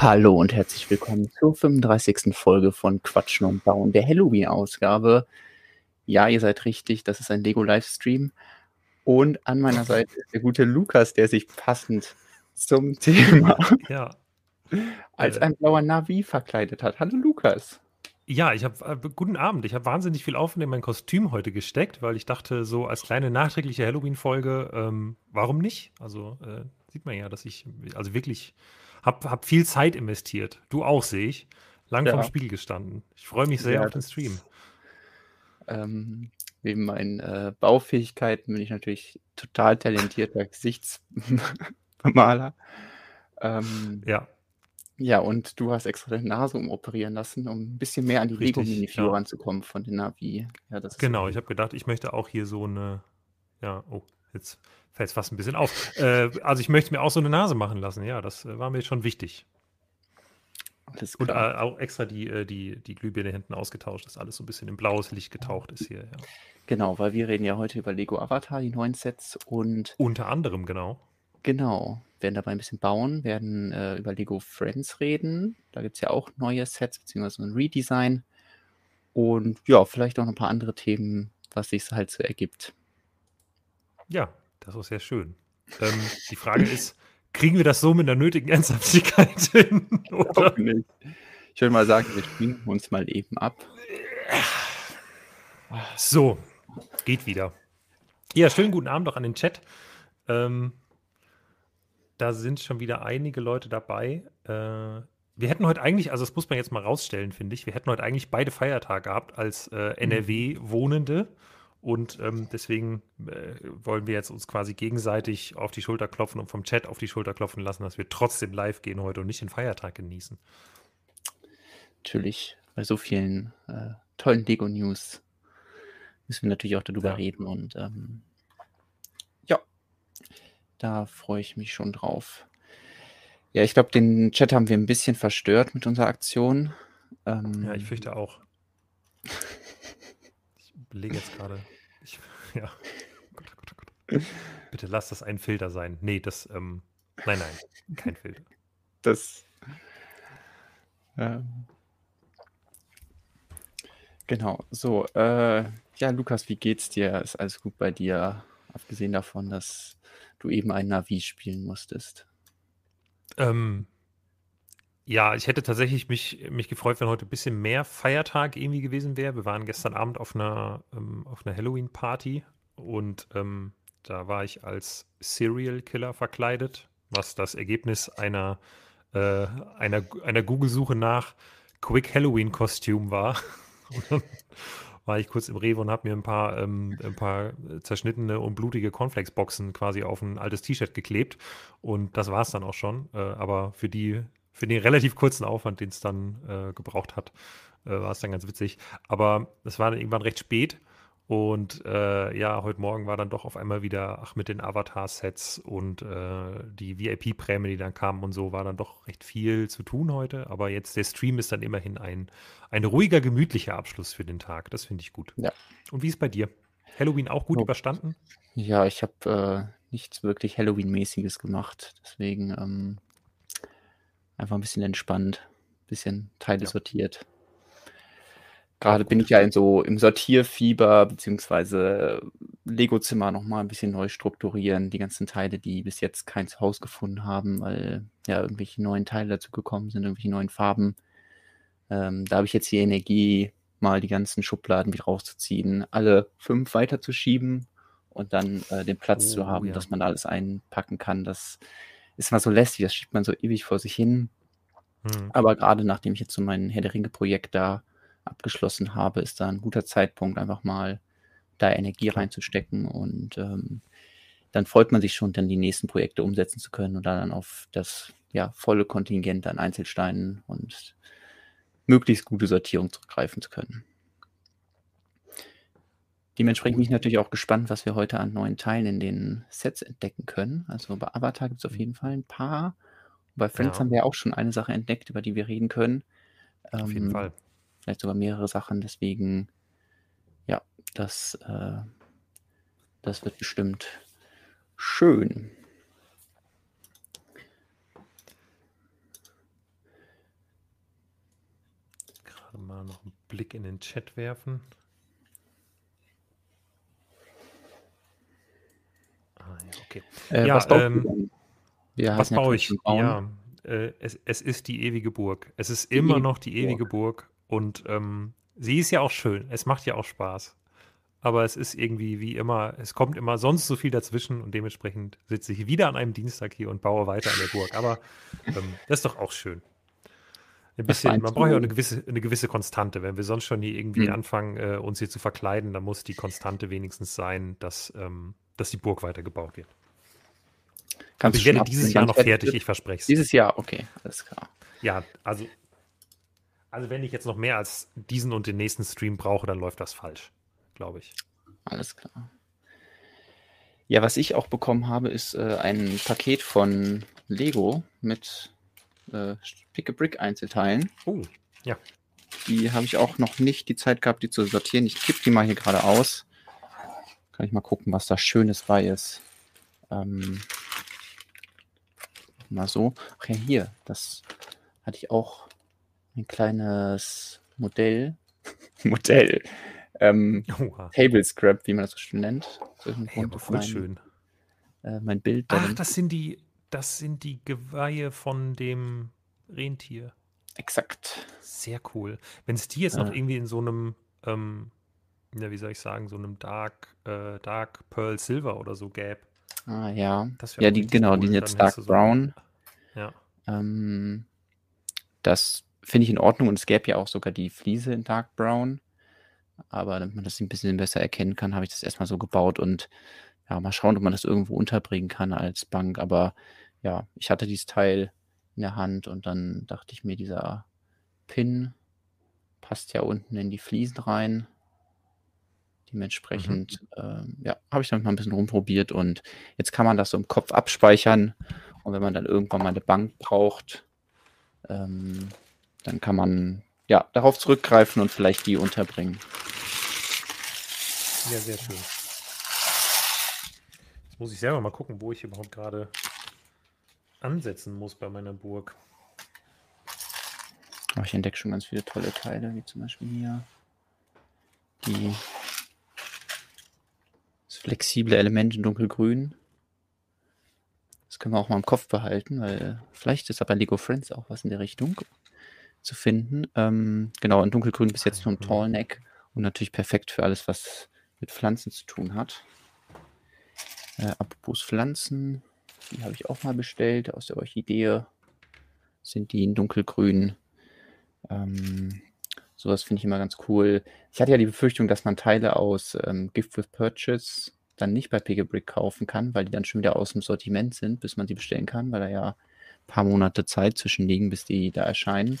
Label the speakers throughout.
Speaker 1: Hallo und herzlich willkommen zur 35. Folge von Quatschen und Bauen, der Halloween-Ausgabe. Ja, ihr seid richtig, das ist ein Lego-Livestream. Und an meiner Seite ist der gute Lukas, der sich passend zum Thema
Speaker 2: Ja,
Speaker 1: als
Speaker 2: äh,
Speaker 1: ein blauer Navi verkleidet hat. Hallo Lukas.
Speaker 2: ja, ich habe äh, guten Abend. Ich habe wahnsinnig viel Aufwand in mein Kostüm heute gesteckt, weil ich dachte, so als kleine nachträgliche Halloween-Folge, ähm, warum nicht? Also äh, sieht man ja, dass ich also wirklich habe hab viel Zeit investiert. Du auch, sehe ich. Lang
Speaker 1: Ja,
Speaker 2: Spiegel gestanden. Ich freue mich sehr
Speaker 1: ja,
Speaker 2: auf den Stream.
Speaker 1: ähm, neben meinen äh, Baufähigkeiten bin ich natürlich total talentierter Gesichtsmaler. Ähm,
Speaker 2: Ja,
Speaker 1: ja, und du hast extra deine Nase umoperieren lassen, um ein bisschen mehr an die Lego-Minifigur
Speaker 2: ja.
Speaker 1: ranzukommen von den Navi. Ja,
Speaker 2: Genau, ich habe gedacht, ich möchte auch hier so eine, ja, oh, jetzt fällt es fast ein bisschen auf. Äh, also ich möchte mir auch so eine Nase machen lassen. Ja, das äh, war mir schon wichtig. Und äh, auch extra die, äh, die, die Glühbirne hinten ausgetauscht, dass alles so ein bisschen in blaues Licht getaucht ist hier. Ja.
Speaker 1: Genau, weil wir reden ja heute über Lego Avatar, die neuen Sets und
Speaker 2: Unter anderem, genau.
Speaker 1: genau, werden dabei ein bisschen bauen, werden äh, über Lego Friends reden. Da gibt es ja auch neue Sets, beziehungsweise ein Redesign. Und ja, vielleicht auch noch ein paar andere Themen, was sich halt so ergibt.
Speaker 2: Ja, das ist sehr schön. Ähm, die Frage ist, kriegen wir das so mit der nötigen Ernsthaftigkeit hin? Oder?
Speaker 1: Ich würde mal sagen, wir schminken uns mal eben ab.
Speaker 2: So, geht wieder. Ja, schönen guten Abend auch an den Chat. Ähm, da sind schon wieder einige Leute dabei. Äh, wir hätten heute eigentlich, also das muss man jetzt mal rausstellen, finde ich, wir hätten heute eigentlich beide Feiertage gehabt als äh, NRW-Wohnende. Und ähm, deswegen äh, wollen wir jetzt uns quasi gegenseitig auf die Schulter klopfen und vom Chat auf die Schulter klopfen lassen, dass wir trotzdem live gehen heute und nicht den Feiertag genießen.
Speaker 1: Natürlich, bei so vielen äh, tollen Lego-News müssen wir natürlich auch darüber
Speaker 2: Ja.
Speaker 1: reden. Und ähm, ja, da freue ich mich schon drauf. Ja, ich glaube, den Chat haben wir ein bisschen verstört mit unserer Aktion.
Speaker 2: Ja, ich
Speaker 1: Ähm,
Speaker 2: fürchte auch. Überlege jetzt gerade. Ich, ja. Gott, Gott, Gott. Bitte lass das ein Filter sein. Nee, das, ähm, nein, nein, kein Filter.
Speaker 1: das. ähm, genau, so. Äh, ja, Lukas, wie geht's dir? Ist alles gut bei dir? Abgesehen davon, dass du eben ein Navi spielen musstest.
Speaker 2: Ähm, ja, ich hätte tatsächlich mich, mich gefreut, wenn heute ein bisschen mehr Feiertag irgendwie gewesen wäre. Wir waren gestern Abend auf einer, ähm, auf einer Halloween-Party und ähm, da war ich als Serial Killer verkleidet, was das Ergebnis einer, äh, einer, einer Google-Suche nach Quick Halloween-Kostüm war. War ich kurz im Rewe und habe mir ein paar, ähm, ein paar zerschnittene und blutige Cornflakes-Boxen quasi auf ein altes T-Shirt geklebt. Und das war es dann auch schon. Äh, aber für die, für den relativ kurzen Aufwand, den es dann äh, gebraucht hat, äh, war es dann ganz witzig. Aber es war dann irgendwann recht spät. Und äh, ja, heute Morgen war dann doch auf einmal wieder, ach, mit den Avatar-Sets und äh, die VIP-Prämie, die dann kamen und so, war dann doch recht viel zu tun heute. Aber jetzt der Stream ist dann immerhin ein, ein ruhiger, gemütlicher Abschluss für den Tag. Das finde ich gut.
Speaker 1: Ja.
Speaker 2: Und wie ist bei dir? Halloween auch gut
Speaker 1: Oh.
Speaker 2: überstanden?
Speaker 1: Ja, ich habe äh, nichts wirklich Halloween-mäßiges gemacht. Deswegen ähm, einfach ein bisschen entspannt, ein bisschen Teile
Speaker 2: Ja.
Speaker 1: sortiert. Gerade bin ich ja in so im Sortierfieber, beziehungsweise Lego-Zimmer nochmal ein bisschen neu strukturieren. Die ganzen Teile, die bis jetzt kein Zuhause gefunden haben, weil ja irgendwelche neuen Teile dazu gekommen sind, irgendwelche neuen Farben. Ähm, da habe ich jetzt die Energie, mal die ganzen Schubladen wieder rauszuziehen, alle fünf weiterzuschieben und dann äh, den Platz zu
Speaker 2: Oh,
Speaker 1: haben,
Speaker 2: ja.
Speaker 1: dass man alles einpacken kann. Das ist mal so lästig, das schiebt man so ewig vor sich hin.
Speaker 2: Hm.
Speaker 1: Aber gerade nachdem ich jetzt so mein Herr der Ringe-Projekt da abgeschlossen habe, ist da ein guter Zeitpunkt, einfach mal da Energie reinzustecken und ähm, dann freut man sich schon, dann die nächsten Projekte umsetzen zu können und da dann auf das ja, volle Kontingent an Einzelsteinen und möglichst gute Sortierung zurückgreifen zu können. Dementsprechend bin ich natürlich auch gespannt, was wir heute an neuen Teilen in den Sets entdecken können. Also bei Avatar gibt es auf jeden Fall ein paar. Bei Friends
Speaker 2: Ja.
Speaker 1: haben wir auch schon eine Sache entdeckt, über die wir reden können.
Speaker 2: Auf jeden
Speaker 1: Ähm,
Speaker 2: Fall.
Speaker 1: Vielleicht sogar mehrere Sachen. Deswegen, ja, das, äh, das wird bestimmt schön.
Speaker 2: gerade mal noch einen Blick in den Chat werfen. Ah, ja, okay.
Speaker 1: Äh,
Speaker 2: Ja,
Speaker 1: was
Speaker 2: ähm, Was baue ich? Ja, äh, es, es ist die ewige Burg. Es ist immer noch die ewige Burg und ähm, sie ist ja auch schön. Es macht ja auch Spaß. Aber es ist irgendwie wie immer, es kommt immer sonst so viel dazwischen und dementsprechend sitze ich wieder an einem Dienstag hier und baue weiter an der Burg. Aber ähm, das ist doch auch schön. Ein bisschen, man braucht ja auch eine gewisse, eine gewisse Konstante. Wenn wir sonst schon hier irgendwie
Speaker 1: Hm.
Speaker 2: anfangen, äh, uns hier zu verkleiden, dann muss die Konstante wenigstens sein, dass, ähm, dass die Burg weitergebaut wird.
Speaker 1: Kannst du
Speaker 2: ich werde dieses Jahr noch
Speaker 1: fertig
Speaker 2: ich verspreche es.
Speaker 1: Dieses Jahr, okay, alles klar.
Speaker 2: Ja, also, also wenn ich jetzt noch mehr als diesen und den nächsten Stream brauche, dann läuft das falsch, glaube ich.
Speaker 1: Alles klar. Ja, was ich auch bekommen habe, ist äh, ein Paket von Lego mit äh, Pick-a-Brick-Einzelteilen.
Speaker 2: Oh, ja.
Speaker 1: Die habe ich auch noch nicht die Zeit gehabt, die zu sortieren. Ich kipp die mal hier gerade aus. Kann ich mal gucken, was da Schönes bei ist. Ähm, mal so. Ach ja, hier. Das hatte ich auch ein kleines Modell. Modell. Ähm. Table Scrap, wie man das so schön nennt. So
Speaker 2: Hey, aber voll
Speaker 1: mein,
Speaker 2: schön.
Speaker 1: Äh, mein Bild
Speaker 2: Ach,
Speaker 1: darin.
Speaker 2: das sind die, das sind die Geweihe von dem Rentier.
Speaker 1: Exakt.
Speaker 2: Sehr cool. Wenn es die jetzt noch
Speaker 1: Ja.
Speaker 2: irgendwie in so einem, ähm, ja, wie soll ich sagen, so einem Dark, äh, Dark Pearl Silver oder so gäbe,
Speaker 1: Ah ja. Ja, die, genau, die
Speaker 2: cool.
Speaker 1: sind
Speaker 2: Dann
Speaker 1: jetzt Dark
Speaker 2: so,
Speaker 1: Brown.
Speaker 2: ja.
Speaker 1: Ähm, das finde ich in Ordnung und es gäbe ja auch sogar die Fliese in Dark Brown. Aber damit man das ein bisschen besser erkennen kann, habe ich das erstmal so gebaut und ja, mal schauen, ob man das irgendwo unterbringen kann als Bank. Aber ja, ich hatte dieses Teil in der Hand und dann dachte ich mir, dieser Pin passt ja unten in die Fliesen rein. Dementsprechend, ähm, ja, habe ich damit mal ein bisschen rumprobiert und jetzt kann man das so im Kopf abspeichern. Und wenn man dann irgendwann mal eine Bank braucht, ähm, dann kann man ja darauf zurückgreifen und vielleicht die unterbringen.
Speaker 2: Ja, sehr schön. Jetzt muss ich selber mal gucken, wo ich überhaupt gerade ansetzen muss bei meiner Burg.
Speaker 1: Aber ich entdecke schon ganz viele tolle Teile, wie zum Beispiel hier die flexible Element in dunkelgrün. Das können wir auch mal im Kopf behalten, weil vielleicht ist aber Lego Friends auch was in der Richtung zu finden. Ähm, genau, in dunkelgrün bis jetzt nur ein
Speaker 2: Mhm.
Speaker 1: Tallneck und natürlich perfekt für alles, was mit Pflanzen zu tun hat. Äh, apropos Pflanzen, die habe ich auch mal bestellt aus der Orchidee. Sind die in dunkelgrün. Ähm, sowas finde ich immer ganz cool. Ich hatte ja die Befürchtung, dass man Teile aus ähm, Gift with Purchase dann nicht bei Pick a Brick kaufen kann, weil die dann schon wieder aus dem Sortiment sind, bis man sie bestellen kann, weil da ja ein paar Monate Zeit zwischenliegen, bis die da erscheinen.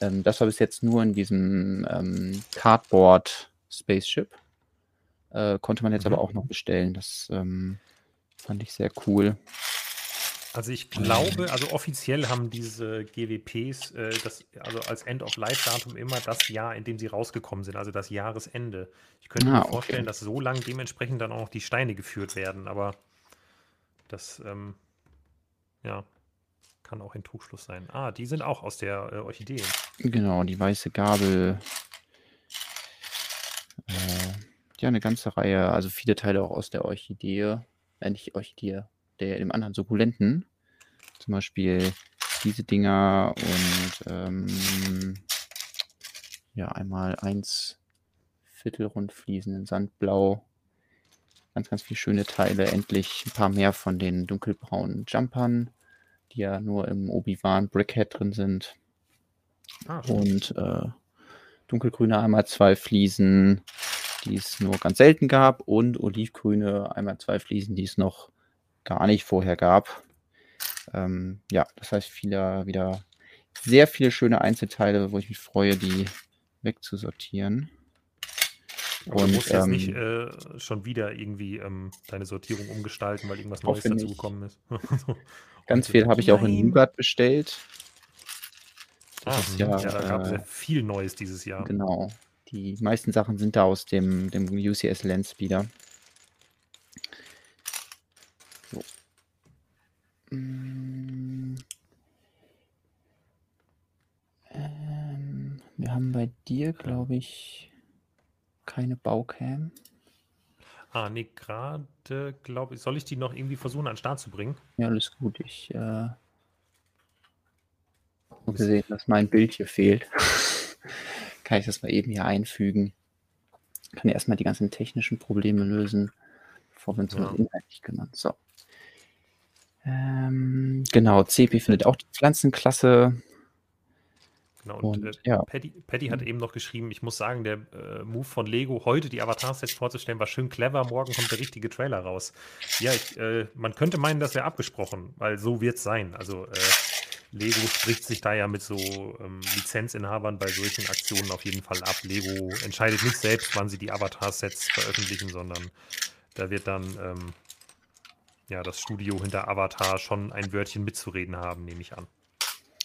Speaker 1: Ähm, das war bis jetzt nur in diesem ähm, Cardboard Spaceship. Äh, konnte man jetzt
Speaker 2: Mhm.
Speaker 1: aber auch noch bestellen. Das ähm, fand ich sehr cool.
Speaker 2: Also ich glaube, also offiziell haben diese GWPs äh, das, also als End-of-Life-Datum immer das Jahr, in dem sie rausgekommen sind, also das Jahresende. Ich könnte
Speaker 1: Ah,
Speaker 2: mir
Speaker 1: okay.
Speaker 2: vorstellen, dass so lang dementsprechend dann auch noch die Steine geführt werden, aber das, ähm, ja, kann auch ein Trugschluss sein. Ah, die sind auch aus der äh, Orchidee.
Speaker 1: Genau, die weiße Gabel. Äh, ja, eine ganze Reihe, also viele Teile auch aus der Orchidee. Äh, nicht Orchidee, der dem anderen Sukkulenten. Zum Beispiel diese Dinger und ähm, ja, einmal eins Viertelrundfliesen in Sandblau. Ganz, ganz viele schöne Teile. Endlich ein paar mehr von den dunkelbraunen Jumpern, die ja nur im Obi-Wan Brickhead drin sind.
Speaker 2: Ah.
Speaker 1: Und äh, dunkelgrüne einmal zwei Fliesen, die es nur ganz selten gab. Und olivgrüne einmal zwei Fliesen, die es noch gar nicht vorher gab. Ähm, ja, das heißt, viele, wieder sehr viele schöne Einzelteile, wo ich mich freue, die wegzusortieren.
Speaker 2: Aber du
Speaker 1: Und,
Speaker 2: musst jetzt nicht
Speaker 1: ähm,
Speaker 2: äh, schon wieder irgendwie ähm, deine Sortierung umgestalten, weil irgendwas Neues dazu gekommen ist.
Speaker 1: Ganz viel habe ich auch in. Nougat bestellt. Das
Speaker 2: Ah,
Speaker 1: ist ja,
Speaker 2: ja, da gab es ja
Speaker 1: äh,
Speaker 2: viel Neues dieses Jahr.
Speaker 1: Genau. Die meisten Sachen sind da aus dem, dem UCS Landspeeder. So. Mm. Ähm, wir haben bei dir, glaube ich, keine Baucam.
Speaker 2: Ah, nee, gerade, glaube ich, soll ich die noch irgendwie versuchen, an den Start zu bringen?
Speaker 1: Ja, alles gut. Ich äh, habe gesehen, dass mein Bild hier fehlt. Kann ich das mal eben hier einfügen? Kann ja erstmal die ganzen technischen Probleme lösen, bevor wir uns ja. inhaltlich kümmern. So. Ähm, genau, CP findet auch die Pflanzenklasse
Speaker 2: Genau, und, und äh, ja. Paddy, Paddy, hat eben noch geschrieben, ich muss sagen, der äh, Move von Lego, heute die Avatar-Sets vorzustellen, war schön clever. Morgen kommt der richtige Trailer raus. Ja, ich, äh, man könnte meinen, das wäre abgesprochen, weil so wird es sein. Also äh, Lego spricht sich da ja mit so ähm, Lizenzinhabern bei solchen Aktionen auf jeden Fall ab. Lego entscheidet nicht selbst, wann sie die Avatar-Sets veröffentlichen, sondern da wird dann ähm, ja das Studio hinter Avatar schon ein Wörtchen mitzureden haben, nehme ich an.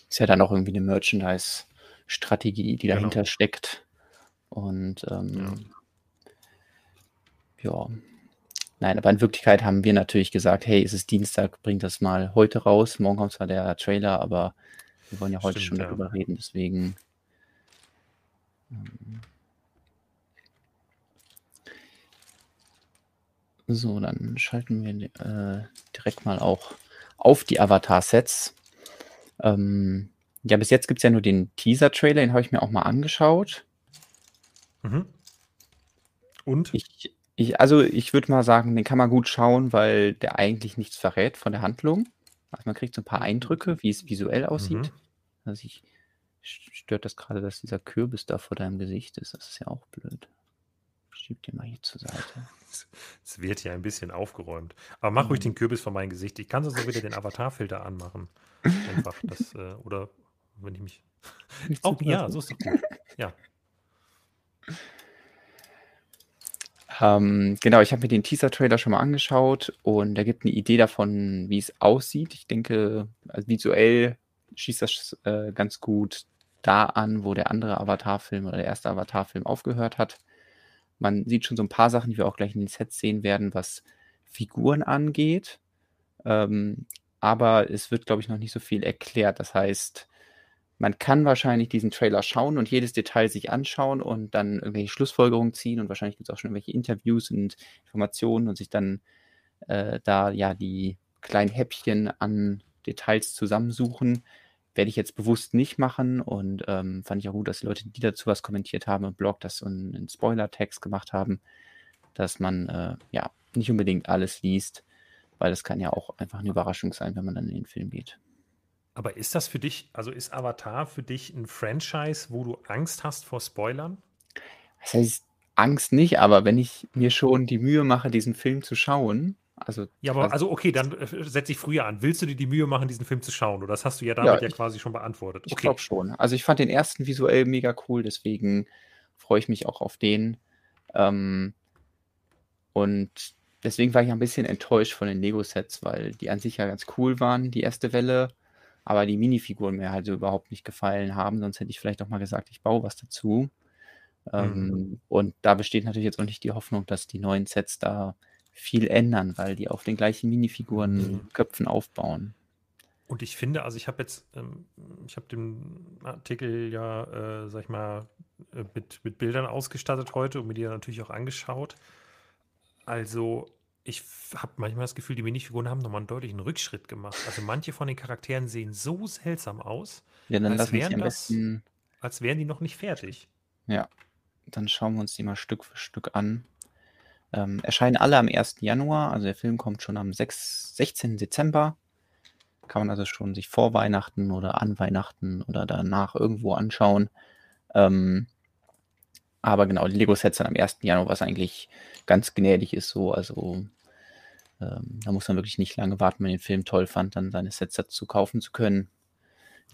Speaker 1: Ist ja dann auch irgendwie eine Merchandise-Strategie, die dahinter genau. steckt. Und ähm, ja. ja. Nein, aber in Wirklichkeit haben wir natürlich gesagt, hey, es ist Dienstag, bringt das mal heute raus. Morgen kommt zwar der Trailer, aber wir wollen ja heute Stimmt, schon darüber ja. reden, deswegen. Ähm, so, dann schalten wir äh, direkt mal auch auf die Avatar-Sets. Ähm, ja, bis jetzt gibt es ja nur den Teaser-Trailer, den habe ich mir auch mal angeschaut.
Speaker 2: Mhm. Und?
Speaker 1: Ich, ich, also ich würde mal sagen, den kann man gut schauen, weil der eigentlich nichts verrät von der Handlung. Also man kriegt so ein paar Eindrücke, wie es visuell aussieht. Mhm. Also ich stört das gerade, dass dieser Kürbis da vor deinem Gesicht ist. Das ist ja auch blöd. Schieb den mal hier zur Seite.
Speaker 2: Es wird ja ein bisschen aufgeräumt. Aber mach mhm. ruhig den Kürbis vor mein Gesicht. Ich kann sonst auch wieder den Avatar-Filter anmachen. Einfach das, äh, oder wenn ich mich. Auch, ja, so ist es gut. Ja.
Speaker 1: Ähm, genau, ich habe mir den Teaser-Trailer schon mal angeschaut und der gibt eine Idee davon, wie es aussieht. Ich denke, also visuell schießt das äh, ganz gut da an, wo der andere Avatar-Film oder der erste Avatar-Film aufgehört hat. Man sieht schon so ein paar Sachen, die wir auch gleich in den Sets sehen werden, was Figuren angeht. Ähm, aber es wird, glaube ich, noch nicht so viel erklärt. Das heißt, man kann wahrscheinlich diesen Trailer schauen und jedes Detail sich anschauen und dann irgendwelche Schlussfolgerungen ziehen und wahrscheinlich gibt es auch schon irgendwelche Interviews und Informationen und sich dann äh, da ja die kleinen Häppchen an Details zusammensuchen. Werde ich jetzt bewusst nicht machen und ähm, fand ich auch gut, dass die Leute, die dazu was kommentiert haben im Blog, das so einen Spoiler-Text gemacht haben, dass man äh, ja nicht unbedingt alles liest, weil das kann ja auch einfach eine Überraschung sein, wenn man dann in den Film geht.
Speaker 2: Aber ist das für dich, also ist Avatar für dich ein Franchise, wo du Angst hast vor Spoilern?
Speaker 1: Das heißt Angst nicht, aber wenn ich mir schon die Mühe mache, diesen Film zu schauen, also.
Speaker 2: Ja, aber also okay, dann äh, setze ich früher an. Willst du dir die Mühe machen, diesen Film zu schauen? Oder das hast du ja damit ja, ja quasi schon beantwortet.
Speaker 1: Okay. Ich glaube schon. Also ich fand den ersten visuell mega cool, deswegen freue ich mich auch auf den. Ähm, und deswegen war ich ein bisschen enttäuscht von den Lego-Sets, weil die an sich ja ganz cool waren, die erste Welle aber die Minifiguren mir halt so überhaupt nicht gefallen haben. Sonst hätte ich vielleicht auch mal gesagt, ich baue was dazu. Ähm, mhm. Ähm, und da besteht natürlich jetzt auch nicht die Hoffnung, dass die neuen Sets da viel ändern, weil die auf den gleichen Minifiguren mhm. Köpfen aufbauen.
Speaker 2: Und ich finde, also ich habe jetzt, ähm, ich habe den Artikel ja, äh, sag ich mal, äh, mit, mit Bildern ausgestattet heute und mir die natürlich auch angeschaut. Also ich habe manchmal das Gefühl, die Minifiguren haben nochmal einen deutlichen Rückschritt gemacht. Also manche von den Charakteren sehen so seltsam aus,
Speaker 1: ja, dann als, wären
Speaker 2: das, als wären die noch nicht fertig.
Speaker 1: Ja, dann schauen wir uns die mal Stück für Stück an. Ähm, erscheinen alle am 1. Januar, also der Film kommt schon am 6, 16. Dezember. Kann man also schon sich vor Weihnachten oder an Weihnachten oder danach irgendwo anschauen. Ähm, aber genau, die Lego-Sets dann am 1. Januar, was eigentlich ganz gnädig ist so. Also ähm, da muss man wirklich nicht lange warten, wenn man den Film toll fand, dann seine Sets dazu kaufen zu können.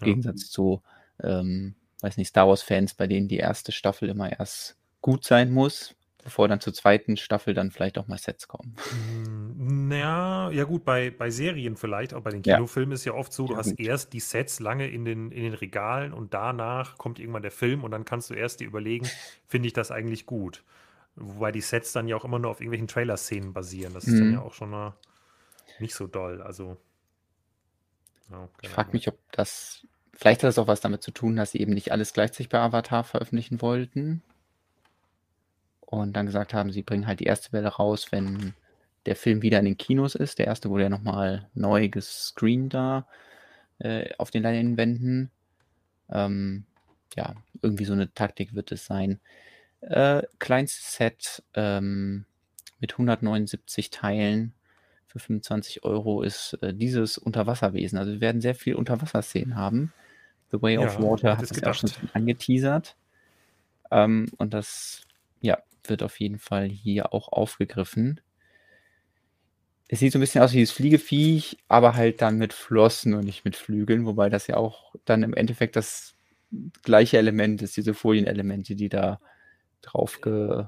Speaker 1: Im ja. Gegensatz zu, ähm, weiß nicht, Star Wars-Fans, bei denen die erste Staffel immer erst gut sein muss, bevor dann zur zweiten Staffel dann vielleicht auch mal Sets kommen.
Speaker 2: Hm, naja, ja gut, bei, bei Serien vielleicht, auch bei den Kinofilmen ja. ist ja oft so, du ja, hast gut. erst die Sets lange in den, in den Regalen und danach kommt irgendwann der Film und dann kannst du erst dir überlegen, finde ich das eigentlich gut. Wobei die Sets dann ja auch immer nur auf irgendwelchen Trailer-Szenen basieren. Das ist dann mhm. ja auch schon mal nicht so doll. Also.
Speaker 1: Ja, ich frage mich, ob das vielleicht hat das auch was damit zu tun, dass sie eben nicht alles gleichzeitig bei Avatar veröffentlichen wollten. Und dann gesagt haben, sie bringen halt die erste Welle raus, wenn der Film wieder in den Kinos ist. Der erste wurde ja nochmal neu gescreent da äh, auf den Leinwänden. Ähm, ja, irgendwie so eine Taktik wird es sein. Äh, kleinstes Set ähm, mit 179 Teilen für 25 Euro ist äh, dieses Unterwasserwesen. Also wir werden sehr viel Unterwasserszenen haben. The Way ja, of Water hat es ja schon angeteasert. Ähm, und das ja, wird auf jeden Fall hier auch aufgegriffen. Es sieht so ein bisschen aus wie das Fliegeviech, aber halt dann mit Flossen und nicht mit Flügeln, wobei das ja auch dann im Endeffekt das gleiche Element ist, diese Folienelemente, die da drauf ge.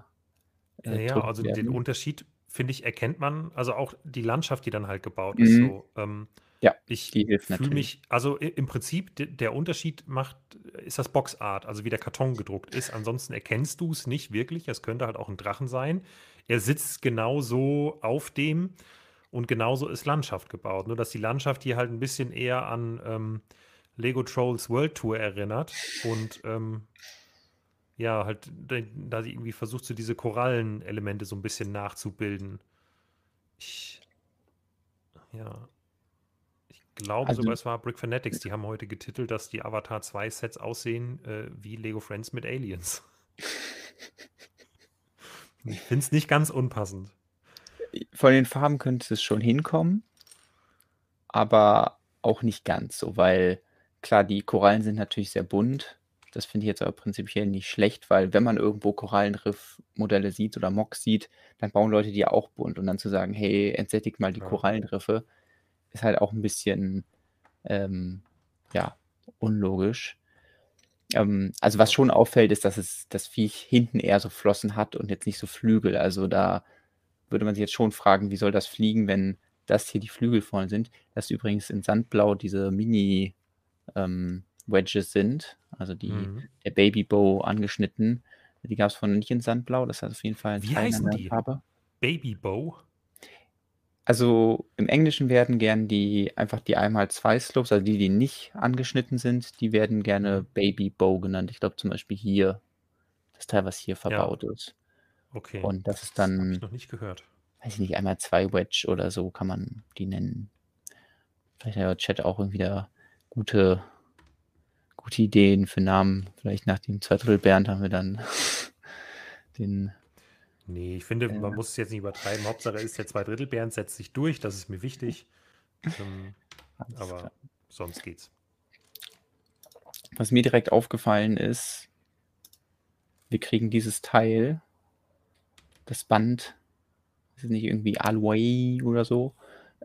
Speaker 2: Äh, ja, also werden. den Unterschied, finde ich, erkennt man, also auch die Landschaft, die dann halt gebaut mhm. ist. So, ähm,
Speaker 1: ja,
Speaker 2: ich fühle mich, also im Prinzip, der Unterschied macht, ist das Boxart, also wie der Karton gedruckt ist. Ansonsten erkennst du es nicht wirklich. Es könnte halt auch ein Drachen sein. Er sitzt genauso auf dem und genauso ist Landschaft gebaut. Nur dass die Landschaft hier halt ein bisschen eher an ähm, Lego Trolls World Tour erinnert und ähm, ja, halt, da sie irgendwie versucht, so diese Korallenelemente so ein bisschen nachzubilden. Ich, ja, glaube also, sogar, es war Brick Fanatics, die haben heute getitelt, dass die Avatar 2 Sets aussehen äh, wie Lego Friends mit Aliens. ich finde es nicht ganz unpassend.
Speaker 1: Von den Farben könnte es schon hinkommen, aber auch nicht ganz so, weil klar, die Korallen sind natürlich sehr bunt. Das finde ich jetzt aber prinzipiell nicht schlecht, weil wenn man irgendwo Korallenriff-Modelle sieht oder Mocks sieht, dann bauen Leute die auch bunt. Und dann zu sagen, hey, entsättigt mal die ja. Korallenriffe, ist halt auch ein bisschen, ähm, ja, unlogisch. Ähm, also was schon auffällt, ist, dass es das Viech hinten eher so Flossen hat und jetzt nicht so Flügel. Also da würde man sich jetzt schon fragen, wie soll das fliegen, wenn das hier die Flügel vorne sind. Das übrigens in Sandblau diese Mini ähm, Wedges sind, also die mhm. der Babybow angeschnitten. Die gab es von nicht in Sandblau, das hat auf jeden Fall
Speaker 2: ein Wie heißen die? Farbe. Babybow?
Speaker 1: Also im Englischen werden gern die einfach die einmal zwei Slopes, also die, die nicht angeschnitten sind, die werden gerne mhm. Baby Bow genannt. Ich glaube zum Beispiel hier, das Teil, was hier verbaut ja. ist.
Speaker 2: Okay.
Speaker 1: Und das ist dann. Das
Speaker 2: ich noch nicht gehört.
Speaker 1: Weiß ich nicht, einmal zwei Wedge oder so kann man die nennen. Vielleicht hat der Chat auch irgendwie da gute, gute Ideen für Namen. Vielleicht nach dem Zweidrittel Bernd haben wir dann den.
Speaker 2: Nee, ich finde, man muss es jetzt nicht übertreiben. Hauptsache ist der Zweidrittel Bernd setzt sich durch, das ist mir wichtig. Ähm, aber klar. sonst geht's.
Speaker 1: Was mir direkt aufgefallen ist, wir kriegen dieses Teil, das Band, das ist nicht irgendwie Alway oder so,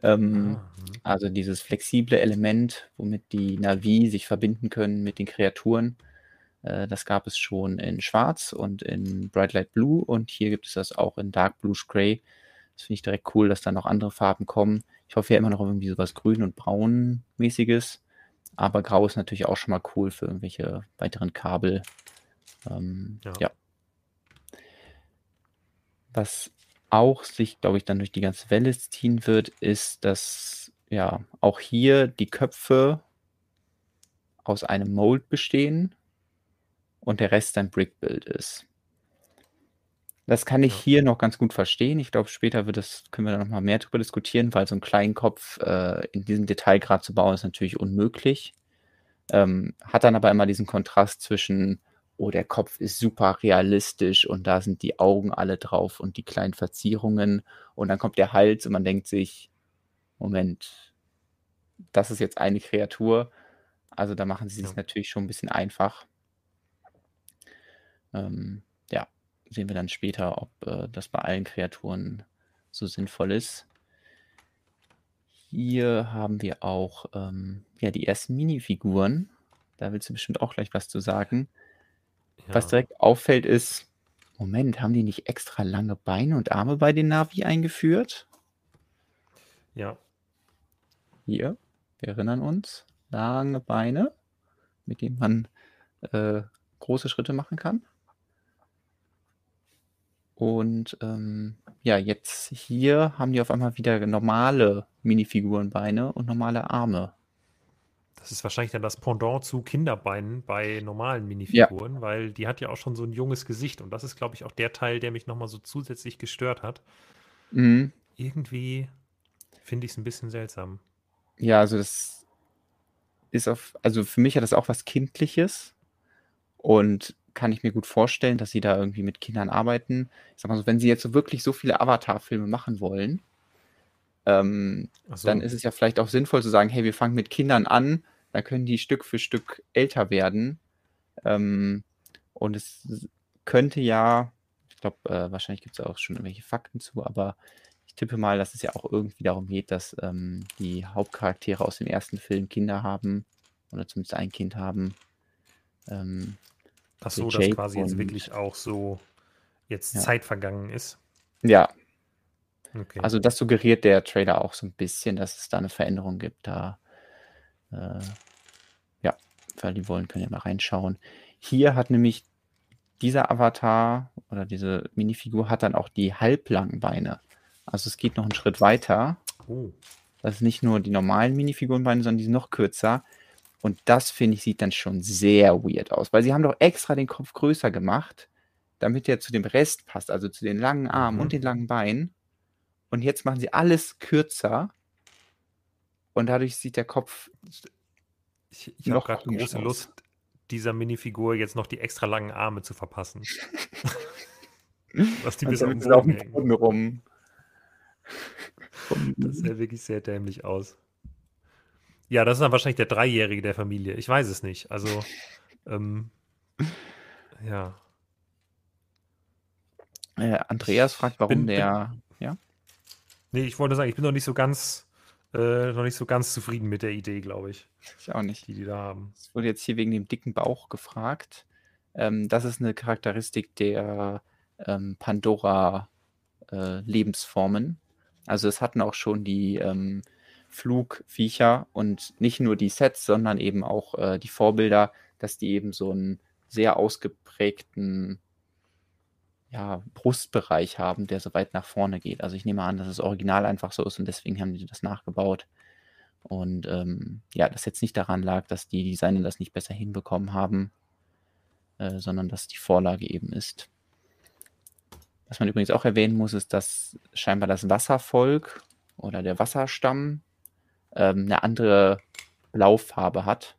Speaker 1: ähm, ah, mhm. also dieses flexible Element, womit die Navi sich verbinden können mit den Kreaturen, das gab es schon in Schwarz und in Bright Light Blue und hier gibt es das auch in Dark Blue Gray. Das finde ich direkt cool, dass da noch andere Farben kommen. Ich hoffe ja immer noch irgendwie sowas Grün- und Braun-mäßiges, aber Grau ist natürlich auch schon mal cool für irgendwelche weiteren Kabel. Ähm, ja. ja. Was auch sich, glaube ich, dann durch die ganze Welle ziehen wird, ist, dass ja auch hier die Köpfe aus einem Mold bestehen und der Rest ein Brick-Build ist. Das kann ich hier noch ganz gut verstehen. Ich glaube, später wird das, können wir da noch mal mehr darüber diskutieren, weil so einen kleinen Kopf äh, in diesem Detailgrad zu bauen, ist natürlich unmöglich. Ähm, hat dann aber immer diesen Kontrast zwischen oh, der Kopf ist super realistisch und da sind die Augen alle drauf und die kleinen Verzierungen und dann kommt der Hals und man denkt sich, Moment, das ist jetzt eine Kreatur. Also da machen sie es ja. natürlich schon ein bisschen einfach. Ähm, ja, sehen wir dann später, ob äh, das bei allen Kreaturen so sinnvoll ist. Hier haben wir auch ähm, ja, die ersten Minifiguren. Da willst du bestimmt auch gleich was zu sagen. Was direkt auffällt, ist, Moment, haben die nicht extra lange Beine und Arme bei den Navi eingeführt?
Speaker 2: Ja.
Speaker 1: Hier, wir erinnern uns, lange Beine, mit denen man äh, große Schritte machen kann. Und ähm, ja, jetzt hier haben die auf einmal wieder normale Minifigurenbeine und normale Arme.
Speaker 2: Das ist wahrscheinlich dann das Pendant zu Kinderbeinen bei normalen Minifiguren, ja. weil die hat ja auch schon so ein junges Gesicht. Und das ist, glaube ich, auch der Teil, der mich nochmal so zusätzlich gestört hat. Mhm. Irgendwie finde ich es ein bisschen seltsam.
Speaker 1: Ja, also das ist auf, also für mich hat das auch was Kindliches und kann ich mir gut vorstellen, dass sie da irgendwie mit Kindern arbeiten. Ich sag mal so, wenn sie jetzt so wirklich so viele Avatar-Filme machen wollen, ähm, so. dann ist es ja vielleicht auch sinnvoll zu sagen, hey, wir fangen mit Kindern an dann können die Stück für Stück älter werden. Ähm, und es könnte ja, ich glaube, äh, wahrscheinlich gibt es auch schon irgendwelche Fakten zu, aber ich tippe mal, dass es ja auch irgendwie darum geht, dass ähm, die Hauptcharaktere aus dem ersten Film Kinder haben oder zumindest ein Kind haben.
Speaker 2: Ähm, Ach so, dass quasi jetzt wirklich auch so jetzt ja. Zeit vergangen ist.
Speaker 1: Ja. Okay. Also das suggeriert der Trailer auch so ein bisschen, dass es da eine Veränderung gibt. Da äh, ja, weil die wollen, können ja mal reinschauen. Hier hat nämlich dieser Avatar oder diese Minifigur hat dann auch die halblangen Beine. Also es geht noch einen Schritt weiter. Oh. Das ist nicht nur die normalen Minifigurenbeine, sondern die sind noch kürzer. Und das, finde ich, sieht dann schon sehr weird aus, weil sie haben doch extra den Kopf größer gemacht, damit der zu dem Rest passt, also zu den langen Armen mhm. und den langen Beinen. Und jetzt machen sie alles kürzer und dadurch sieht der Kopf.
Speaker 2: Ich, ich habe gerade große aus. Lust, dieser Minifigur jetzt noch die extra langen Arme zu verpassen.
Speaker 1: Was die bis auf dem Boden rum.
Speaker 2: Das sieht wirklich sehr dämlich aus. Ja, das ist dann wahrscheinlich der Dreijährige der Familie. Ich weiß es nicht. Also, ähm, ja.
Speaker 1: Äh, Andreas fragt, warum bin, der. Bin, ja?
Speaker 2: Nee, ich wollte sagen, ich bin noch nicht so ganz äh, noch nicht so ganz zufrieden mit der Idee, glaube ich.
Speaker 1: Ich auch nicht.
Speaker 2: Die, die da haben.
Speaker 1: Es wurde jetzt hier wegen dem dicken Bauch gefragt. Ähm, das ist eine Charakteristik der ähm, Pandora-Lebensformen. Äh, also es hatten auch schon die ähm, Flugviecher und nicht nur die Sets, sondern eben auch äh, die Vorbilder, dass die eben so einen sehr ausgeprägten ja, Brustbereich haben, der so weit nach vorne geht. Also ich nehme an, dass das Original einfach so ist und deswegen haben die das nachgebaut. Und ähm, ja, das jetzt nicht daran lag, dass die Designer das nicht besser hinbekommen haben, äh, sondern dass die Vorlage eben ist. Was man übrigens auch erwähnen muss, ist, dass scheinbar das Wasservolk oder der Wasserstamm ähm, eine andere Blaufarbe hat.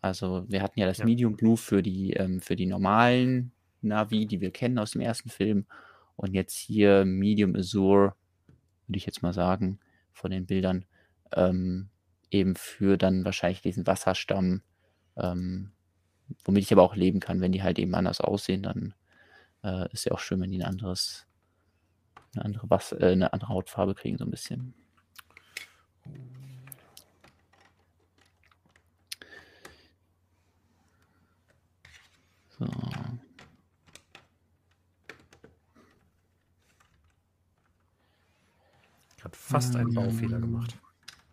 Speaker 1: Also wir hatten ja das ja. Medium Blue für die, ähm, für die normalen Navi, die wir kennen aus dem ersten Film. Und jetzt hier Medium Azure, würde ich jetzt mal sagen, von den Bildern, ähm, eben für dann wahrscheinlich diesen Wasserstamm, ähm, womit ich aber auch leben kann, wenn die halt eben anders aussehen, dann äh, ist ja auch schön, wenn die ein anderes, eine andere, Was äh, eine andere Hautfarbe kriegen, so ein bisschen.
Speaker 2: So. Hat fast einen Baufehler gemacht.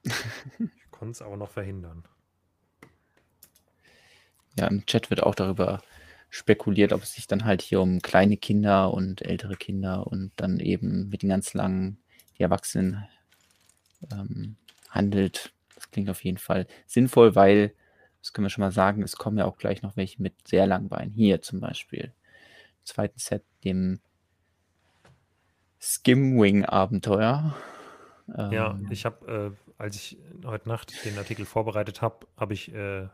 Speaker 2: Ich konnte es aber noch verhindern.
Speaker 1: Ja, im Chat wird auch darüber spekuliert, ob es sich dann halt hier um kleine Kinder und ältere Kinder und dann eben mit den ganz langen, die Erwachsenen ähm, handelt. Das klingt auf jeden Fall sinnvoll, weil, das können wir schon mal sagen, es kommen ja auch gleich noch welche mit sehr langen Beinen. Hier zum Beispiel. Im zweiten Set, dem Skimwing-Abenteuer.
Speaker 2: Ja, ähm, ich habe, äh, als ich heute Nacht den Artikel vorbereitet habe, habe ich, äh,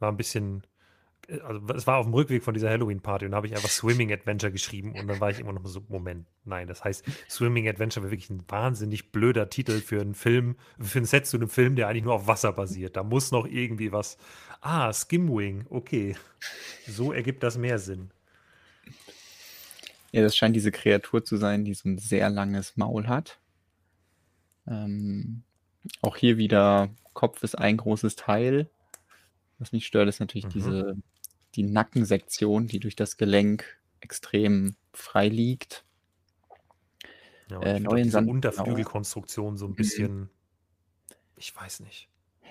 Speaker 2: war ein bisschen, also es war auf dem Rückweg von dieser Halloween-Party und da habe ich einfach Swimming Adventure geschrieben und dann war ich immer noch so, Moment, nein, das heißt, Swimming Adventure wäre wirklich ein wahnsinnig blöder Titel für einen Film, für ein Set zu einem Film, der eigentlich nur auf Wasser basiert. Da muss noch irgendwie was, ah, Skimwing, okay, so ergibt das mehr Sinn.
Speaker 1: Ja, das scheint diese Kreatur zu sein, die so ein sehr langes Maul hat. Ähm, auch hier wieder Kopf ist ein großes Teil. Was mich stört, ist natürlich mhm. diese die Nackensektion, die durch das Gelenk extrem frei liegt.
Speaker 2: Ja, äh, neuen diese Unterflügelkonstruktion so ein mhm. bisschen, mhm. ich weiß nicht.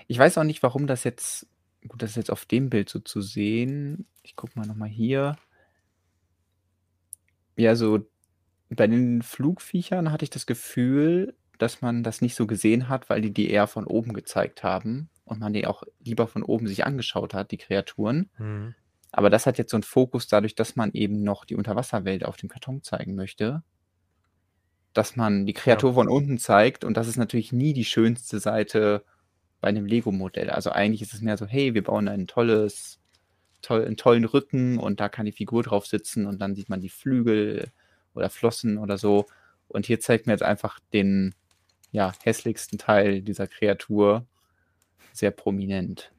Speaker 1: Ich weiß auch nicht, warum das jetzt, gut, das ist jetzt auf dem Bild so zu sehen. Ich gucke mal nochmal hier. Ja, so bei den Flugviechern hatte ich das Gefühl, dass man das nicht so gesehen hat, weil die die eher von oben gezeigt haben und man die auch lieber von oben sich angeschaut hat, die Kreaturen.
Speaker 2: Mhm.
Speaker 1: Aber das hat jetzt so einen Fokus dadurch, dass man eben noch die Unterwasserwelt auf dem Karton zeigen möchte. Dass man die Kreatur
Speaker 2: Ja.
Speaker 1: von unten zeigt und das ist natürlich nie die schönste Seite bei einem Lego-Modell. Also eigentlich ist es mehr so, hey, wir bauen ein tolles, toll, einen tollen Rücken und da kann die Figur drauf sitzen und dann sieht man die Flügel oder Flossen oder so. Und hier zeigt mir jetzt einfach den ja, hässlichsten Teil dieser Kreatur sehr prominent.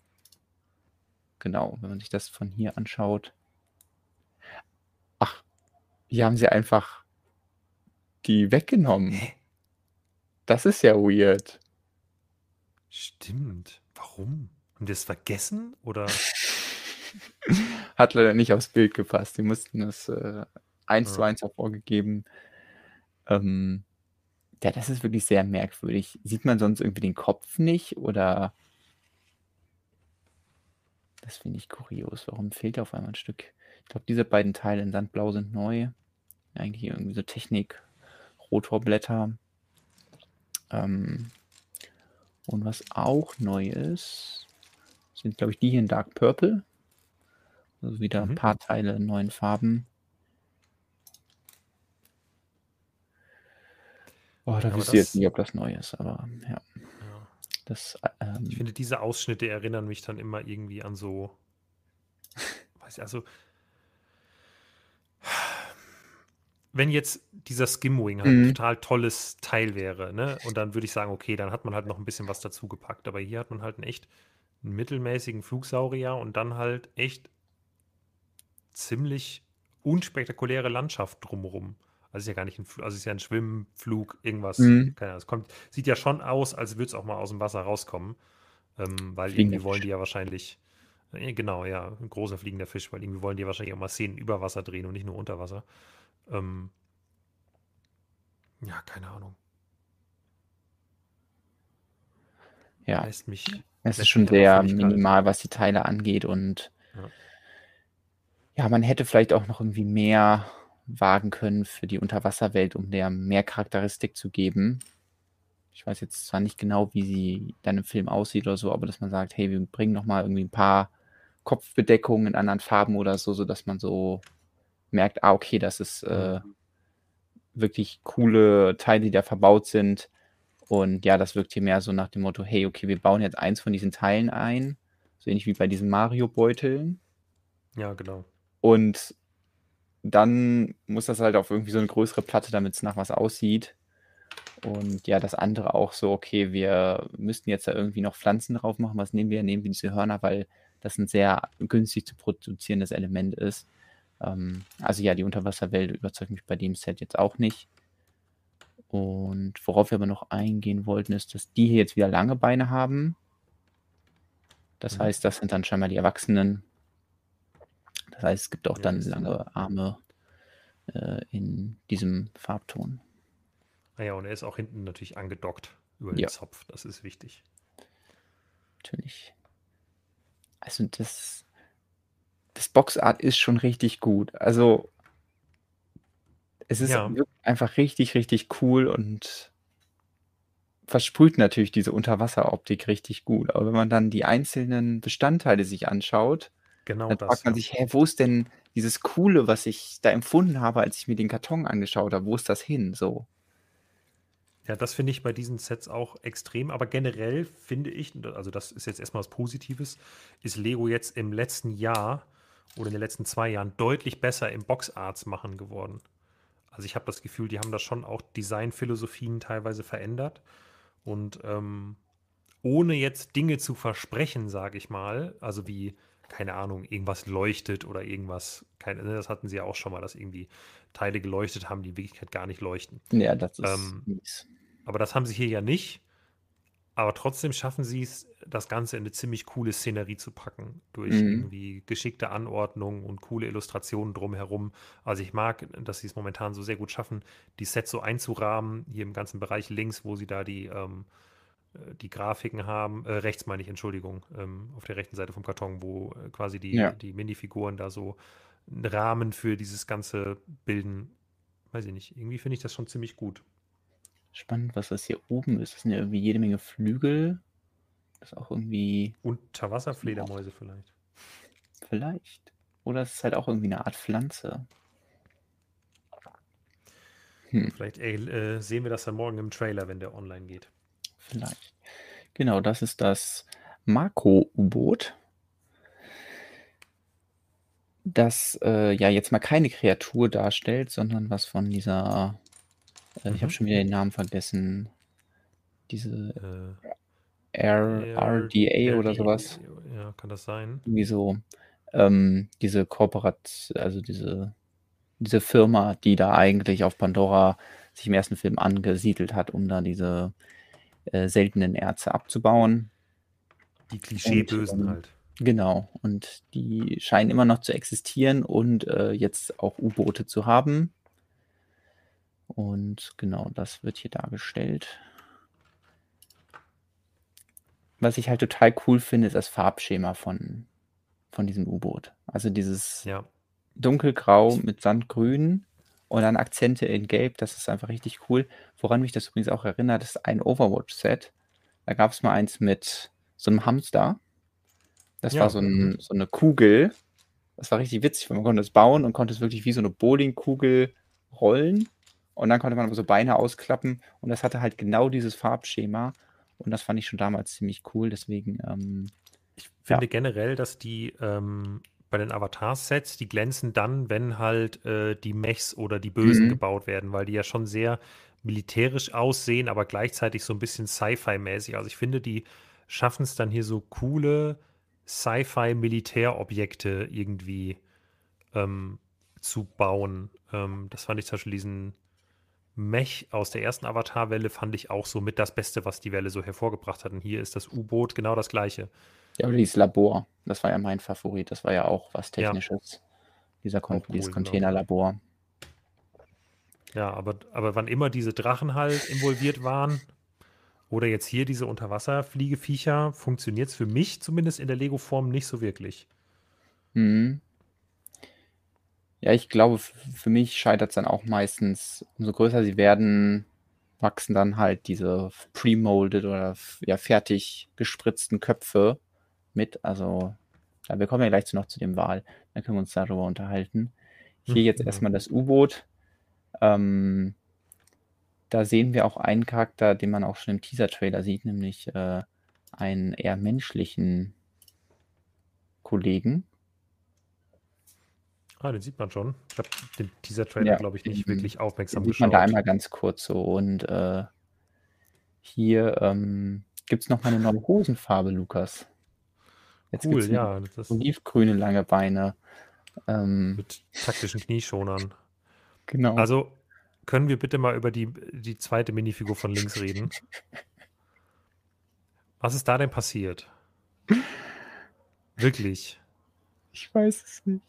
Speaker 1: Genau, wenn man sich das von hier anschaut. Ach, hier haben sie einfach die weggenommen. Das ist ja weird.
Speaker 2: Stimmt. Warum? Haben die das vergessen? Oder?
Speaker 1: Hat leider nicht aufs Bild gepasst. Die mussten es äh, eins zu
Speaker 2: Ja.
Speaker 1: eins hervorgegeben. Ähm, ja, das ist wirklich sehr merkwürdig. Sieht man sonst irgendwie den Kopf nicht oder das finde ich kurios. Warum fehlt auf einmal ein Stück? Ich glaube, diese beiden Teile in Sandblau sind neu. Eigentlich irgendwie so Technik, Rotorblätter. Ähm, und was auch neu ist, sind, glaube ich, die hier in Dark Purple. Also wieder ein
Speaker 2: Mhm.
Speaker 1: paar Teile in neuen Farben. Oh, da wisst ihr jetzt nicht, ob das neu ist, aber ja,
Speaker 2: Ja.
Speaker 1: das ähm,
Speaker 2: Ich finde, diese Ausschnitte erinnern mich dann immer irgendwie an so, weiß ich, also, wenn jetzt dieser Skimwing halt ein
Speaker 1: Mhm.
Speaker 2: total tolles Teil wäre, ne, und dann würde ich sagen, okay, dann hat man halt noch ein bisschen was dazu gepackt, aber hier hat man halt einen echt mittelmäßigen Flugsaurier und dann halt echt ziemlich unspektakuläre Landschaft drumherum. Also ist ja gar nicht ein, Fl- also ist ja ein Schwimmflug, irgendwas.
Speaker 1: Mhm.
Speaker 2: Keine Ahnung. Es kommt, sieht ja schon aus, als würde es auch mal aus dem Wasser rauskommen. Ähm, weil
Speaker 1: Fliegender
Speaker 2: irgendwie wollen
Speaker 1: Fisch.
Speaker 2: die ja wahrscheinlich, äh, genau, ja, ein großer fliegender Fisch, weil irgendwie wollen die ja wahrscheinlich auch mal Szenen über Wasser drehen und nicht nur unter Wasser. Ähm, ja, keine Ahnung.
Speaker 1: ja,
Speaker 2: Lässt mich.
Speaker 1: es ist schon sehr minimal, was die Teile angeht und
Speaker 2: Ja.
Speaker 1: ja, man hätte vielleicht auch noch irgendwie mehr wagen können für die Unterwasserwelt, um der mehr Charakteristik zu geben. Ich weiß jetzt zwar nicht genau, wie sie dann im Film aussieht oder so, aber dass man sagt, hey, wir bringen noch mal irgendwie ein paar Kopfbedeckungen in anderen Farben oder so, sodass man so merkt, ah, okay, das ist äh, wirklich coole Teile, die da verbaut sind. Und ja, das wirkt hier mehr so nach dem Motto, hey, okay, wir bauen jetzt eins von diesen Teilen ein, so ähnlich wie bei diesen Mario-Beuteln.
Speaker 2: Ja, genau.
Speaker 1: Und dann muss das halt auf irgendwie so eine größere Platte, damit es nach was aussieht. Und ja, das andere auch so, okay, wir müssten jetzt da irgendwie noch Pflanzen drauf machen. Was nehmen wir? Nehmen wir diese Hörner, weil das ein sehr günstig zu produzierendes Element ist. Ähm, also ja, die Unterwasserwelt überzeugt mich bei dem Set jetzt auch nicht. Und worauf wir aber noch eingehen wollten, ist, dass die hier jetzt wieder lange Beine haben. Das
Speaker 2: Mhm.
Speaker 1: heißt, das sind dann scheinbar die Erwachsenen. Das heißt, es gibt auch
Speaker 2: Ja,
Speaker 1: dann lange Arme äh, in diesem Farbton.
Speaker 2: Ah ja, und er ist auch hinten natürlich angedockt über den
Speaker 1: Ja.
Speaker 2: Zopf. Das ist wichtig.
Speaker 1: Natürlich. Also das, das Boxart ist schon richtig gut. Also es ist
Speaker 2: Ja.
Speaker 1: einfach richtig, richtig cool und versprüht natürlich diese Unterwasseroptik richtig gut. Aber wenn man dann die einzelnen Bestandteile sich anschaut,
Speaker 2: Genau
Speaker 1: dann
Speaker 2: das.
Speaker 1: fragt man
Speaker 2: ja.
Speaker 1: sich, hä, wo ist denn dieses Coole, was ich da empfunden habe, als ich mir den Karton angeschaut habe? Wo ist das hin? So.
Speaker 2: Ja, das finde ich bei diesen Sets auch extrem, aber generell finde ich, also das ist jetzt erstmal was Positives, ist Lego jetzt im letzten Jahr oder in den letzten zwei Jahren deutlich besser im Boxarts machen geworden. Also ich habe das Gefühl, die haben da schon auch Designphilosophien teilweise verändert und ähm, ohne jetzt Dinge zu versprechen, sage ich mal, also wie, keine Ahnung, irgendwas leuchtet oder irgendwas, keine, ne, das hatten sie ja auch schon mal, dass irgendwie Teile geleuchtet haben, die in Wirklichkeit gar nicht leuchten.
Speaker 1: Ja, das ist
Speaker 2: Ähm,
Speaker 1: mies.
Speaker 2: Aber das haben sie hier ja nicht. Aber trotzdem schaffen sie es, das Ganze in eine ziemlich coole Szenerie zu packen. Durch
Speaker 1: Mhm.
Speaker 2: irgendwie geschickte Anordnung und coole Illustrationen drumherum. Also ich mag, dass sie es momentan so sehr gut schaffen, die Sets so einzurahmen. Hier im ganzen Bereich links, wo sie da die, ähm, äh, die Grafiken haben. Äh, rechts meine ich, Entschuldigung. Ähm, auf der rechten Seite vom Karton, wo äh, quasi die,
Speaker 1: Ja.
Speaker 2: die Minifiguren da so einen Rahmen für dieses Ganze bilden. Weiß ich nicht. Irgendwie finde ich das schon ziemlich gut.
Speaker 1: spannend, was das hier oben ist. Das sind ja irgendwie jede Menge Flügel. Das ist auch irgendwie.
Speaker 2: Unterwasserfledermäuse vielleicht.
Speaker 1: Vielleicht. Oder es ist halt auch irgendwie eine Art Pflanze.
Speaker 2: Hm. Vielleicht äh, sehen wir das dann morgen im Trailer, wenn der online geht.
Speaker 1: Vielleicht. Genau, das ist das Makro-U-Boot. Das äh, ja jetzt mal keine Kreatur darstellt, sondern was von dieser, äh, mhm. ich habe schon wieder den Namen vergessen, diese äh, RDA oder sowas.
Speaker 2: Ja, kann das sein?
Speaker 1: Irgendwie so. Ähm, diese Kooperat, also diese diese Firma, die da eigentlich auf Pandora sich im ersten Film angesiedelt hat, um da diese äh, seltenen Erze abzubauen.
Speaker 2: Die Klischeebösen ähm, halt.
Speaker 1: Genau. Und die scheinen immer noch zu existieren und äh, jetzt auch U-Boote zu haben. Und genau, das wird hier dargestellt. Was ich halt total cool finde, ist das Farbschema von, von diesem U-Boot. Also dieses
Speaker 2: ja
Speaker 1: dunkelgrau mit Sandgrün und dann Akzente in Gelb. Das ist einfach richtig cool. Woran mich das übrigens auch erinnert, ist ein Overwatch-Set. Da gab es mal eins mit so einem Hamster. Das ja. war so, ein, so, eine Kugel. Das war richtig witzig, weil man konnte es bauen und konnte es wirklich wie so eine Bowlingkugel rollen. Und dann konnte man aber so Beine ausklappen. Und das hatte halt genau dieses Farbschema. Und das fand ich schon damals ziemlich cool. Deswegen. Ähm,
Speaker 2: ich finde ja. generell, dass die ähm, bei den Avatar-Sets, die glänzen dann, wenn halt äh, die Mechs oder die Bösen mhm. gebaut werden, weil die ja schon sehr militärisch aussehen, aber gleichzeitig so ein bisschen Sci-Fi-mäßig. Also ich finde, die schaffen es dann hier so coole Sci-Fi-Militärobjekte irgendwie ähm, zu bauen. Ähm, das fand ich zum Beispiel diesen Mech aus der ersten Avatar-Welle fand ich auch so mit das Beste, was die Welle so hervorgebracht hat. Und hier ist das U-Boot genau das gleiche.
Speaker 1: Ja, oder dieses Labor. Das war ja mein Favorit. Das war ja auch was Technisches. Ja. Dieser Kon cool, dieses genau. Containerlabor.
Speaker 2: Ja, aber, aber wann immer diese Drachen halt involviert waren, oder jetzt hier diese Unterwasserfliegeviecher, funktioniert es für mich zumindest in der Lego-Form nicht so wirklich.
Speaker 1: Mhm. Ja, ich glaube, für mich scheitert es dann auch meistens, umso größer sie werden, wachsen dann halt diese pre-molded oder ja, fertig gespritzten Köpfe mit. Also, ja, wir kommen ja gleich noch zu dem Wahl. Dann können wir uns darüber unterhalten. Hier jetzt mhm. erstmal das U-Boot. Ähm, da sehen wir auch einen Charakter, den man auch schon im Teaser-Trailer sieht, nämlich äh, einen eher menschlichen Kollegen.
Speaker 2: Ah, den sieht man schon. Ich habe den Teaser-Trailer, ja, glaube ich, nicht wirklich aufmerksam
Speaker 1: den geschaut. Sieht man da einmal ganz kurz so. Und äh, hier ähm, gibt es noch mal eine neue Hosenfarbe, Lukas.
Speaker 2: Jetzt cool, ja.
Speaker 1: Das olivgrüne lange Beine.
Speaker 2: Ähm, mit taktischen Knieschonern.
Speaker 1: Genau.
Speaker 2: Also können wir bitte mal über die, die zweite Minifigur von links reden? Was ist da denn passiert? Wirklich.
Speaker 1: Ich weiß es nicht.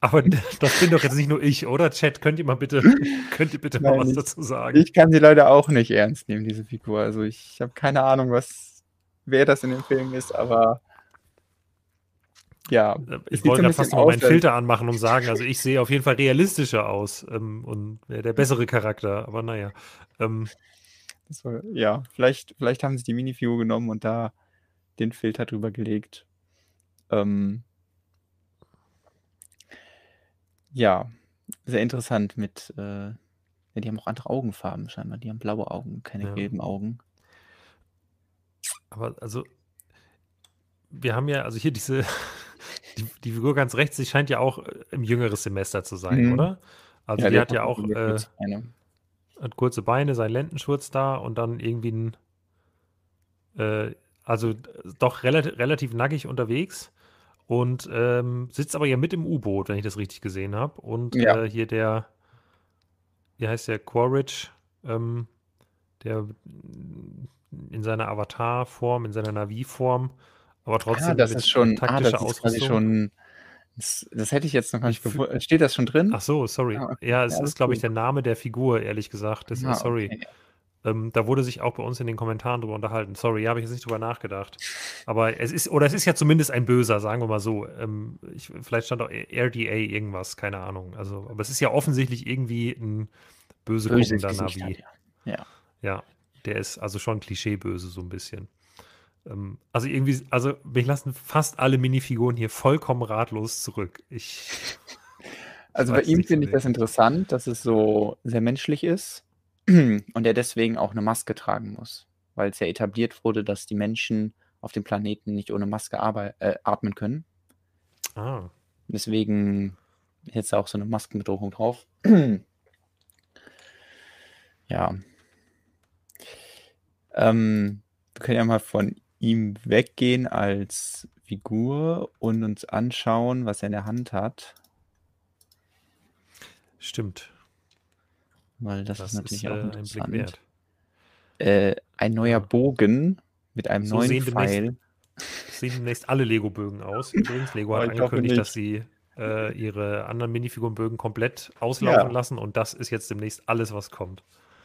Speaker 2: Aber das bin doch jetzt nicht nur ich, oder? Chat, könnt ihr mal bitte, könnt ihr bitte Nein, mal was ich, dazu sagen?
Speaker 1: Ich kann sie leider auch nicht ernst nehmen, diese Figur. Also ich habe keine Ahnung, was, wer das in dem Film ist, aber ja.
Speaker 2: Ich wollte da fast mal meinen Filter anmachen und sagen, also ich sehe auf jeden Fall realistischer aus ähm, und der bessere Charakter, aber naja. Ähm,
Speaker 1: war, ja, vielleicht, vielleicht haben sie die Minifigur genommen und da den Filter drüber gelegt. Ähm, ja, sehr interessant mit, äh, ja, die haben auch andere Augenfarben scheinbar. Die haben blaue Augen, keine ja. gelben Augen.
Speaker 2: Aber also, wir haben ja, also hier diese, die, die Figur ganz rechts, sie scheint ja auch äh, im jüngeren Semester zu sein, mhm. oder? Also ja, die hat ja auch äh, hat kurze Beine, sein Lendenschurz da und dann irgendwie ein, äh, also doch relativ, relativ nackig unterwegs und ähm, sitzt aber ja mit im U-Boot, wenn ich das richtig gesehen habe. Und ja. äh, hier der, wie heißt der, Quaritch, ähm, der in seiner Avatar-Form, in seiner Navi-Form aber trotzdem. Ah,
Speaker 1: das ist schon, ah, das ist quasi schon. Das, das, hätte ich jetzt noch gar nicht gewusst. Steht das schon drin?
Speaker 2: Ach so, sorry. Ah, okay. Ja, es ja, ist, glaube ich, der Name der Figur, ehrlich gesagt. Das, ah, sorry. Okay. Ähm, da wurde sich auch bei uns in den Kommentaren drüber unterhalten. Sorry, habe ich jetzt nicht drüber nachgedacht. Aber es ist, oder es ist ja zumindest ein Böser, sagen wir mal so. Ähm, ich, vielleicht stand auch RDA irgendwas, keine Ahnung. Also, aber es ist ja offensichtlich irgendwie ein böse guckender Navi.
Speaker 1: Ja.
Speaker 2: Ja, der ist also schon klischeeböse so ein bisschen. Ähm, also irgendwie, also mich lassen fast alle Minifiguren hier vollkommen ratlos zurück. Ich.
Speaker 1: Also bei ihm finde ich das interessant, dass es so sehr menschlich ist und er deswegen auch eine Maske tragen muss, weil es ja etabliert wurde, dass die Menschen auf dem Planeten nicht ohne Maske äh, atmen können.
Speaker 2: Ah.
Speaker 1: Deswegen jetzt auch so eine Maskenbedrohung drauf. ja. Ähm, wir können ja mal von ihm weggehen als Figur und uns anschauen, was er in der Hand hat.
Speaker 2: Stimmt.
Speaker 1: Weil das, das ist natürlich ist, auch äh, interessant. Ein, äh, ein neuer. Bogen mit einem so neuen sehen Pfeil.
Speaker 2: Demnächst, sehen demnächst alle Lego-Bögen aus. Übrigens, Lego hat angekündigt, dass sie äh, ihre anderen Minifigurenbögen komplbt auslaufen ja. lassen und das ist jetzt demnächst alles, was kommt.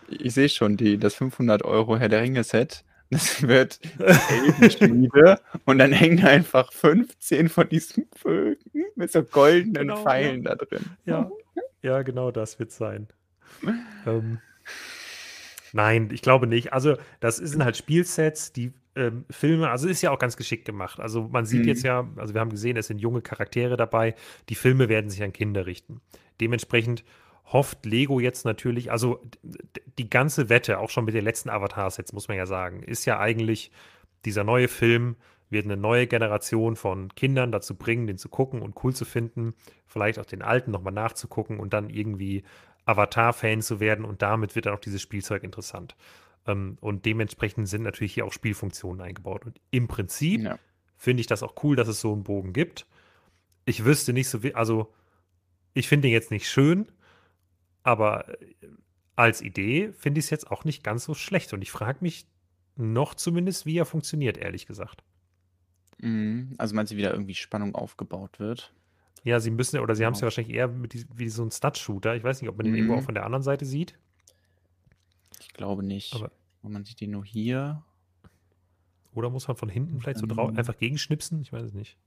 Speaker 1: Ich sehe schon, die, das 500 Euro Herr der Ringe-Set das wird Elbenschmiede und dann hängen einfach 15 von diesen Vögeln mit so goldenen genau, Pfeilen
Speaker 2: ja.
Speaker 1: da drin.
Speaker 2: Ja. ja, genau das wird sein. ähm, nein, ich glaube nicht. Also, das sind halt Spielsets, die ähm, Filme, also ist ja auch ganz geschickt gemacht. Also man sieht mhm. jetzt ja, also wir haben gesehen, es sind junge Charaktere dabei. Die Filme werden sich an Kinder richten. Dementsprechend hofft Lego jetzt natürlich, also die ganze Wette, auch schon mit den letzten Avatar-Sets, muss man ja sagen, ist ja eigentlich, dieser neue Film wird eine neue Generation von Kindern dazu bringen, den zu gucken und cool zu finden, vielleicht auch den alten nochmal nachzugucken und dann irgendwie Avatar-Fan zu werden und damit wird dann auch dieses Spielzeug interessant. Ähm, und dementsprechend sind natürlich hier auch Spielfunktionen eingebaut. Und im Prinzip ja. finde ich das auch cool, dass es so einen Bogen gibt. Ich wüsste nicht so, also ich finde ihn jetzt nicht schön, aber äh, als Idee finde ich es jetzt auch nicht ganz so schlecht. Und ich frage mich noch zumindest, wie er funktioniert, ehrlich gesagt.
Speaker 1: Mhm. Also meinst du, wie da irgendwie Spannung aufgebaut wird?
Speaker 2: Ja, sie müssen, oder sie haben es ja genau. wahrscheinlich eher mit die, wie so ein Stud-Shooter. Ich weiß nicht, ob man den irgendwo auch mhm. von der anderen Seite sieht.
Speaker 1: Ich glaube nicht. Aber man sieht den nur hier.
Speaker 2: Oder muss man von hinten vielleicht so drauf einfach gegenschnipsen? Ich weiß es nicht.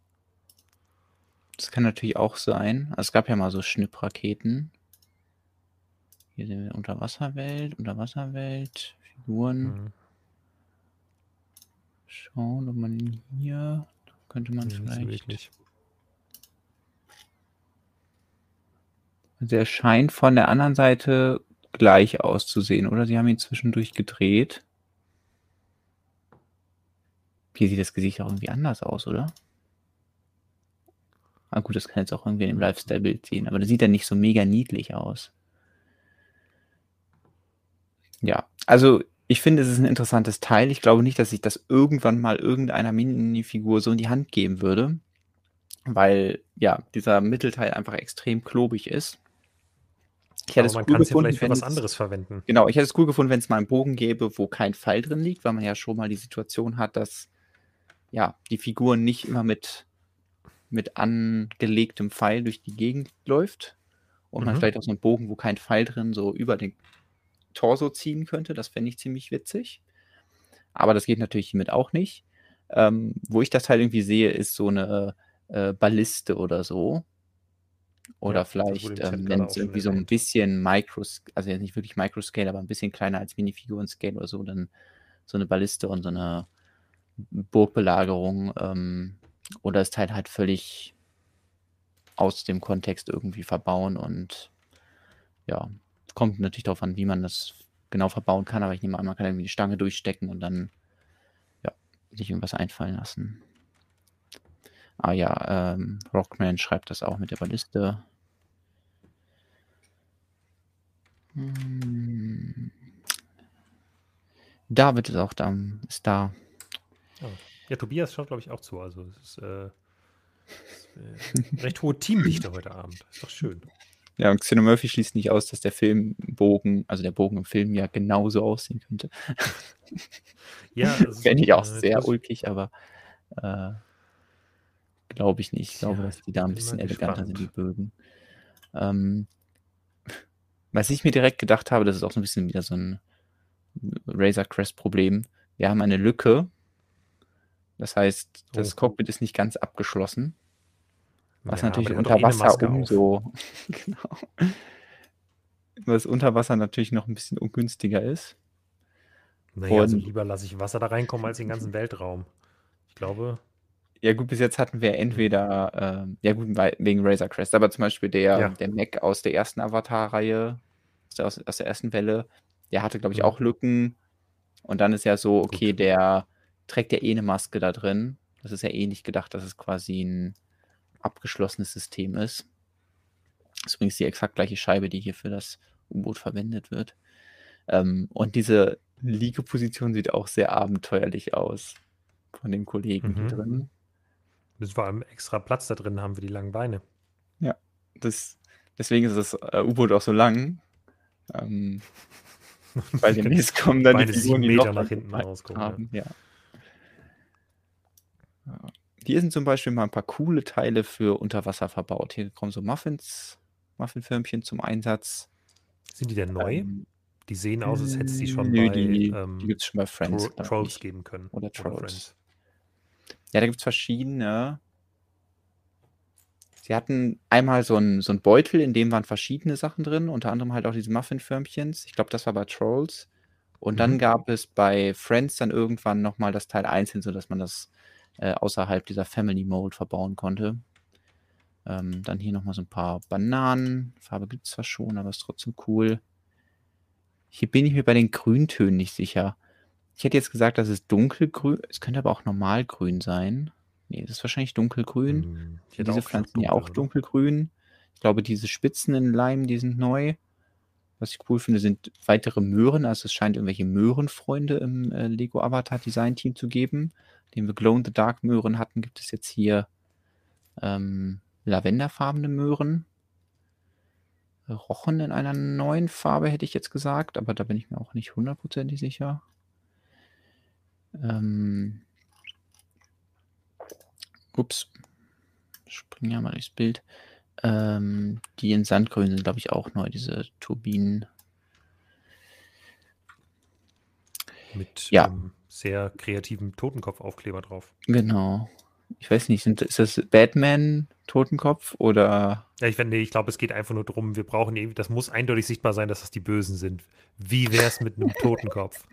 Speaker 1: Das kann natürlich auch sein. Also es gab ja mal so Schnippraketen. Hier sehen wir Unterwasserwelt, Unterwasserwelt, Figuren. Mhm. Schauen, ob man ihn hier könnte man nee, vielleicht. Also er scheint von der anderen Seite gleich auszusehen, oder? Sie haben ihn zwischendurch gedreht. Hier sieht das Gesicht auch irgendwie anders aus, oder? Ah gut, das kann jetzt auch irgendwie in dem Lifestyle-Bild sehen, aber das sieht ja nicht so mega niedlich aus. Ja, also ich finde, es ist ein interessantes Teil. Ich glaube nicht, dass ich das irgendwann mal irgendeiner Minifigur so in die Hand geben würde, weil ja, dieser Mittelteil einfach extrem klobig ist.
Speaker 2: Ich hätte Aber man cool kann es ja vielleicht für was anderes verwenden.
Speaker 1: Genau, ich hätte es cool gefunden, wenn es mal einen Bogen gäbe, wo kein Pfeil drin liegt, weil man ja schon mal die Situation hat, dass ja, die Figur nicht immer mit, mit angelegtem Pfeil durch die Gegend läuft. Und mhm. man vielleicht auch so einen Bogen, wo kein Pfeil drin so über den Torso ziehen könnte. Das fände ich ziemlich witzig. Aber das geht natürlich hiermit auch nicht. Ähm, wo ich das Teil irgendwie sehe, ist so eine äh, Balliste oder so. Oder ja, vielleicht, ähm, wenn es irgendwie so ein bisschen Micro, also jetzt nicht wirklich Microscale, aber ein bisschen kleiner als Minifiguren-Scale oder so, dann so eine Balliste und so eine Burgbelagerung ähm, oder das Teil halt völlig aus dem Kontext irgendwie verbauen und ja, kommt natürlich darauf an, wie man das genau verbauen kann, aber ich nehme an, man kann irgendwie die Stange durchstecken und dann ja, sich irgendwas einfallen lassen. Ah ja, ähm, Rockman schreibt das auch mit der Balliste. Hm. David ist auch da, ist da.
Speaker 2: Ja, Tobias schaut, glaube ich, auch zu. Also es ist, äh, ist äh, recht hohe Teamdichte heute Abend. Ist doch schön.
Speaker 1: Ja, und Xeno Murphy schließt nicht aus, dass der Filmbogen, also der Bogen im Film ja genauso aussehen könnte. Ja, fände ich auch sehr ulkig, aber äh, glaube ich nicht. Ich glaube, dass die da ein bisschen eleganter sind, die Bögen. Ähm, was ich mir direkt gedacht habe, das ist auch so ein bisschen wieder so ein Razor Crest Problem. Wir haben eine Lücke. Das heißt, das oh. Cockpit ist nicht ganz abgeschlossen. Was ja, natürlich unter Wasser umso. genau. Was unter Wasser natürlich noch ein bisschen ungünstiger ist.
Speaker 2: Naja, also lieber lasse ich Wasser da reinkommen als den ganzen Weltraum. Ich glaube.
Speaker 1: Ja, gut, bis jetzt hatten wir entweder, äh, ja gut, wegen Razor Crest, aber zum Beispiel der, ja. der Mac aus der ersten Avatar-Reihe, aus, aus, der ersten Welle, der hatte, glaube ich, auch Lücken. Und dann ist ja so, okay, gut. der trägt ja eh eine Maske da drin. Das ist ja eh nicht gedacht, dass es quasi ein abgeschlossenes System ist. Das ist übrigens die exakt gleiche Scheibe, die hier für das U-Boot verwendet wird. Ähm, und diese Liegeposition sieht auch sehr abenteuerlich aus von den Kollegen mhm. drin.
Speaker 2: Müssen wir einem extra Platz da drin haben für die langen Beine.
Speaker 1: Ja, das, deswegen ist das äh, U-Boot auch so lang. Ähm, weil demnächst kommen dann
Speaker 2: die Figuren, die Meter nach hinten rauskommen. Haben.
Speaker 1: Ja. ja. Hier sind zum Beispiel mal ein paar coole Teile für Unterwasser verbaut. Hier kommen so Muffins, Muffinförmchen zum Einsatz.
Speaker 2: Sind die denn neu? Ähm, die sehen aus, als hätte es die schon nö, bei,
Speaker 1: die, ähm, die gibt es schon bei Friends.
Speaker 2: Tro Trolls geben können.
Speaker 1: Oder Trolls. Ja, da gibt es verschiedene. Sie hatten einmal so einen so Beutel, in dem waren verschiedene Sachen drin, unter anderem halt auch diese Muffinförmchens. Ich glaube, das war bei Trolls. Und mhm. dann gab es bei Friends dann irgendwann nochmal das Teil einzeln, sodass man das äh, außerhalb dieser Family Mode verbauen konnte. Ähm, dann hier nochmal so ein paar Bananen. Farbe gibt es zwar schon, aber ist trotzdem cool. Hier bin ich mir bei den Grüntönen nicht sicher. Ich hätte jetzt gesagt, das ist dunkelgrün. Es könnte aber auch normalgrün sein. Nee, das ist wahrscheinlich dunkelgrün. Hm, diese Pflanzen ja auch dunkelgrün. Ich glaube, diese Spitzen in Leim, die sind neu. Was ich cool finde, sind weitere Möhren. Also es scheint irgendwelche Möhrenfreunde im äh, Lego Avatar Design Team zu geben. Den wir Glow in the Dark Möhren hatten, gibt es jetzt hier ähm, lavenderfarbene Möhren. Rochen in einer neuen Farbe, hätte ich jetzt gesagt, aber da bin ich mir auch nicht hundertprozentig sicher. Ähm, ups, springen ja mal durchs Bild. Ähm, die in Sandgrün sind, glaube ich, auch neu, diese Turbinen.
Speaker 2: Mit ja. ähm, sehr kreativem Totenkopfaufkleber drauf.
Speaker 1: Genau. Ich weiß nicht, sind, ist das Batman Totenkopf oder?
Speaker 2: Ja, ich, nee, ich glaube, es geht einfach nur darum, wir brauchen irgendwie, das muss eindeutig sichtbar sein, dass das die Bösen sind. Wie wäre es mit einem Totenkopf?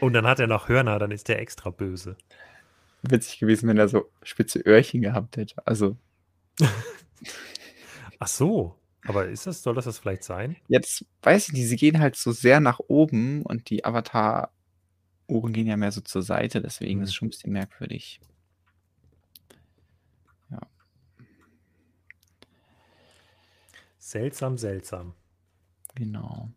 Speaker 2: Und dann hat er noch Hörner, dann ist der extra böse.
Speaker 1: Witzig gewesen, wenn er so spitze Öhrchen gehabt hätte. Also.
Speaker 2: Ach so. Aber ist das, soll das das vielleicht sein?
Speaker 1: Jetzt weiß ich nicht, sie gehen halt so sehr nach oben und die Avatar-Ohren gehen ja mehr so zur Seite, deswegen mhm. ist es schon ein bisschen merkwürdig. Ja.
Speaker 2: Seltsam, seltsam.
Speaker 1: Genau.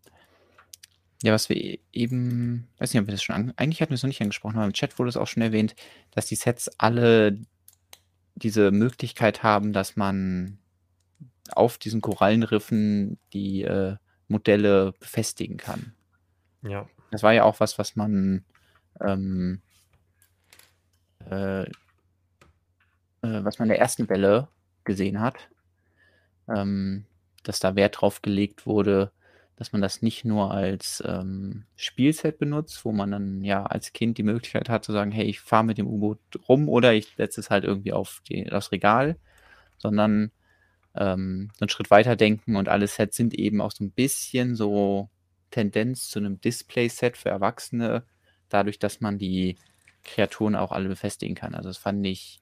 Speaker 1: Ja, was wir e-, eben, weiß nicht, ob wir das schon an, eigentlich hatten wir es noch nicht angesprochen, aber im Chat wurde es auch schon erwähnt, dass die Sets alle diese Möglichkeit haben, dass man auf diesen Korallenriffen die äh, Modelle befestigen kann.
Speaker 2: Ja.
Speaker 1: Das war ja auch was, was man ähm, äh, äh, was man in der ersten Welle gesehen hat, ähm, dass da Wert drauf gelegt wurde, dass man das nicht nur als ähm, Spielset benutzt, wo man dann ja als Kind die Möglichkeit hat zu sagen, hey, ich fahre mit dem U-Boot rum oder ich setze es halt irgendwie auf die, aufs Regal, sondern ähm, einen Schritt weiter denken und alle Sets sind eben auch so ein bisschen so Tendenz zu einem Display-Set für Erwachsene, dadurch, dass man die Kreaturen auch alle befestigen kann. Also das fand ich,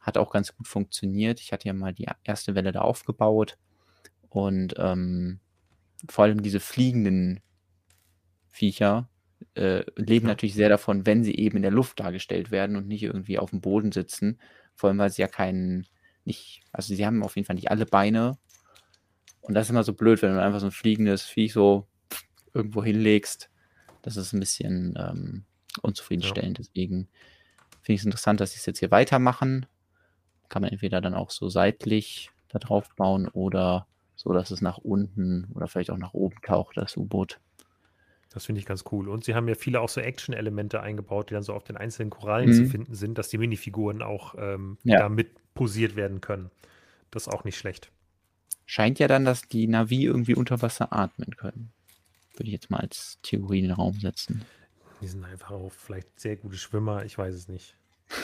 Speaker 1: hat auch ganz gut funktioniert. Ich hatte ja mal die erste Welle da aufgebaut und ähm, vor allem diese fliegenden Viecher äh, leben ja. natürlich sehr davon, wenn sie eben in der Luft dargestellt werden und nicht irgendwie auf dem Boden sitzen. Vor allem, weil sie ja keinen, nicht, also sie haben auf jeden Fall nicht alle Beine. Und das ist immer so blöd, wenn du einfach so ein fliegendes Viech so irgendwo hinlegst. Das ist ein bisschen ähm, unzufriedenstellend. Ja. Deswegen finde ich es interessant, dass sie es jetzt hier weitermachen. Kann man entweder dann auch so seitlich da drauf bauen oder so dass es nach unten oder vielleicht auch nach oben taucht, das U-Boot.
Speaker 2: Das finde ich ganz cool. Und sie haben ja viele auch so Action-Elemente eingebaut, die dann so auf den einzelnen Korallen mhm. zu finden sind, dass die Minifiguren auch ähm, ja. damit posiert werden können. Das ist auch nicht schlecht.
Speaker 1: Scheint ja dann, dass die Navi irgendwie unter Wasser atmen können. Würde ich jetzt mal als Theorie in den Raum setzen.
Speaker 2: Die sind einfach auch vielleicht sehr gute Schwimmer, ich weiß es nicht.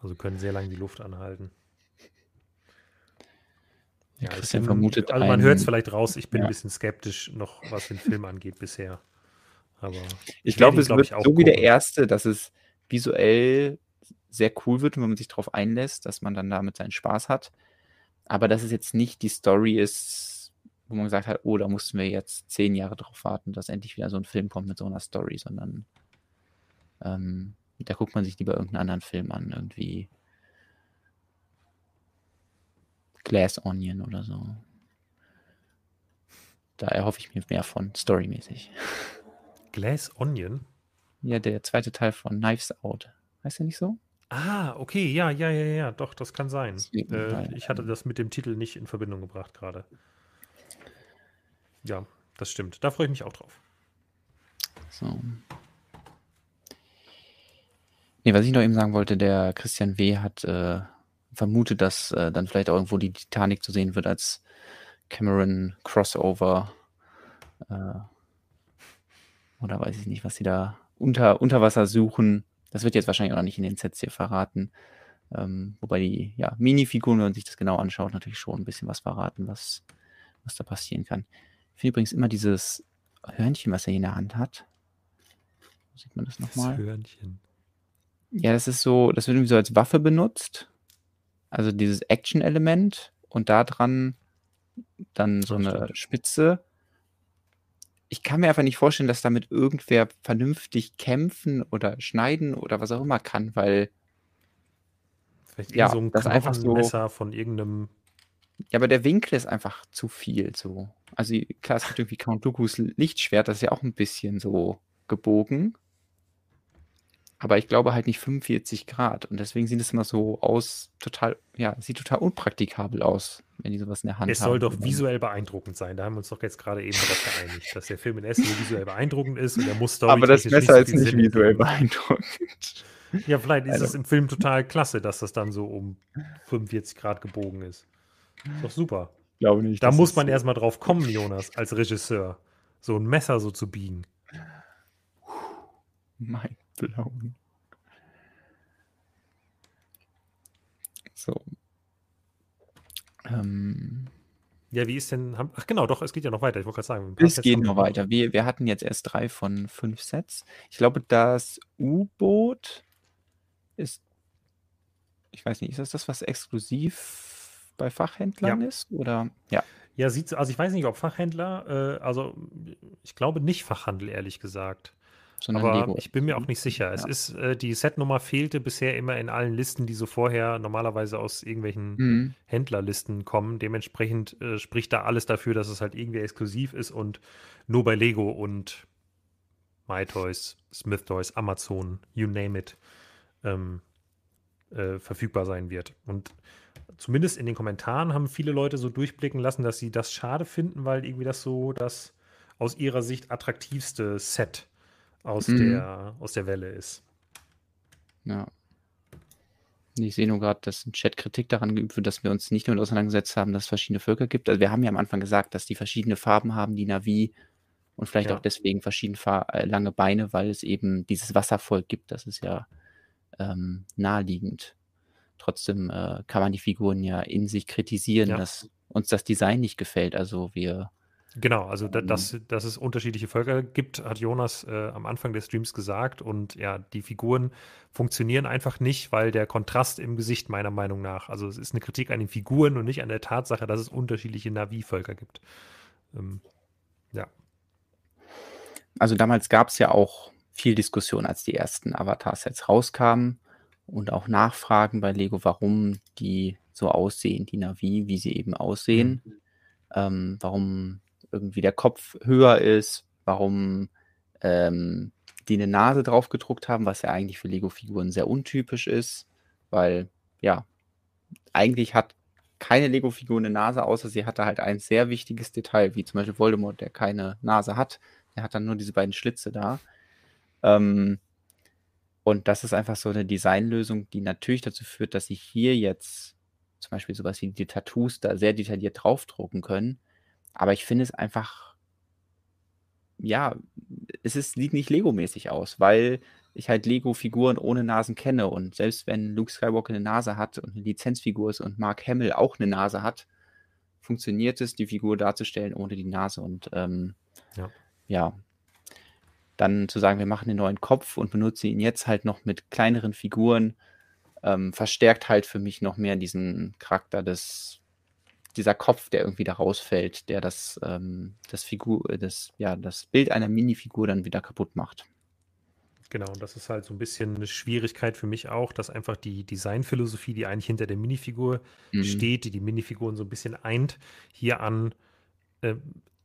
Speaker 2: Also können sehr lange die Luft anhalten. Ja, Christian bin, vermutet also man hört es vielleicht raus, ich bin ja. ein bisschen skeptisch noch, was den Film angeht bisher.
Speaker 1: Aber ich glaube, es glaub wird so gucken. wie der erste, dass es visuell sehr cool wird, wenn man sich darauf einlässt, dass man dann damit seinen Spaß hat. Aber dass es jetzt nicht die Story ist, wo man gesagt hat, oh, da mussten wir jetzt zehn Jahre drauf warten, dass endlich wieder so ein Film kommt mit so einer Story, sondern ähm, da guckt man sich lieber irgendeinen anderen Film an, irgendwie Glass Onion oder so. Da erhoffe ich mir mehr von, storymäßig.
Speaker 2: Glass Onion?
Speaker 1: Ja, der zweite Teil von Knives Out. Heißt der nicht so?
Speaker 2: Ah, okay, ja, ja, ja, ja, doch, das kann sein. Äh, ich hatte das mit dem Titel nicht in Verbindung gebracht gerade. Ja, das stimmt. Da freue ich mich auch drauf.
Speaker 1: So. Nee, was ich noch eben sagen wollte, der Christian W. hat äh, vermutet, dass äh, dann vielleicht auch irgendwo die Titanic zu sehen wird als Cameron Crossover. Äh, oder weiß ich nicht, was sie da unter, unter Wasser suchen. Das wird jetzt wahrscheinlich auch noch nicht in den Sets hier verraten. Ähm, wobei die ja, Minifiguren, wenn man sich das genau anschaut, natürlich schon ein bisschen was verraten, was, was da passieren kann. Ich finde übrigens immer dieses Hörnchen, was er hier in der Hand hat. Sieht man das nochmal? Das Hörnchen. Ja, das ist so, das wird irgendwie so als Waffe benutzt. Also dieses Action-Element und da dran dann so eine Spitze. Ich kann mir einfach nicht vorstellen, dass damit irgendwer vernünftig kämpfen oder schneiden oder was auch immer kann, weil
Speaker 2: Vielleicht ja, so ein das einfach so Messer von irgendeinem.
Speaker 1: Ja, aber der Winkel ist einfach zu viel so. Also klar, es gibt irgendwie Count Dooku's Lichtschwert, das ist ja auch ein bisschen so gebogen. Aber ich glaube halt nicht 45 Grad. Und deswegen sieht es immer so aus, total, ja, sieht total unpraktikabel aus, wenn die sowas in der Hand
Speaker 2: es haben. Es soll doch visuell beeindruckend sein. Da haben wir uns doch jetzt gerade eben darauf geeinigt, dass der Film in Essen visuell beeindruckend ist und der muss
Speaker 1: Aber das Messer ist nicht visuell beeindruckend.
Speaker 2: Ja, vielleicht ist also. es im Film total klasse, dass das dann so um 45 Grad gebogen ist. Ist doch super.
Speaker 1: Glaube nicht.
Speaker 2: Da muss man so. erstmal drauf kommen, Jonas, als Regisseur. So ein Messer so zu biegen.
Speaker 1: Mein blauen. So.
Speaker 2: Ähm. Ja, wie ist denn. Ach, genau, doch, es geht ja noch weiter. Ich wollte gerade sagen.
Speaker 1: Es geht noch weiter. Wir, wir hatten jetzt erst drei von fünf Sets. Ich glaube, das U-Boot ist. Ich weiß nicht, ist das das, was exklusiv bei Fachhändlern ja. ist? Oder ja.
Speaker 2: Ja, sieht also ich weiß nicht, ob Fachhändler, äh, also ich glaube nicht Fachhandel, ehrlich gesagt sondern Aber Lego. Ich bin mir auch nicht sicher. Es ist, äh, die Setnummer fehlte bisher immer in allen Listen, die so vorher normalerweise aus irgendwelchen mhm. Händlerlisten kommen. Dementsprechend äh, spricht da alles dafür, dass es halt irgendwie exklusiv ist und nur bei Lego und MyToys, Smith Toys, Amazon, you name it, ähm, äh, verfügbar sein wird. Und zumindest in den Kommentaren haben viele Leute so durchblicken lassen, dass sie das schade finden, weil irgendwie das so das aus ihrer Sicht attraktivste Set ist aus, mhm. der, aus der Welle ist.
Speaker 1: Ja. Ich sehe nur gerade, dass ein Chat Kritik daran geübt wird, dass wir uns nicht damit auseinandergesetzt haben, dass es verschiedene Völker gibt. Also wir haben ja am Anfang gesagt, dass die verschiedene Farben haben, die Navi und vielleicht ja. auch deswegen verschieden äh, lange Beine, weil es eben dieses Wasservolk gibt. Das ist ja ähm, naheliegend. Trotzdem äh, kann man die Figuren ja in sich kritisieren, ja. dass uns das Design nicht gefällt. Also wir
Speaker 2: Genau, also da, dass, ähm. dass es unterschiedliche Völker gibt, hat Jonas äh, am Anfang des Streams gesagt. Und ja, die Figuren funktionieren einfach nicht, weil der Kontrast im Gesicht meiner Meinung nach, also es ist eine Kritik an den Figuren und nicht an der Tatsache, dass es unterschiedliche Navi-Völker gibt. Ähm, ja.
Speaker 1: Also damals gab es ja auch viel Diskussion, als die ersten Avatar-Sets rauskamen und auch Nachfragen bei Lego, warum die so aussehen, die Navi, wie sie eben aussehen. Mhm. Ähm, warum irgendwie der Kopf höher ist, warum ähm, die eine Nase drauf gedruckt haben, was ja eigentlich für Lego-Figuren sehr untypisch ist, weil ja, eigentlich hat keine Lego-Figur eine Nase, außer sie hatte halt ein sehr wichtiges Detail, wie zum Beispiel Voldemort, der keine Nase hat. Der hat dann nur diese beiden Schlitze da. Ähm, und das ist einfach so eine Designlösung, die natürlich dazu führt, dass sie hier jetzt zum Beispiel sowas wie die Tattoos da sehr detailliert draufdrucken können. Aber ich finde es einfach, ja, es ist, sieht nicht Lego-mäßig aus, weil ich halt Lego-Figuren ohne Nasen kenne. Und selbst wenn Luke Skywalker eine Nase hat und eine Lizenzfigur ist und Mark Hamill auch eine Nase hat, funktioniert es, die Figur darzustellen ohne die Nase. Und ähm,
Speaker 2: Ja.
Speaker 1: ja, dann zu sagen, wir machen den neuen Kopf und benutzen ihn jetzt halt noch mit kleineren Figuren, ähm, verstärkt halt für mich noch mehr diesen Charakter des, dieser Kopf, der irgendwie da rausfällt, der das, ähm, das Figur, äh, das, ja, das Bild einer Minifigur dann wieder kaputt macht.
Speaker 2: Genau, und das ist halt so ein bisschen eine Schwierigkeit für mich auch, dass einfach die Designphilosophie, die eigentlich hinter der Minifigur
Speaker 1: Mhm.
Speaker 2: steht, die die Minifiguren so ein bisschen eint, hier an äh,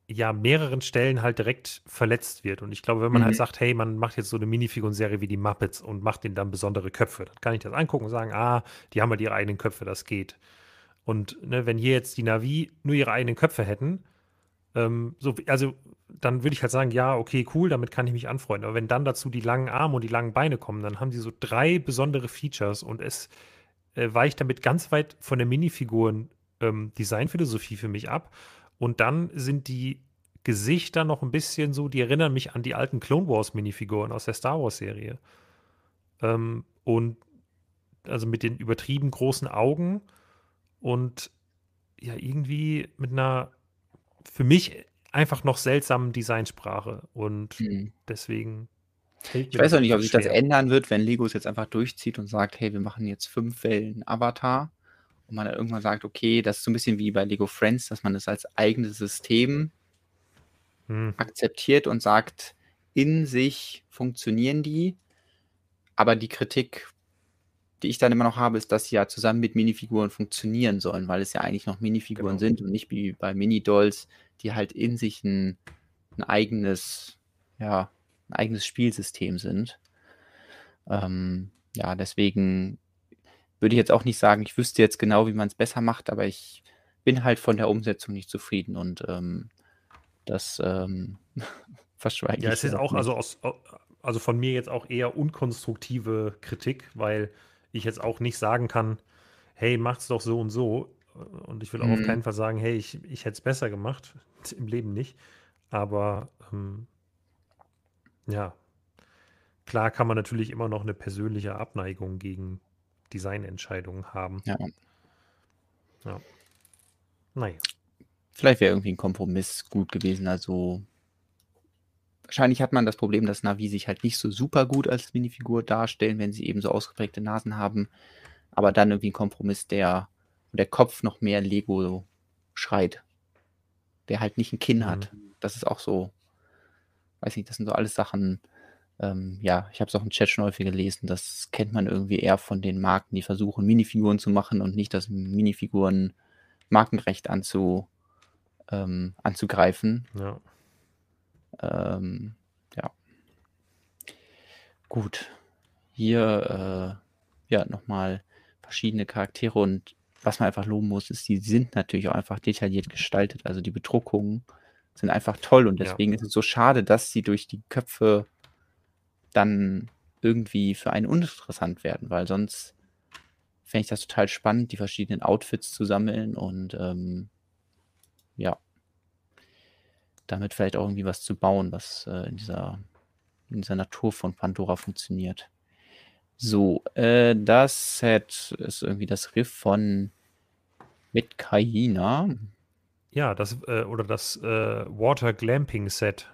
Speaker 2: ja, mehreren Stellen halt direkt verletzt wird. Und ich glaube, wenn man halt
Speaker 1: Mhm.
Speaker 2: sagt, hey, man macht jetzt so eine Minifigurenserie wie die Muppets und macht denen dann besondere Köpfe, dann kann ich das angucken und sagen, ah, die haben halt ihre eigenen Köpfe, das geht. Und ne, wenn hier jetzt die Navi nur ihre eigenen Köpfe hätten, ähm, so, also dann würde ich halt sagen, ja, okay, cool, damit kann ich mich anfreunden. Aber wenn dann dazu die langen Arme und die langen Beine kommen, dann haben sie so drei besondere Features und es äh, weicht damit ganz weit von der Minifiguren ähm, Designphilosophie für mich ab. Und dann sind die Gesichter noch ein bisschen so, die erinnern mich an die alten Clone Wars Minifiguren aus der Star Wars Serie. Ähm, und also mit den übertrieben großen Augen und ja, irgendwie mit einer für mich einfach noch seltsamen Designsprache. Und
Speaker 1: Mhm.
Speaker 2: deswegen
Speaker 1: Ich weiß
Speaker 2: das
Speaker 1: auch nicht, ob sich das ändern wird, wenn Lego es jetzt einfach durchzieht und sagt, hey, wir machen jetzt fünf Wellen Avatar. Und man dann irgendwann sagt, okay, das ist so ein bisschen wie bei Lego Friends, dass man es als eigenes System
Speaker 2: Hm.
Speaker 1: akzeptiert und sagt, in sich funktionieren die. Aber die Kritik, die ich dann immer noch habe, ist, dass sie ja zusammen mit Minifiguren funktionieren sollen, weil es ja eigentlich noch Minifiguren
Speaker 2: Genau.
Speaker 1: sind und nicht wie bei Mini-Dolls, die halt in sich ein, ein eigenes, ja, ein eigenes Spielsystem sind. Ähm, ja, deswegen würde ich jetzt auch nicht sagen, ich wüsste jetzt genau, wie man es besser macht, aber ich bin halt von der Umsetzung nicht zufrieden und ähm, das ähm, verschweige
Speaker 2: Ja,
Speaker 1: ich
Speaker 2: es ist auch,
Speaker 1: nicht.
Speaker 2: also, aus, also von mir jetzt auch eher unkonstruktive Kritik, weil ich jetzt auch nicht sagen kann, hey, macht's doch so und so. Und ich will auch auf
Speaker 1: Mhm.
Speaker 2: keinen Fall sagen, hey, ich, ich hätte es besser gemacht. Im Leben nicht. Aber ähm, ja, klar kann man natürlich immer noch eine persönliche Abneigung gegen Designentscheidungen haben.
Speaker 1: Ja.
Speaker 2: Ja. Naja.
Speaker 1: Vielleicht wäre irgendwie ein Kompromiss gut gewesen. Also wahrscheinlich hat man das Problem, dass Navi sich halt nicht so super gut als Minifigur darstellen, wenn sie eben so ausgeprägte Nasen haben. Aber dann irgendwie ein Kompromiss, der der Kopf noch mehr Lego schreit. Der halt nicht ein Kinn hat. Das ist auch so, weiß nicht, das sind so alles Sachen, ähm, ja, ich habe es auch im Chat schon häufig gelesen, das kennt man irgendwie eher von den Marken, die versuchen, Minifiguren zu machen und nicht das Minifiguren Markenrecht anzu, ähm, anzugreifen.
Speaker 2: Ja.
Speaker 1: Ähm, ja. Gut. Hier, äh, ja, nochmal verschiedene Charaktere und was man einfach loben muss, ist, die sind natürlich auch einfach detailliert gestaltet. Also die Bedruckungen sind einfach toll und
Speaker 2: Ja.
Speaker 1: deswegen ist es so schade, dass sie durch die Köpfe dann irgendwie für einen uninteressant werden, weil sonst fände ich das total spannend, die verschiedenen Outfits zu sammeln und ähm, ja, damit vielleicht auch irgendwie was zu bauen, was äh, in, dieser, in dieser Natur von Pandora funktioniert. So, äh, das Set ist irgendwie das Riff von Metkaina.
Speaker 2: Ja, das, äh, oder das äh, Water Glamping Set.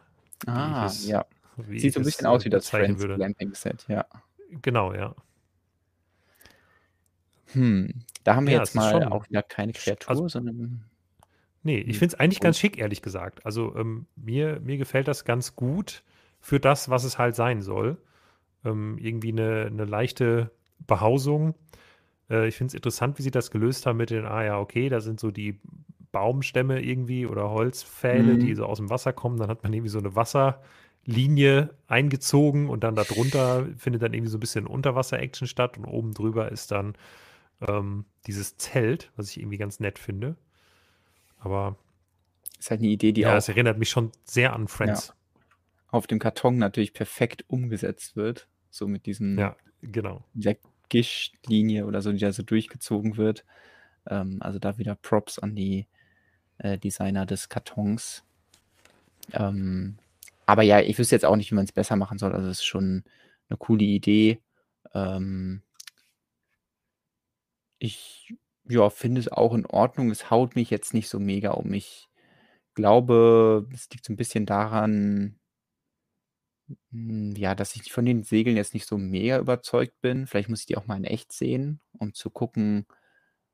Speaker 1: Ah,
Speaker 2: es-
Speaker 1: ja. Sieht so ein bisschen
Speaker 2: äh,
Speaker 1: aus wie das
Speaker 2: bezeichnen
Speaker 1: Friends
Speaker 2: würde.
Speaker 1: Glamping Set, ja.
Speaker 2: Genau, ja.
Speaker 1: Hm, da haben wir
Speaker 2: Ja,
Speaker 1: jetzt mal
Speaker 2: schon-
Speaker 1: auch wieder keine Kreatur,
Speaker 2: also-
Speaker 1: sondern
Speaker 2: Nee, ich
Speaker 1: Hm.
Speaker 2: finde es eigentlich ganz schick, ehrlich gesagt. Also ähm, mir, mir gefällt das ganz gut für das, was es halt sein soll. Ähm, irgendwie eine, eine leichte Behausung. Äh, ich finde es interessant, wie sie das gelöst haben mit den, ah ja, okay, da sind so die Baumstämme irgendwie oder Holzpfähle,
Speaker 1: Mhm.
Speaker 2: die so aus dem Wasser kommen. Dann hat man irgendwie so eine Wasserlinie eingezogen und dann darunter findet dann irgendwie so ein bisschen Unterwasser-Action statt und oben drüber ist dann ähm, dieses Zelt, was ich irgendwie ganz nett finde. Aber
Speaker 1: ist halt eine Idee, die
Speaker 2: ja,
Speaker 1: auch
Speaker 2: es erinnert mich schon sehr an Friends.
Speaker 1: auf dem Karton natürlich perfekt umgesetzt wird. So mit diesem,
Speaker 2: Ja, genau.
Speaker 1: dieser Gischtlinie oder so, die da so durchgezogen wird. Ähm, also da wieder Props an die äh, Designer des Kartons. Ähm, aber ja, ich wüsste jetzt auch nicht, wie man es besser machen soll. Also es ist schon eine coole Idee. Ähm, ich Ja, finde es auch in Ordnung. Es haut mich jetzt nicht so mega um. Ich glaube, es liegt so 'n bisschen daran hm, ja, dass ich von den Segeln jetzt nicht so mega überzeugt bin. Vielleicht muss ich die auch mal in echt sehen, um zu gucken,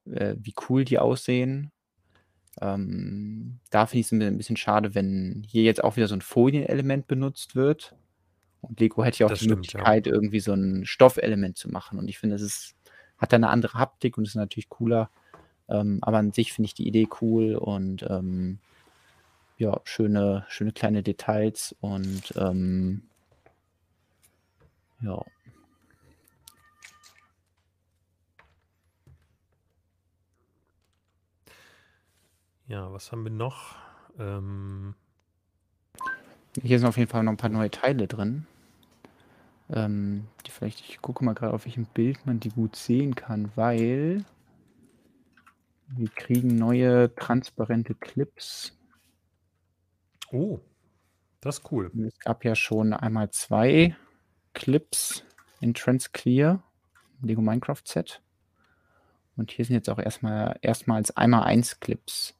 Speaker 1: äh, wie cool die aussehen. Ähm, da finde ich's 'n bi 'n bisschen schade, wenn hier jetzt auch wieder so 'n Folienelement benutzt wird. Und Lego hätte ja auch
Speaker 2: Das
Speaker 1: die
Speaker 2: stimmt, ja.
Speaker 1: Möglichkeit, irgendwie so 'n Stoffelement zu machen. Und ich finde, das ist hat da 'ne andere Haptik und ist natürlich cooler. Ähm, aber an sich finde ich die Idee cool und, ähm, ja, schöne schöne kleine Details und, ähm ja.
Speaker 2: Ja, was haben wir noch? Ähm
Speaker 1: Hier sind auf jeden Fall noch 'n paar neue Teile drin. Ähm, die vielleicht ich gucke mal grad, auf welchem Bild man die gut sehen kann, weil wir kriegen neue transparente Clips.
Speaker 2: Oh, das ist cool.
Speaker 1: Es gab ja schon einmal 2 Clips in TransClear, Lego Minecraft Set. Und hier sind jetzt auch erst mal erstmals 1x1 Clips,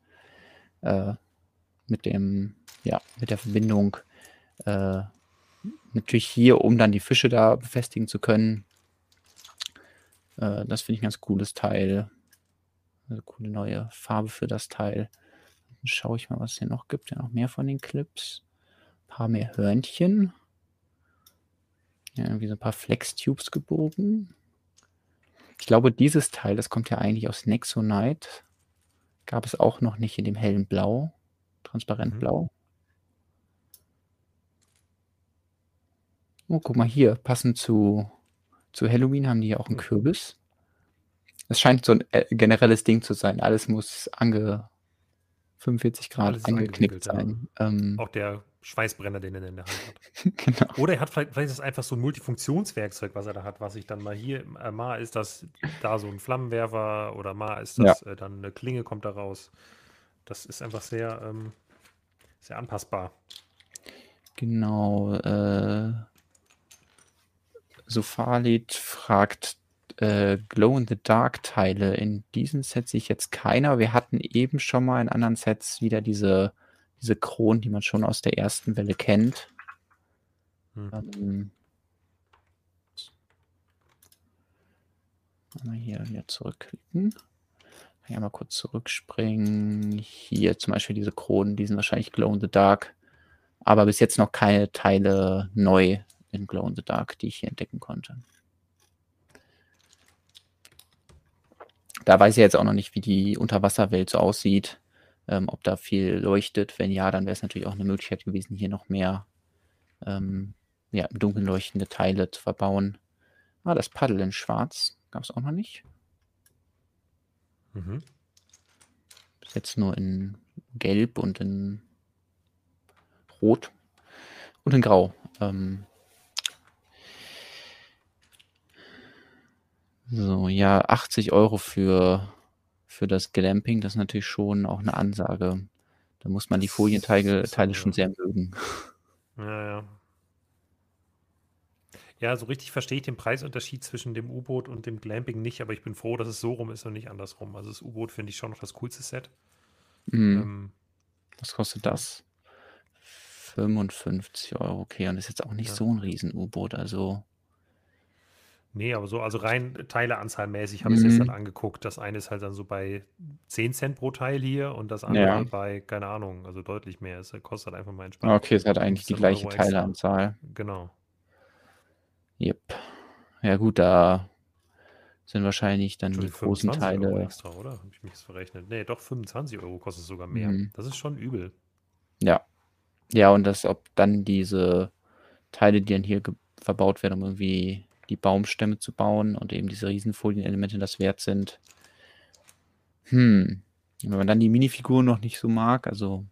Speaker 1: äh, mit dem ja, mit der Verbindung, äh, natürlich hier, um dann die Fische da befestigen zu können. Äh, das finde ich 'n ganz cooles Teil. 'Ne coole neue Farbe für das Teil. Dann schaue ich mal, was es hier noch gibt. Ja, noch mehr von den Clips. Paar mehr Hörnchen. Ja, irgendwie so 'n paar Flex-Tubes gebogen. Ich glaube, dieses Teil, das kommt ja eigentlich aus Nexo-Knight. Gab es auch noch nicht in dem hellen Blau, transparent
Speaker 2: Mhm.
Speaker 1: blau. Oh, guck mal hier, passend zu zu Halloween haben die hier auch 'n
Speaker 2: Hm.
Speaker 1: Kürbis. Es scheint so 'n, äh, generelles Ding zu sein. Alles muss ange 45 C
Speaker 2: Alles ist
Speaker 1: angeknickt
Speaker 2: angewinkelt, ja.
Speaker 1: sein. Ähm
Speaker 2: Auch der Schweißbrenner, den er in der Hand hat.
Speaker 1: Genau.
Speaker 2: Oder er hat vielleicht vielleicht ist es einfach so 'n Multifunktionswerkzeug, was er da hat, was ich dann mal hier äh, mal ist das da so 'n Flammenwerfer oder mal ist
Speaker 1: Ja.
Speaker 2: das, äh, dann 'ne Klinge kommt da raus. Das ist einfach sehr, ähm sehr anpassbar.
Speaker 1: Genau, äh Sophalid fragt, äh, Glow-in-the-Dark-Teile. In diesem Set sehe ich jetzt keine, aber wir hatten eben schon mal in anderen Sets wieder diese diese Kronen, die man schon aus der ersten Welle kennt.
Speaker 2: Hm.
Speaker 1: Ähm hier wieder zurückklicken. Kann ja mal kurz zurückspringen. Hier zum Beispiel diese Kronen, die sind wahrscheinlich Glow-in-the-Dark, aber bis jetzt noch keine Teile neu in Glow-in-the-Dark, die ich hier entdecken konnte. Da weiß ich jetzt auch noch nicht, wie die Unterwasserwelt so aussieht, ähm, ob da viel leuchtet. Wenn ja, dann wäre es natürlich auch 'ne Möglichkeit gewesen, hier noch mehr, ähm, ja, im Dunkeln leuchtende Teile zu verbauen. Ah, das Paddel in schwarz gab's auch noch nicht.
Speaker 2: Mhm.
Speaker 1: Bis jetzt nur in Gelb und in Rot und in Grau. Ähm So, ja, 80 € für für das Glamping, das ist natürlich schon auch 'ne Ansage. Da muss man die
Speaker 2: ist
Speaker 1: Teile schon sehr mögen.
Speaker 2: Ja, ja. Ja, so richtig verstehe ich den Preisunterschied zwischen dem U-Boot und dem Glamping nicht, aber ich bin froh, dass es so rum ist und nicht andersrum. Also, das U-Boot finde ich schon noch das coolste Set.
Speaker 1: Mhm.
Speaker 2: Ähm
Speaker 1: Was kostet das? 55 €, okay. Und ist jetzt auch nicht
Speaker 2: Ja.
Speaker 1: so 'n Riesen-U-Boot, also
Speaker 2: Ne, aber so also rein teileanzahlmäßig habe ich's jetzt dann
Speaker 1: Mhm.
Speaker 2: angeguckt. Das eine ist halt dann so bei 10 pro Teil hier und das
Speaker 1: Ja.
Speaker 2: andere bei, keine Ahnung, also deutlich mehr. Es kostet halt einfach mal entspannt
Speaker 1: okay, es hat eigentlich die
Speaker 2: 15
Speaker 1: gleiche €
Speaker 2: extra.
Speaker 1: Teileanzahl.
Speaker 2: Genau.
Speaker 1: Jep. Ja gut, da sind wahrscheinlich dann die großen
Speaker 2: 25 €
Speaker 1: Teile
Speaker 2: extra, oder? Habe ich mich jetzt verrechnet? Ne, doch 25 € kostet es sogar mehr.
Speaker 1: Mhm.
Speaker 2: Das ist schon übel.
Speaker 1: Ja. Ja, und das ob dann diese Teile, die dann hier verbaut werden, um irgendwie die Baumstämme zu bauen und eben diese Riesenfolienelemente das wert sind. Hm, wenn man dann die Minifiguren noch nicht so mag, also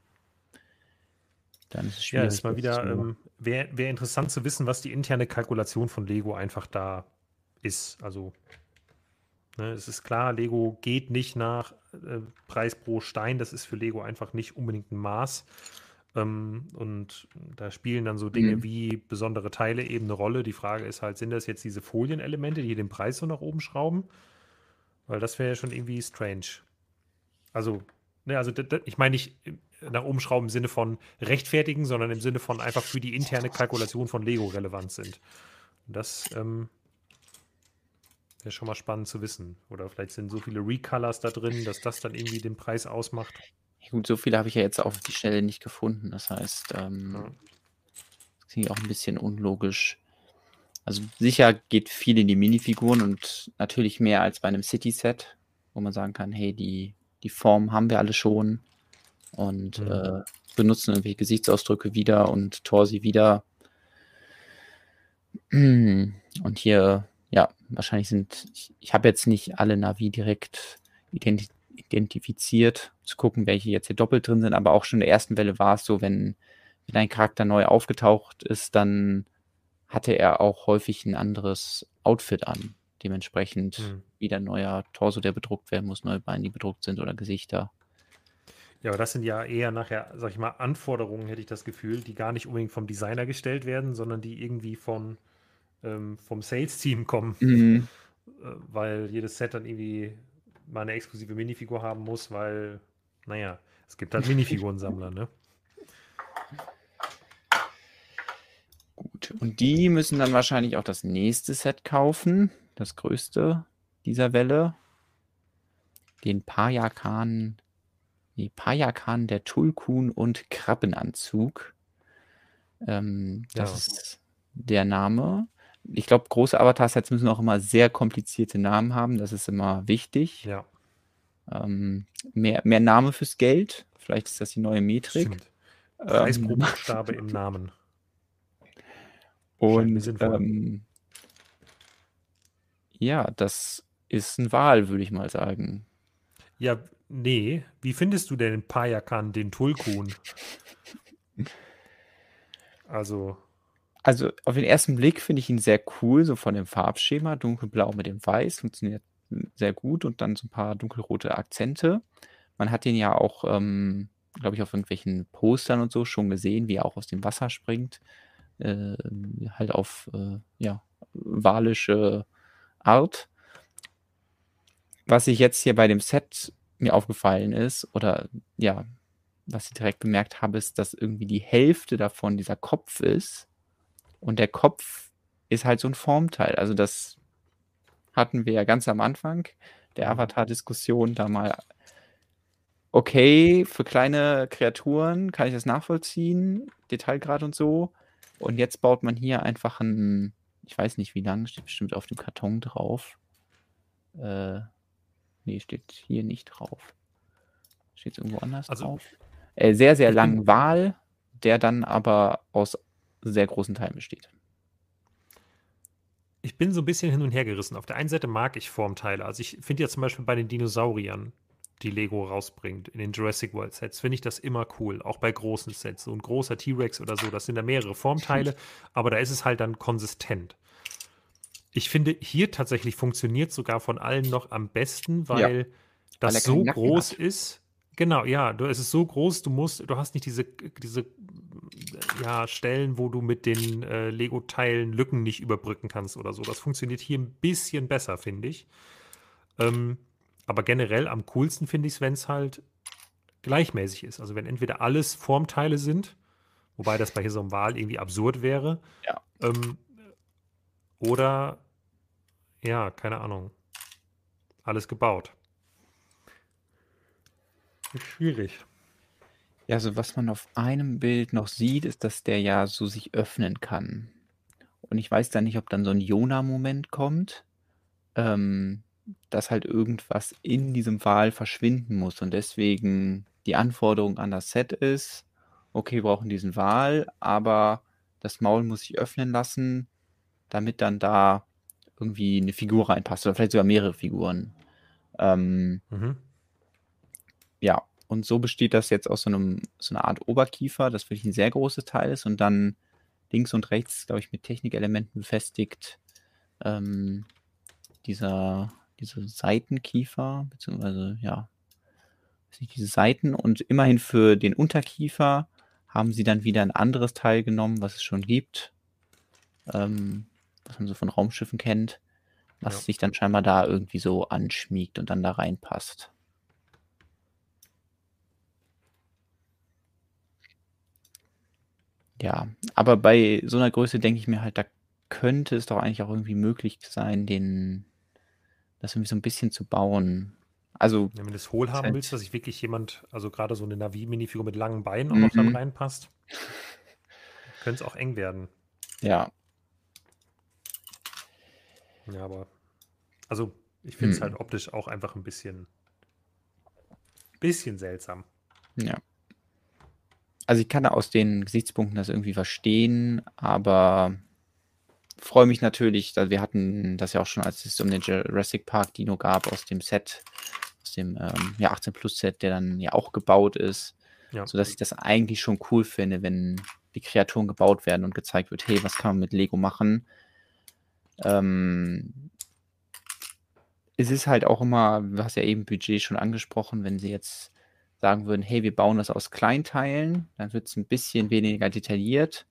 Speaker 1: dann ist es
Speaker 2: Ja,
Speaker 1: schwierig,
Speaker 2: ist mal wieder, ähm wäre wäre interessant zu wissen, was die interne Kalkulation von Lego einfach da ist. Also ne, es ist klar, Lego geht nicht nach, äh, Preis pro Stein. Das ist für Lego einfach nicht unbedingt 'n Maß. Ähm, und da spielen dann so Dinge
Speaker 1: Mhm.
Speaker 2: wie besondere Teile eben 'ne Rolle. Die Frage ist halt, sind das jetzt diese Folienelemente, die den Preis so nach oben schrauben? Weil das wäre ja schon irgendwie strange. Also, ne, also ich meine nicht nach oben schrauben im Sinne von rechtfertigen, sondern im Sinne von einfach für die interne Kalkulation von Lego relevant sind. Und das ähm, wäre schon mal spannend zu wissen. Oder vielleicht sind so viele Recolors da drin, dass das dann irgendwie den Preis ausmacht.
Speaker 1: Ja, gut, so viele habe ich ja jetzt auf die Stelle nicht gefunden. Das heißt, ähm, ja. das klingt auch ein bisschen unlogisch. Also sicher geht viel in die Minifiguren und natürlich mehr als bei einem City-Set, wo man sagen kann, hey, die, die Form haben wir alle schon und mhm. äh, benutzen irgendwelche Gesichtsausdrücke wieder und Torsi wieder. Und hier, ja, wahrscheinlich sind, ich, ich habe jetzt nicht alle Navi direkt identi identifiziert, zu gucken, welche jetzt hier doppelt drin sind, aber auch schon in der ersten Welle war es so, wenn, wenn ein Charakter neu aufgetaucht ist, dann hatte er auch häufig ein anderes Outfit an. Dementsprechend hm. wieder neuer Torso, der bedruckt werden muss, neue Beine, die bedruckt sind oder Gesichter.
Speaker 2: Ja, aber das sind ja eher nachher, sag ich mal, Anforderungen, hätte ich das Gefühl, die gar nicht unbedingt vom Designer gestellt werden, sondern die irgendwie von, ähm, vom Sales-Team kommen. Mhm. Äh, weil jedes Set dann irgendwie mal eine exklusive Minifigur haben muss, weil, naja, es gibt halt Minifigurensammler, ne?
Speaker 1: Gut, und die müssen dann wahrscheinlich auch das nächste Set kaufen, das größte dieser Welle. Den Payakan, nee, Payakan, der Tulkun und Krabbenanzug. Ähm, das ja. ist der Name. Ich glaube, große Avatar-Sets müssen auch immer sehr komplizierte Namen haben. Das ist immer wichtig.
Speaker 2: Ja.
Speaker 1: Ähm, mehr, mehr Name fürs Geld. Vielleicht ist das die neue Metrik. Stimmt.
Speaker 2: Preis pro ähm, Buchstabe im Namen.
Speaker 1: Und ähm, ja, das ist ein Wahl, würde ich mal sagen.
Speaker 2: Ja, nee. Wie findest du denn Payakan den Tulkun? also.
Speaker 1: Also auf den ersten Blick finde ich ihn sehr cool, so von dem Farbschema. Dunkelblau mit dem Weiß funktioniert sehr gut und dann so ein paar dunkelrote Akzente. Man hat ihn ja auch, ähm, glaube ich, auf irgendwelchen Postern und so schon gesehen, wie er auch aus dem Wasser springt äh, halt auf äh, ja, walische Art. Was ich jetzt hier bei dem Set mir aufgefallen ist, oder ja, was ich direkt bemerkt habe, ist, dass irgendwie die Hälfte davon dieser Kopf ist. Und der Kopf ist halt so ein Formteil. Also das hatten wir ja ganz am Anfang der mhm. Avatar-Diskussion da mal. Okay, für kleine Kreaturen kann ich das nachvollziehen, Detailgrad und so. Und jetzt baut man hier einfach ein, ich weiß nicht wie lang, steht bestimmt auf dem Karton drauf. Äh, nee, steht hier nicht drauf. Steht es irgendwo anders also, drauf? Äh, sehr, sehr langen Wal, der dann aber aus sehr großen Teilen besteht.
Speaker 2: Ich bin so ein bisschen hin und her gerissen. Auf der einen Seite mag ich Formteile. Also ich finde ja zum Beispiel bei den Dinosauriern die Lego rausbringt. In den Jurassic World Sets finde ich das immer cool, auch bei großen Sets. So ein großer T-Rex oder so, das sind da mehrere Formteile, aber da ist es halt dann konsistent. Ich finde, hier tatsächlich funktioniert sogar von allen noch am besten, weil ja. das weil so groß hat. ist. Genau, ja, du, es ist so groß, du musst, du hast nicht diese, diese ja, Stellen, wo du mit den äh, Lego-Teilen Lücken nicht überbrücken kannst oder so. Das funktioniert hier ein bisschen besser, finde ich. Ähm, aber generell am coolsten finde ich es, wenn es halt gleichmäßig ist. Also wenn entweder alles Formteile sind, wobei das bei hier so einem Wahl irgendwie absurd wäre.
Speaker 1: Ja.
Speaker 2: Ähm, oder ja, keine Ahnung. Alles gebaut. Schwierig.
Speaker 1: Ja, also was man auf einem Bild noch sieht, ist, dass der ja so sich öffnen kann. Und ich weiß dann nicht, ob dann so ein Jona-Moment kommt. Ähm, dass halt irgendwas in diesem Wal verschwinden muss und deswegen die Anforderung an das Set ist, okay, wir brauchen diesen Wal, aber das Maul muss sich öffnen lassen, damit dann da irgendwie eine Figur reinpasst oder vielleicht sogar mehrere Figuren. Ähm, mhm. Ja, und so besteht das jetzt aus so, einem, so einer Art Oberkiefer, das wirklich ein sehr großes Teil ist und dann links und rechts, glaube ich, mit Technikelementen befestigt. Ähm, dieser diese Seitenkiefer, beziehungsweise, ja, diese Seiten und immerhin für den Unterkiefer haben sie dann wieder ein anderes Teil genommen, was es schon gibt, ähm, was man so von Raumschiffen kennt. was
Speaker 2: Ja.
Speaker 1: sich dann scheinbar da irgendwie so anschmiegt und dann da reinpasst. Ja, aber bei so einer Größe denke ich mir halt, da könnte es doch eigentlich auch irgendwie möglich sein, den das irgendwie so ein bisschen zu bauen. Also
Speaker 2: Ja, wenn du es hohl
Speaker 1: ist
Speaker 2: haben
Speaker 1: halt
Speaker 2: willst, dass sich wirklich jemand, also gerade so eine Navi-Minifigur mit langen Beinen auch noch dann
Speaker 1: mhm,
Speaker 2: reinpasst, könnte es auch eng werden.
Speaker 1: ja,
Speaker 2: Ja, aber also ich finde es halt
Speaker 1: mhm,
Speaker 2: optisch auch einfach ein bisschen, bisschen seltsam.
Speaker 1: ja. Also ich kann da aus den Gesichtspunkten das irgendwie verstehen, aber freue mich natürlich, also wir hatten das ja auch schon, als es um den Jurassic Park Dino gab, aus dem Set, aus dem ähm, ja, 18 Plus Set, der dann ja auch gebaut ist,
Speaker 2: Ja,
Speaker 1: sodass ich das eigentlich schon cool finde, wenn die Kreaturen gebaut werden und gezeigt wird, hey, was kann man mit Lego machen? Ähm, es ist halt auch immer, du hast ja eben Budget schon angesprochen, wenn sie jetzt sagen würden, hey, wir bauen das aus Kleinteilen, dann wird es ein bisschen weniger detailliert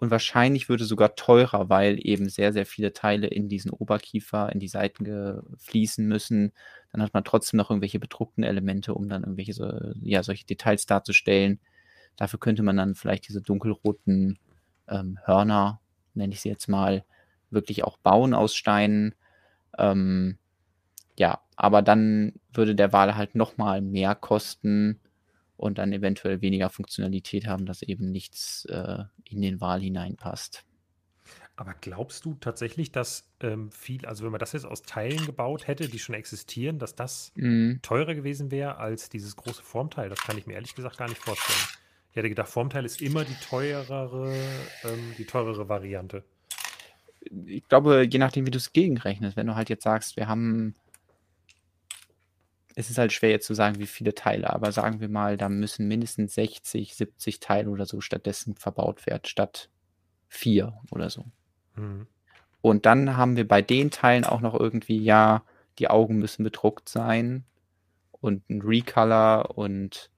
Speaker 1: und wahrscheinlich würde sogar teurer, weil eben sehr, sehr viele Teile in diesen Oberkiefer, in die Seiten fließen müssen. Dann hat man trotzdem noch irgendwelche bedruckten Elemente, um dann irgendwelche so, ja, solche Details darzustellen. Dafür könnte man dann vielleicht diese dunkelroten ähm, Hörner, nenne ich sie jetzt mal, wirklich auch bauen aus Steinen. Ähm, ja, aber dann würde der Wal halt nochmal mehr kosten und dann eventuell weniger Funktionalität haben, dass eben nichts äh, in den Wal hineinpasst.
Speaker 2: aber glaubst du tatsächlich, dass ähm, viel, also wenn man das jetzt aus Teilen gebaut hätte, die schon existieren, dass das
Speaker 1: Mhm.
Speaker 2: teurer gewesen wäre als dieses große Formteil? Das kann ich mir ehrlich gesagt gar nicht vorstellen. Ich hätte gedacht, Formteil ist immer die teurere, ähm, die teurere Variante.
Speaker 1: Ich glaube, je nachdem, wie du es gegenrechnest, wenn du halt jetzt sagst, wir haben es ist halt schwer jetzt zu sagen, wie viele Teile, aber sagen wir mal, da müssen mindestens 60, 70 Teile oder so stattdessen verbaut werden, statt vier oder so.
Speaker 2: Mhm.
Speaker 1: Und dann haben wir bei den Teilen auch noch irgendwie, ja, die Augen müssen bedruckt sein und ein Recolor und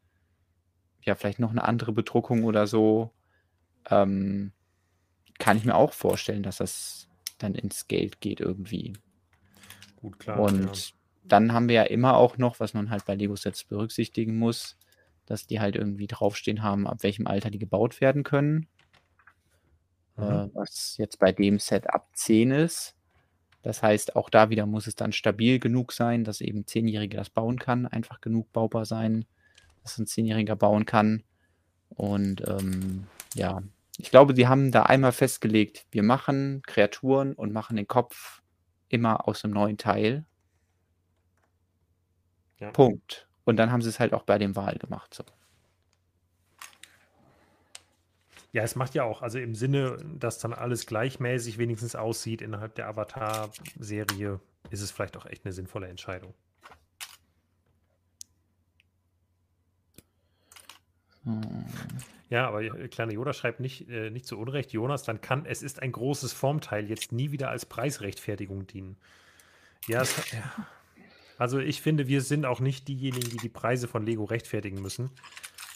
Speaker 1: ja, vielleicht noch eine andere Bedruckung oder so. Ähm, kann ich mir auch vorstellen, dass das dann ins Geld geht irgendwie.
Speaker 2: Gut, klar, ja.
Speaker 1: Dann haben wir ja immer auch noch, was man halt bei Lego-Sets berücksichtigen muss, dass die halt irgendwie draufstehen haben, ab welchem Alter die gebaut werden können.
Speaker 2: Mhm.
Speaker 1: Äh, was jetzt bei dem Set ab 10 ist. Das heißt, auch da wieder muss es dann stabil genug sein, dass eben ein Zehnjähriger das bauen kann, einfach genug baubar sein, dass ein Zehnjähriger bauen kann. Und ähm, ja, ich glaube, sie haben da einmal festgelegt, wir machen Kreaturen und machen den Kopf immer aus einem neuen Teil.
Speaker 2: Ja.
Speaker 1: Punkt. Und dann haben sie es halt auch bei dem Wahl gemacht. So.
Speaker 2: Ja, es macht ja auch, also im Sinne, dass dann alles gleichmäßig wenigstens aussieht innerhalb der Avatar-Serie, ist es vielleicht auch echt eine sinnvolle Entscheidung.
Speaker 1: Hm.
Speaker 2: Ja, aber äh, kleiner Yoda schreibt nicht, äh, nicht zu Unrecht, Jonas, dann kann es ist ein großes Formteil jetzt nie wieder als Preisrechtfertigung dienen. Ja, es, ja. Also ich finde, wir sind auch nicht diejenigen, die die Preise von Lego rechtfertigen müssen.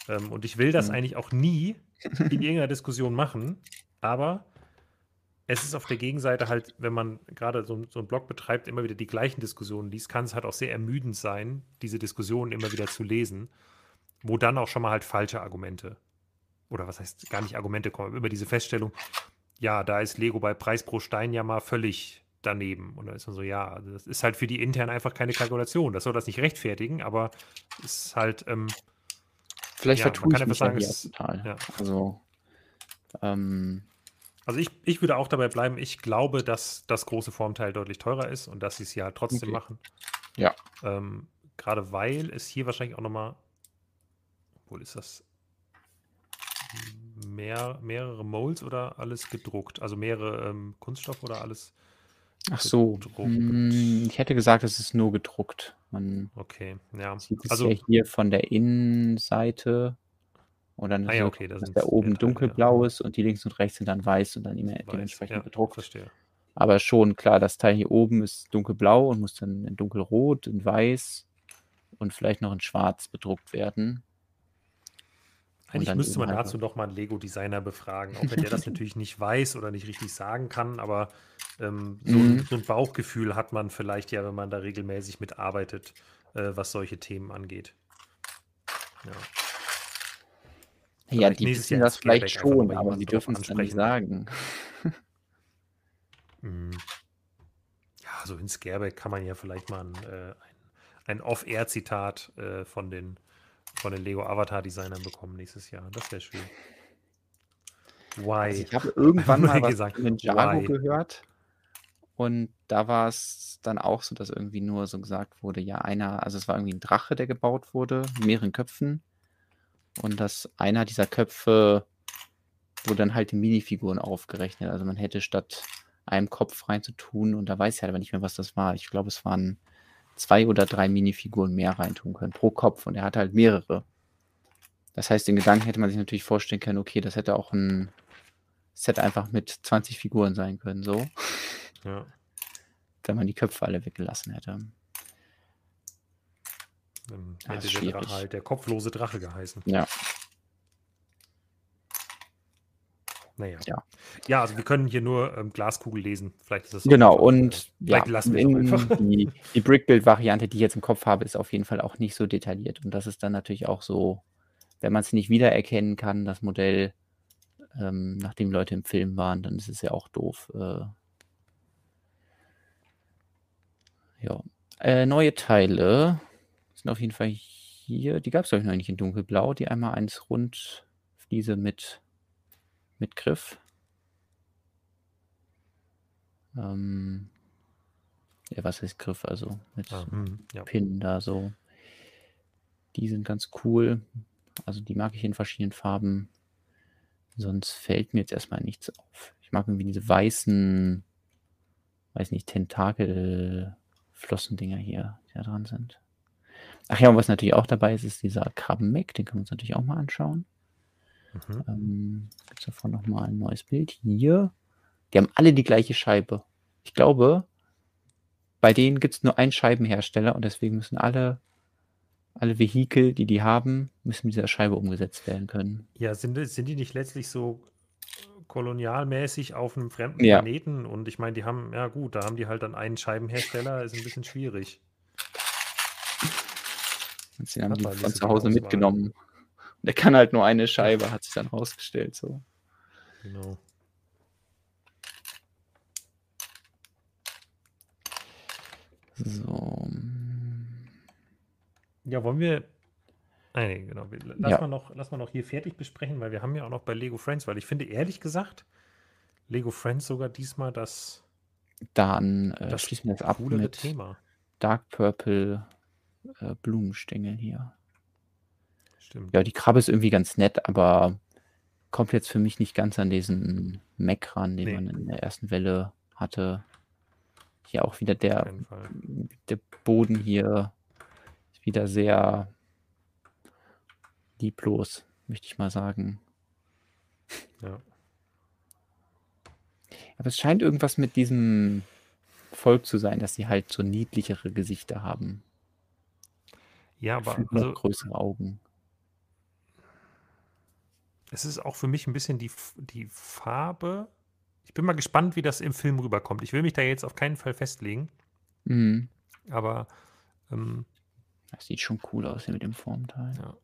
Speaker 2: Ähm, und ich will das
Speaker 1: Hm.
Speaker 2: eigentlich auch nie in irgendeiner Diskussion machen, aber es ist auf der Gegenseite halt, wenn man gerade so, so einen Blog betreibt, immer wieder die gleichen Diskussionen liest, kann es halt auch sehr ermüdend sein, diese Diskussionen immer wieder zu lesen, wo dann auch schon mal halt falsche Argumente oder was heißt gar nicht Argumente kommen, immer diese Feststellung, ja, da ist Lego bei Preis pro Stein ja mal völlig daneben. Und da ist man so, ja, also das ist halt für die intern einfach keine Kalkulation. Das soll das nicht rechtfertigen, aber es ist halt, ähm,
Speaker 1: Vielleicht
Speaker 2: Ja,
Speaker 1: vertue ich
Speaker 2: einfach
Speaker 1: mich
Speaker 2: sagen,
Speaker 1: ja total.
Speaker 2: ja.
Speaker 1: Also, ähm,
Speaker 2: also ich, ich würde auch dabei bleiben, ich glaube, dass das große Formteil deutlich teurer ist und dass sie es hier halt trotzdem
Speaker 1: Okay.
Speaker 2: machen.
Speaker 1: Ja.
Speaker 2: Ähm, Gerade weil es hier wahrscheinlich auch nochmal, obwohl ist das mehr, mehrere Molds oder alles gedruckt? Also mehrere ähm, Kunststoff oder alles?
Speaker 1: Ach so.
Speaker 2: Gedruckt.
Speaker 1: Hm, ich hätte gesagt, es ist nur gedruckt. Man
Speaker 2: Okay, ja.
Speaker 1: sieht es
Speaker 2: Also,
Speaker 1: ja hier von der Innenseite. Und dann
Speaker 2: Ah
Speaker 1: ist
Speaker 2: ja, okay, da
Speaker 1: dass der oben dunkelblau
Speaker 2: ja.
Speaker 1: ist und die links und rechts sind dann weiß und dann immer
Speaker 2: weiß,
Speaker 1: dementsprechend
Speaker 2: ja,
Speaker 1: bedruckt.
Speaker 2: verstehe.
Speaker 1: Aber schon klar, das Teil hier oben ist dunkelblau und muss dann in dunkelrot, in weiß und vielleicht noch in schwarz bedruckt werden.
Speaker 2: Eigentlich müsste man halt dazu noch mal einen Lego-Designer befragen, auch wenn der das natürlich nicht weiß oder nicht richtig sagen kann, aber ähm, so, mhm. ein, so, ein, Bauchgefühl hat man vielleicht ja, wenn man da regelmäßig mitarbeitet, äh, was solche Themen angeht.
Speaker 1: Ja. Ja, die wissen das vielleicht schon, aber sie dürfen es nicht sagen.
Speaker 2: Mhm. Ja, so in Scareback kann man ja vielleicht mal ein, äh, ein, ein Off-Air-Zitat äh, von den, von den Lego Avatar-Designern bekommen nächstes Jahr. Das wäre schön.
Speaker 1: Why? Also ich habe irgendwann mal was gesagt, von Ninjago why? gehört und da war es dann auch so, dass irgendwie nur so gesagt wurde, ja, einer, also es war irgendwie ein Drache, der gebaut wurde, mit mehreren Köpfen. Und dass einer dieser Köpfe wurde dann halt die Minifiguren aufgerechnet. Also man hätte statt einem Kopf reinzutun, und da weiß ich halt aber nicht mehr, was das war. Ich glaube, es waren zwei oder drei Minifiguren mehr reintun können pro Kopf und er hatte halt mehrere. Das heißt, den Gedanken hätte man sich natürlich vorstellen können, okay, das hätte auch ein Set einfach mit 20 Figuren sein können, so. Ja. Wenn man die Köpfe alle weggelassen hätte.
Speaker 2: Dann ah, hätte der Drache halt der kopflose Drache geheißen.
Speaker 1: Ja.
Speaker 2: Naja. Ja. ja, also wir können hier nur ähm, Glaskugel lesen. Vielleicht ist das
Speaker 1: Genau, und äh, ja, lassen wir in, einfach. Die, die Brickbuild-Variante, die ich jetzt im Kopf habe, ist auf jeden Fall auch nicht so detailliert. Und das ist dann natürlich auch so, wenn man es nicht wiedererkennen kann, das Modell, ähm, nachdem Leute im Film waren, dann ist es ja auch doof. Äh, ja. Äh, neue Teile sind auf jeden Fall hier. Die gab es, glaube ich, noch nicht in dunkelblau. Die einmal eins Rundfliese mit, mit Griff. Ähm, ja, was heißt Griff? Also mit ah, hm, ja. Pin da so. Die sind ganz cool. Also die mag ich in verschiedenen Farben. Sonst fällt mir jetzt erstmal nichts auf. Ich mag irgendwie diese weißen, weiß nicht, Tentakel-Flossendinger hier, die da dran sind. Ach ja, und was natürlich auch dabei ist, ist dieser Krabbenmeck. Den können wir uns natürlich auch mal anschauen. Mhm. Ähm, Gibt es davon nochmal ein neues Bild. Hier. Die haben alle die gleiche Scheibe. Ich glaube, bei denen gibt es nur einen Scheibenhersteller und deswegen müssen alle, alle Vehikel, die die haben, müssen mit dieser Scheibe umgesetzt werden können.
Speaker 2: Ja, sind, sind die nicht letztlich so kolonialmäßig auf einem fremden ja. Planeten? Und ich meine, die haben, ja gut, da haben die halt dann einen Scheibenhersteller, ist ein bisschen schwierig.
Speaker 1: Sie haben die von zu Hause mitgenommen. Und er kann halt nur eine Scheibe, hat sich dann rausgestellt. So. Genau.
Speaker 2: So. Ja, wollen wir. Nein, genau. Lass, ja. mal noch, lass mal noch hier fertig besprechen, weil wir haben ja auch noch bei Lego Friends, weil ich finde ehrlich gesagt, Lego Friends sogar diesmal das.
Speaker 1: Dann äh, das schließen wir jetzt ab mit Thema. Dark Purple äh, Blumenstängel hier. Stimmt. Ja, die Krabbe ist irgendwie ganz nett, aber kommt jetzt für mich nicht ganz an diesen Mac ran, den nee. man in der ersten Welle hatte. Hier auch wieder der, der Boden hier ist wieder sehr lieblos, möchte ich mal sagen. Ja. Aber es scheint irgendwas mit diesem Volk zu sein, dass sie halt so niedlichere Gesichter haben.
Speaker 2: Ja, aber also,
Speaker 1: größere Augen.
Speaker 2: Es ist auch für mich ein bisschen die, die Farbe. Ich bin mal gespannt, wie das im Film rüberkommt. Ich will mich da jetzt auf keinen Fall festlegen. Mhm. Aber ähm,
Speaker 1: das sieht schon cool aus hier mit dem Formteil.
Speaker 2: Ja.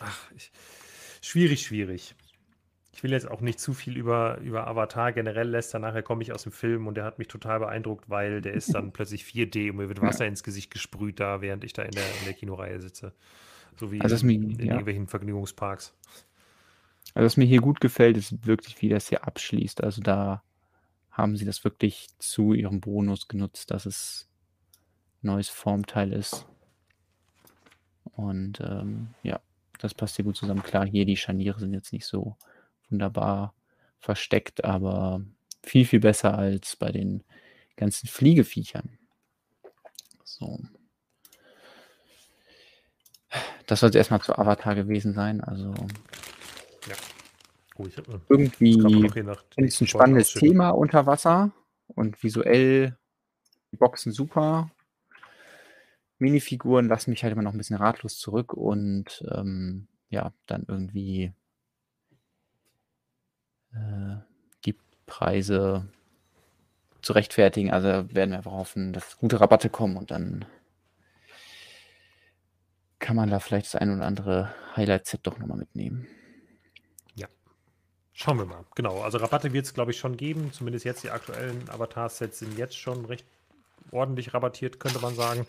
Speaker 2: Ach, ich, schwierig, schwierig ich will jetzt auch nicht zu viel über, über Avatar generell lästern. Nachher komme ich aus dem Film und der hat mich total beeindruckt, weil der ist dann plötzlich 4D und mir wird Wasser ja. ins Gesicht gesprüht da, während ich da in der, in der Kinoreihe sitze. So wie
Speaker 1: also
Speaker 2: in, mir, in ja. irgendwelchen Vergnügungsparks.
Speaker 1: Also was mir hier gut gefällt, ist wirklich, wie das hier abschließt. Also da haben sie das wirklich zu ihrem Bonus genutzt, dass es ein neues Formteil ist. Und ähm, ja, das passt hier gut zusammen. Klar, hier die Scharniere sind jetzt nicht so wunderbar versteckt, aber viel, viel besser als bei den ganzen Fliegeviechern. So. Das sollte erstmal zu Avatar gewesen sein. Also ja. oh, ich hab, irgendwie ist ein spannendes Thema unter Wasser und visuell die Boxen super. Minifiguren lassen mich halt immer noch ein bisschen ratlos zurück und ähm, ja, dann irgendwie äh, die Preise zu rechtfertigen. Also werden wir einfach hoffen, dass gute Rabatte kommen und dann kann man da vielleicht das ein oder andere Highlight-Set doch nochmal mitnehmen.
Speaker 2: Ja. Schauen wir mal. Genau. Also Rabatte wird es, glaube ich, schon geben. Zumindest jetzt die aktuellen Avatar-Sets sind jetzt schon recht ordentlich rabattiert, könnte man sagen.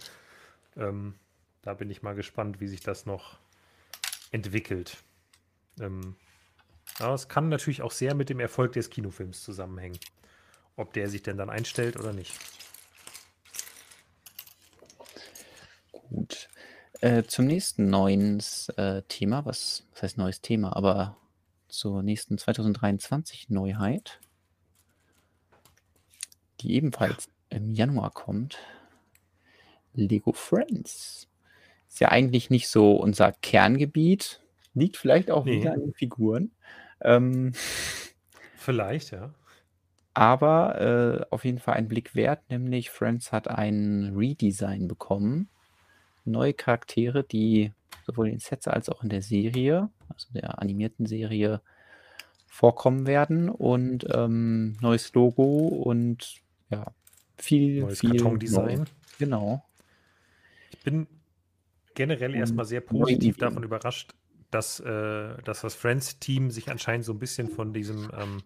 Speaker 2: Ähm, da bin ich mal gespannt, wie sich das noch entwickelt. Ähm, aber es kann natürlich auch sehr mit dem Erfolg des Kinofilms zusammenhängen. Ob der sich denn dann einstellt oder nicht.
Speaker 1: Gut. Äh, zum nächsten neuen äh, Thema, was, was heißt neues Thema, aber zur nächsten 2023 Neuheit, die ebenfalls im Januar kommt. Lego Friends. Ist ja eigentlich nicht so unser Kerngebiet. Liegt vielleicht auch nee. wieder an den Figuren. Ähm,
Speaker 2: vielleicht, ja.
Speaker 1: Aber äh, auf jeden Fall ein Blick wert, nämlich Friends hat ein Redesign bekommen neue Charaktere, die sowohl in Sets als auch in der Serie, also der animierten Serie, vorkommen werden und ähm, neues Logo und ja, viel, neues viel
Speaker 2: Kartondesign.
Speaker 1: Genau.
Speaker 2: Ich bin generell und erstmal sehr positiv davon überrascht, dass, äh, dass das Friends-Team sich anscheinend so ein bisschen von diesem ähm,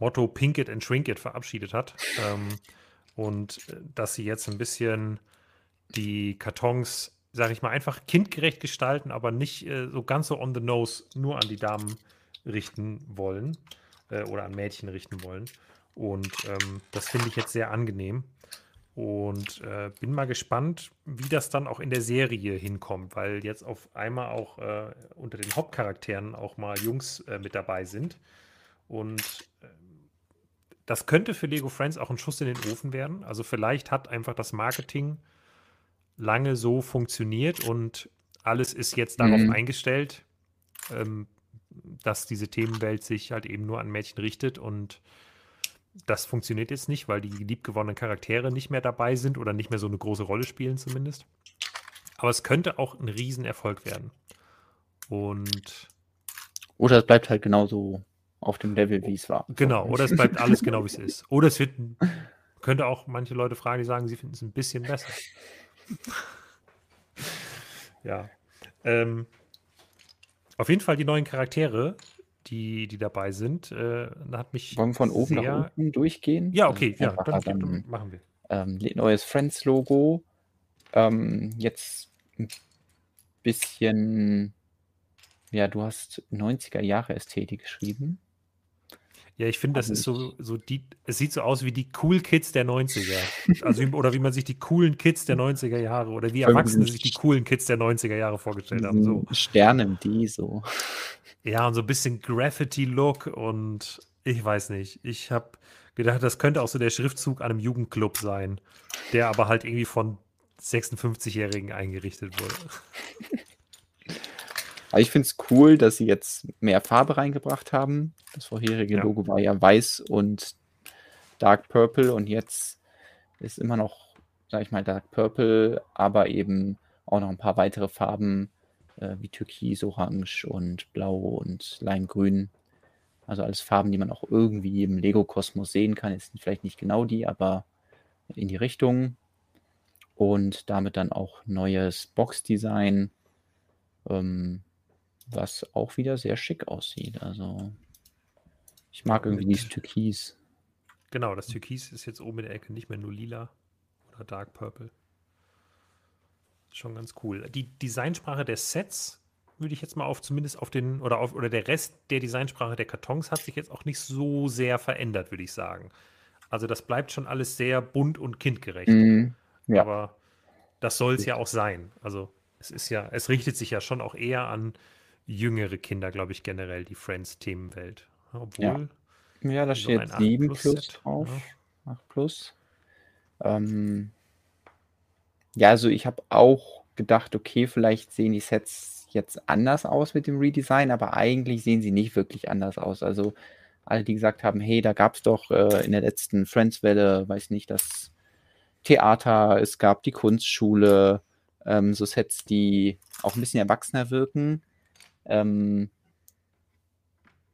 Speaker 2: Motto Pink it and Shrink it verabschiedet hat. Ähm, und äh, dass sie jetzt ein bisschen die Kartons, sage ich mal, einfach kindgerecht gestalten, aber nicht äh, so ganz so on the nose nur an die Damen richten wollen äh, oder an Mädchen richten wollen. Und ähm, das finde ich jetzt sehr angenehm. Und äh, bin mal gespannt, wie das dann auch in der Serie hinkommt, weil jetzt auf einmal auch äh, unter den Hauptcharakteren auch mal Jungs äh, mit dabei sind. Und ähm, das könnte für Lego Friends auch ein Schuss in den Ofen werden. Also vielleicht hat einfach das Marketing lange so funktioniert und alles ist jetzt darauf mhm. eingestellt, ähm, dass diese Themenwelt sich halt eben nur an Mädchen richtet und das funktioniert jetzt nicht, weil die liebgewonnenen Charaktere nicht mehr dabei sind oder nicht mehr so eine große Rolle spielen zumindest. Aber es könnte auch ein Riesenerfolg werden. Und
Speaker 1: oder es bleibt halt genauso auf dem Level, wie es war.
Speaker 2: Genau, oder es bleibt alles genau, wie es ist. Oder es wird, könnte auch manche Leute fragen, die sagen, sie finden es ein bisschen besser. ja. Ähm, auf jeden Fall die neuen Charaktere, die, die dabei sind, äh, hat mich.
Speaker 1: Wollen wir von oben sehr... nach unten durchgehen?
Speaker 2: Ja, okay, ja, dann, dann, machen wir.
Speaker 1: Ähm, neues Friends-Logo. Ähm, jetzt ein bisschen. Ja, du hast 90er Jahre Ästhetik geschrieben.
Speaker 2: Ja, ich finde, das ist so, so die, es sieht so aus wie die Cool Kids der 90er. Also, oder wie man sich die coolen Kids der 90er Jahre oder wie Erwachsene sich die coolen Kids der 90er Jahre vorgestellt haben. So.
Speaker 1: Sterne im D, so.
Speaker 2: Ja, und so ein bisschen Graffiti-Look und ich weiß nicht. Ich habe gedacht, das könnte auch so der Schriftzug an einem Jugendclub sein, der aber halt irgendwie von 56-Jährigen eingerichtet wurde.
Speaker 1: Aber ich finde es cool, dass sie jetzt mehr Farbe reingebracht haben. Das vorherige ja. Logo war ja weiß und Dark Purple und jetzt ist immer noch, sag ich mal, Dark Purple, aber eben auch noch ein paar weitere Farben äh, wie Türkis, Orange und Blau und Limegrün. Also alles Farben, die man auch irgendwie im Lego-Kosmos sehen kann. Ist vielleicht nicht genau die, aber in die Richtung. Und damit dann auch neues Box-Design. Ähm, was auch wieder sehr schick aussieht. Also ich mag irgendwie dieses Türkis.
Speaker 2: Genau, das Türkis ist jetzt oben in der Ecke nicht mehr nur lila oder Dark Purple. Schon ganz cool. Die Designsprache der Sets würde ich jetzt mal auf zumindest auf den oder auf oder der Rest der Designsprache der Kartons hat sich jetzt auch nicht so sehr verändert, würde ich sagen. Also das bleibt schon alles sehr bunt und kindgerecht. Mm, ja. Aber das soll es ja auch sein. Also es ist ja, es richtet sich ja schon auch eher an jüngere Kinder, glaube ich, generell, die Friends-Themenwelt. Obwohl.
Speaker 1: Ja, ja da steht 7 plus, plus drauf. Ja. 8 plus. Ähm, ja, also ich habe auch gedacht, okay, vielleicht sehen die Sets jetzt anders aus mit dem Redesign, aber eigentlich sehen sie nicht wirklich anders aus. Also alle, die gesagt haben, hey, da gab es doch äh, in der letzten Friends-Welle, weiß nicht, das Theater, es gab die Kunstschule, ähm, so Sets, die auch ein bisschen erwachsener wirken Ähm,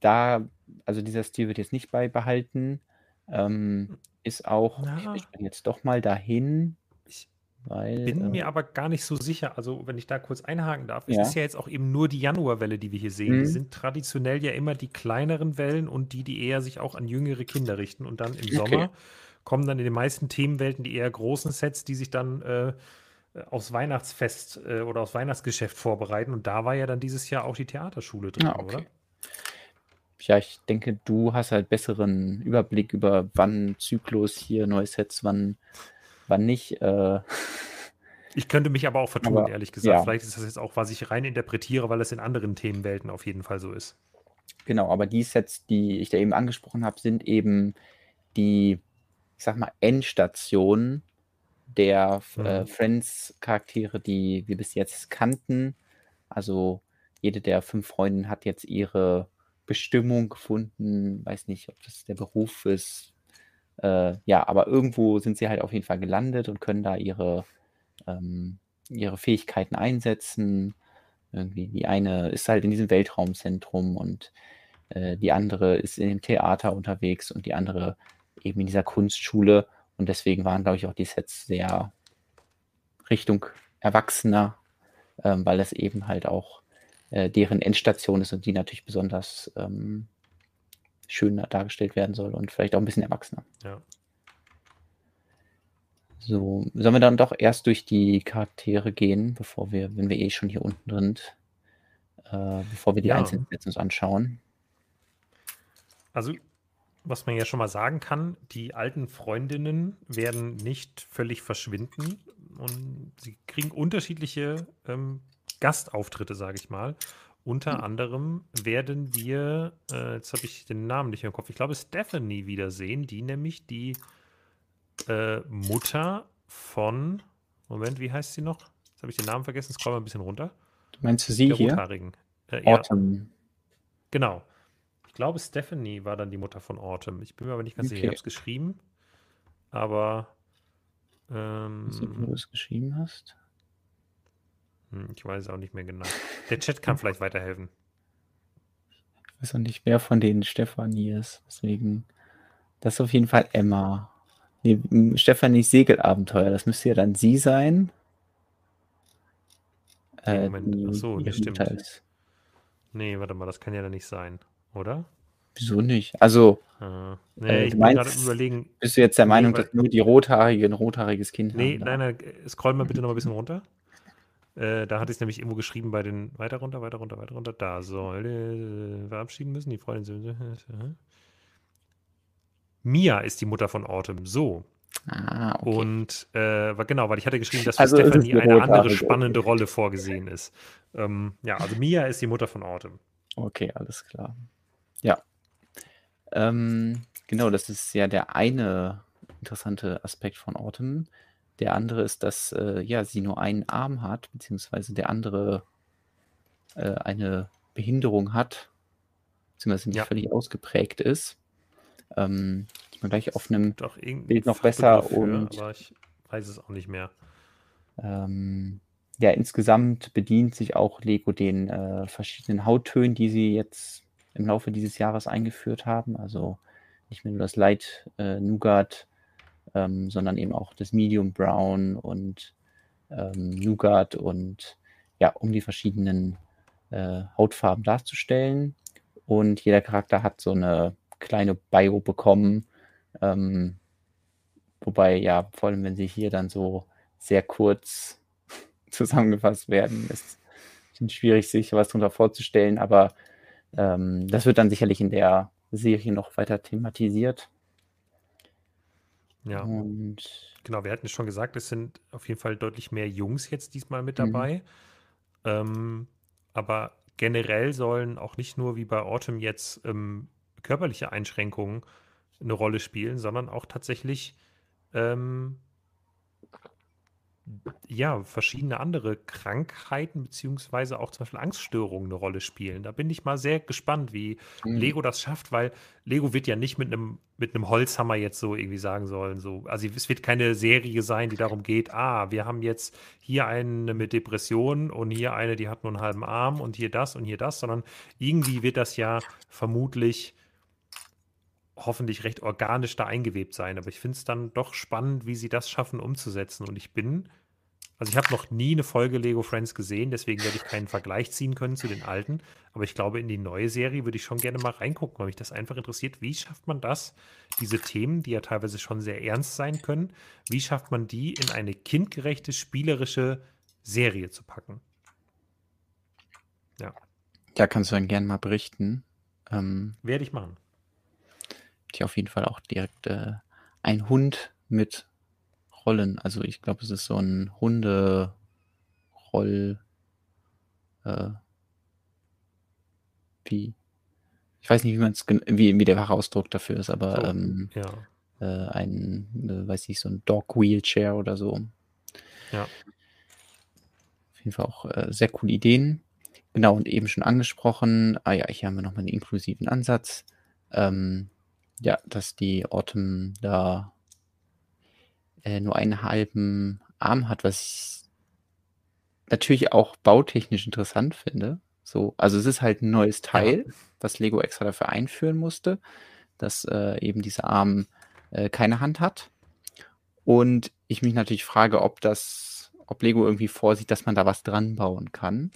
Speaker 1: da, also dieser Stil wird jetzt nicht beibehalten. Ähm, ist auch,
Speaker 2: Na.
Speaker 1: ich bin jetzt doch mal dahin,
Speaker 2: Ich
Speaker 1: weil.
Speaker 2: bin
Speaker 1: äh,
Speaker 2: mir aber gar nicht so sicher. Also, wenn ich da kurz einhaken darf,
Speaker 1: Ja.
Speaker 2: es ist ja jetzt auch eben nur die Januarwelle, die wir hier sehen. Die
Speaker 1: Mhm.
Speaker 2: sind traditionell ja immer die kleineren Wellen und die, die eher sich auch an jüngere Kinder richten. Und dann im
Speaker 1: Okay.
Speaker 2: Sommer kommen dann in den meisten Themenwelten die eher großen Sets, die sich dann äh, aufs Weihnachtsfest äh, oder aufs Weihnachtsgeschäft vorbereiten. Und da war ja dann dieses Jahr auch die Theaterschule drin,
Speaker 1: Ah, okay.
Speaker 2: oder?
Speaker 1: Ja, ich denke, du hast halt besseren Überblick über wann Zyklus hier neue Sets, wann, wann nicht. Äh,
Speaker 2: Ich könnte mich aber auch vertun,
Speaker 1: Aber,
Speaker 2: ehrlich gesagt.
Speaker 1: ja.
Speaker 2: Vielleicht ist das jetzt auch, was ich rein interpretiere, weil es in anderen Themenwelten auf jeden Fall so ist.
Speaker 1: genau, aber die Sets, die ich da eben angesprochen habe, sind eben die, ich sag mal, Endstation der äh,
Speaker 2: Mhm.
Speaker 1: Friends-Charaktere, die wir bis jetzt kannten. Also jede der fünf Freundinnen hat jetzt ihre Bestimmung gefunden. Weiß nicht, ob das der Beruf ist. Äh, ja, aber irgendwo sind sie halt auf jeden Fall gelandet und können da ihre, ähm, ihre Fähigkeiten einsetzen. Irgendwie die eine ist halt in diesem Weltraumzentrum und äh, die andere ist in dem Theater unterwegs und die andere eben in dieser Kunstschule. Und deswegen waren, glaube ich, auch die Sets sehr Richtung Erwachsener, ähm, weil das eben halt auch äh, deren Endstation ist und die natürlich besonders ähm, schön dargestellt werden soll und vielleicht auch ein bisschen erwachsener.
Speaker 2: Ja.
Speaker 1: So, sollen wir dann doch erst durch die Charaktere gehen, bevor wir, wenn wir eh schon hier unten sind, äh, bevor wir die
Speaker 2: Ja.
Speaker 1: einzelnen Sets uns anschauen.
Speaker 2: Also, was man ja schon mal sagen kann, die alten Freundinnen werden nicht völlig verschwinden und sie kriegen unterschiedliche ähm, Gastauftritte, sage ich mal. Unter anderem werden wir, äh, jetzt habe ich den Namen nicht mehr im Kopf, ich glaube Stephanie wiedersehen, die nämlich die äh, Mutter von, Moment, wie heißt sie noch? Jetzt habe ich den Namen vergessen, scroll mal ein bisschen runter.
Speaker 1: Meinst du sie
Speaker 2: Der
Speaker 1: hier?
Speaker 2: Rothaarigen. Äh, ja,
Speaker 1: Autumn.
Speaker 2: Genau. Ich glaube, Stephanie war dann die Mutter von Autumn. Ich bin mir aber nicht ganz sicher. Ich
Speaker 1: Okay.
Speaker 2: habe es geschrieben, aber ähm,
Speaker 1: nicht, wo du es geschrieben hast.
Speaker 2: hm, ich weiß es auch nicht mehr genau. Der Chat kann vielleicht weiterhelfen.
Speaker 1: Ich weiß auch nicht, wer von denen Stefanie ist. Deswegen, das ist auf jeden Fall Emma. Nee, m, Stefanis Segelabenteuer, das müsste ja dann sie sein.
Speaker 2: Nee,
Speaker 1: Äh,
Speaker 2: Moment. Ach so, das stimmt.
Speaker 1: Ist.
Speaker 2: Nee, warte mal, das kann ja dann nicht sein, oder?
Speaker 1: Wieso nicht? Also,
Speaker 2: Äh, nee,
Speaker 1: Äh,
Speaker 2: ich
Speaker 1: meinst-
Speaker 2: überlegen.
Speaker 1: bist du jetzt der
Speaker 2: Nee,
Speaker 1: Meinung,
Speaker 2: weil-
Speaker 1: dass nur die Rothaarige ein rothaariges Kind
Speaker 2: Nee,
Speaker 1: haben?
Speaker 2: nein, nein, äh, scroll mal bitte noch ein bisschen runter. Äh, da hatte ich es nämlich irgendwo geschrieben bei den weiter runter, weiter runter, weiter runter. Da soll äh, verabschieden müssen. Die Freundin. sind- Mia ist die Mutter von Autumn. So.
Speaker 1: Ah, okay.
Speaker 2: Und äh, genau, weil ich hatte geschrieben, dass für
Speaker 1: Also
Speaker 2: Stephanie
Speaker 1: eine
Speaker 2: eine andere
Speaker 1: rothaarige,
Speaker 2: spannende
Speaker 1: okay.
Speaker 2: Rolle vorgesehen ist. Ähm, ja, also Mia ist die Mutter von Autumn.
Speaker 1: Okay, alles klar. Ja. Ähm, genau, das ist ja der eine interessante Aspekt von Autumn. Der andere ist, dass äh, ja, sie nur einen Arm hat, beziehungsweise der andere äh, eine Behinderung hat, beziehungsweise nicht
Speaker 2: Ja.
Speaker 1: völlig ausgeprägt ist. Ähm, ich mal gleich auf einem Bild noch besser
Speaker 2: Fachbegriff für,
Speaker 1: und-
Speaker 2: aber ich weiß es auch nicht mehr.
Speaker 1: Ähm, ja, insgesamt bedient sich auch Lego den äh, verschiedenen Hauttönen, die sie jetzt im Laufe dieses Jahres eingeführt haben. Also nicht mehr nur das Light äh, Nougat, ähm, sondern eben auch das Medium Brown und ähm, Nougat und ja, um die verschiedenen äh, Hautfarben darzustellen. Und jeder Charakter hat so eine kleine Bio bekommen. Ähm, wobei, ja, vor allem, wenn sie hier dann so sehr kurz zusammengefasst werden, ist bisschen schwierig, sich was darunter vorzustellen, aber ähm, das wird dann sicherlich in der Serie noch weiter thematisiert.
Speaker 2: Ja.
Speaker 1: Und
Speaker 2: Genau, wir hatten schon gesagt, es sind auf jeden Fall deutlich mehr Jungs jetzt diesmal mit
Speaker 1: Mhm.
Speaker 2: dabei. Ähm, aber generell sollen auch nicht nur wie bei Autumn jetzt ähm, körperliche Einschränkungen eine Rolle spielen, sondern auch tatsächlich ähm, ja, verschiedene andere Krankheiten beziehungsweise auch zum Beispiel Angststörungen eine Rolle spielen. Da bin ich mal sehr gespannt, wie
Speaker 1: Mhm.
Speaker 2: Lego das schafft, weil Lego wird ja nicht mit einem mit einem Holzhammer jetzt so irgendwie sagen sollen, so also es wird keine Serie sein, die darum geht: „Ah, wir haben jetzt hier eine mit Depressionen und hier eine, die hat nur einen halben Arm und hier das und hier das“, sondern irgendwie wird das ja vermutlich hoffentlich recht organisch da eingewebt sein. Aber ich finde es dann doch spannend, wie sie das schaffen umzusetzen. Und ich bin, also ich habe noch nie eine Folge Lego Friends gesehen, deswegen werde ich keinen Vergleich ziehen können zu den alten. Aber ich glaube, in die neue Serie würde ich schon gerne mal reingucken, weil mich das einfach interessiert. Wie schafft man das, diese Themen, die ja teilweise schon sehr ernst sein können, wie schafft man die in eine kindgerechte, spielerische Serie zu packen?
Speaker 1: Ja, kannst du dann gerne mal berichten. Ähm,
Speaker 2: Werde ich machen.
Speaker 1: Die auf jeden Fall auch direkt äh, ein Hund mit Rollen. Also ich glaube, es ist so ein Hunde-Roll. Äh, wie. Ich weiß nicht, wie man es wie, wie der Fachausdruck dafür ist, aber
Speaker 2: So,
Speaker 1: ähm,
Speaker 2: ja.
Speaker 1: äh, ein, äh, weiß ich, so ein Dog-Wheelchair oder so.
Speaker 2: Ja.
Speaker 1: Auf jeden Fall auch äh, sehr coole Ideen. Genau, und eben schon angesprochen, ah ja, hier haben wir nochmal einen inklusiven Ansatz. Ähm, ja, dass die Autumn da äh, nur einen halben Arm hat, was ich natürlich auch bautechnisch interessant finde. So, also es ist halt ein neues Teil, was Lego extra dafür einführen musste, dass äh, eben dieser Arm äh, keine Hand hat. Und ich mich natürlich frage, ob das, ob Lego irgendwie vorsieht, dass man da was dran bauen kann.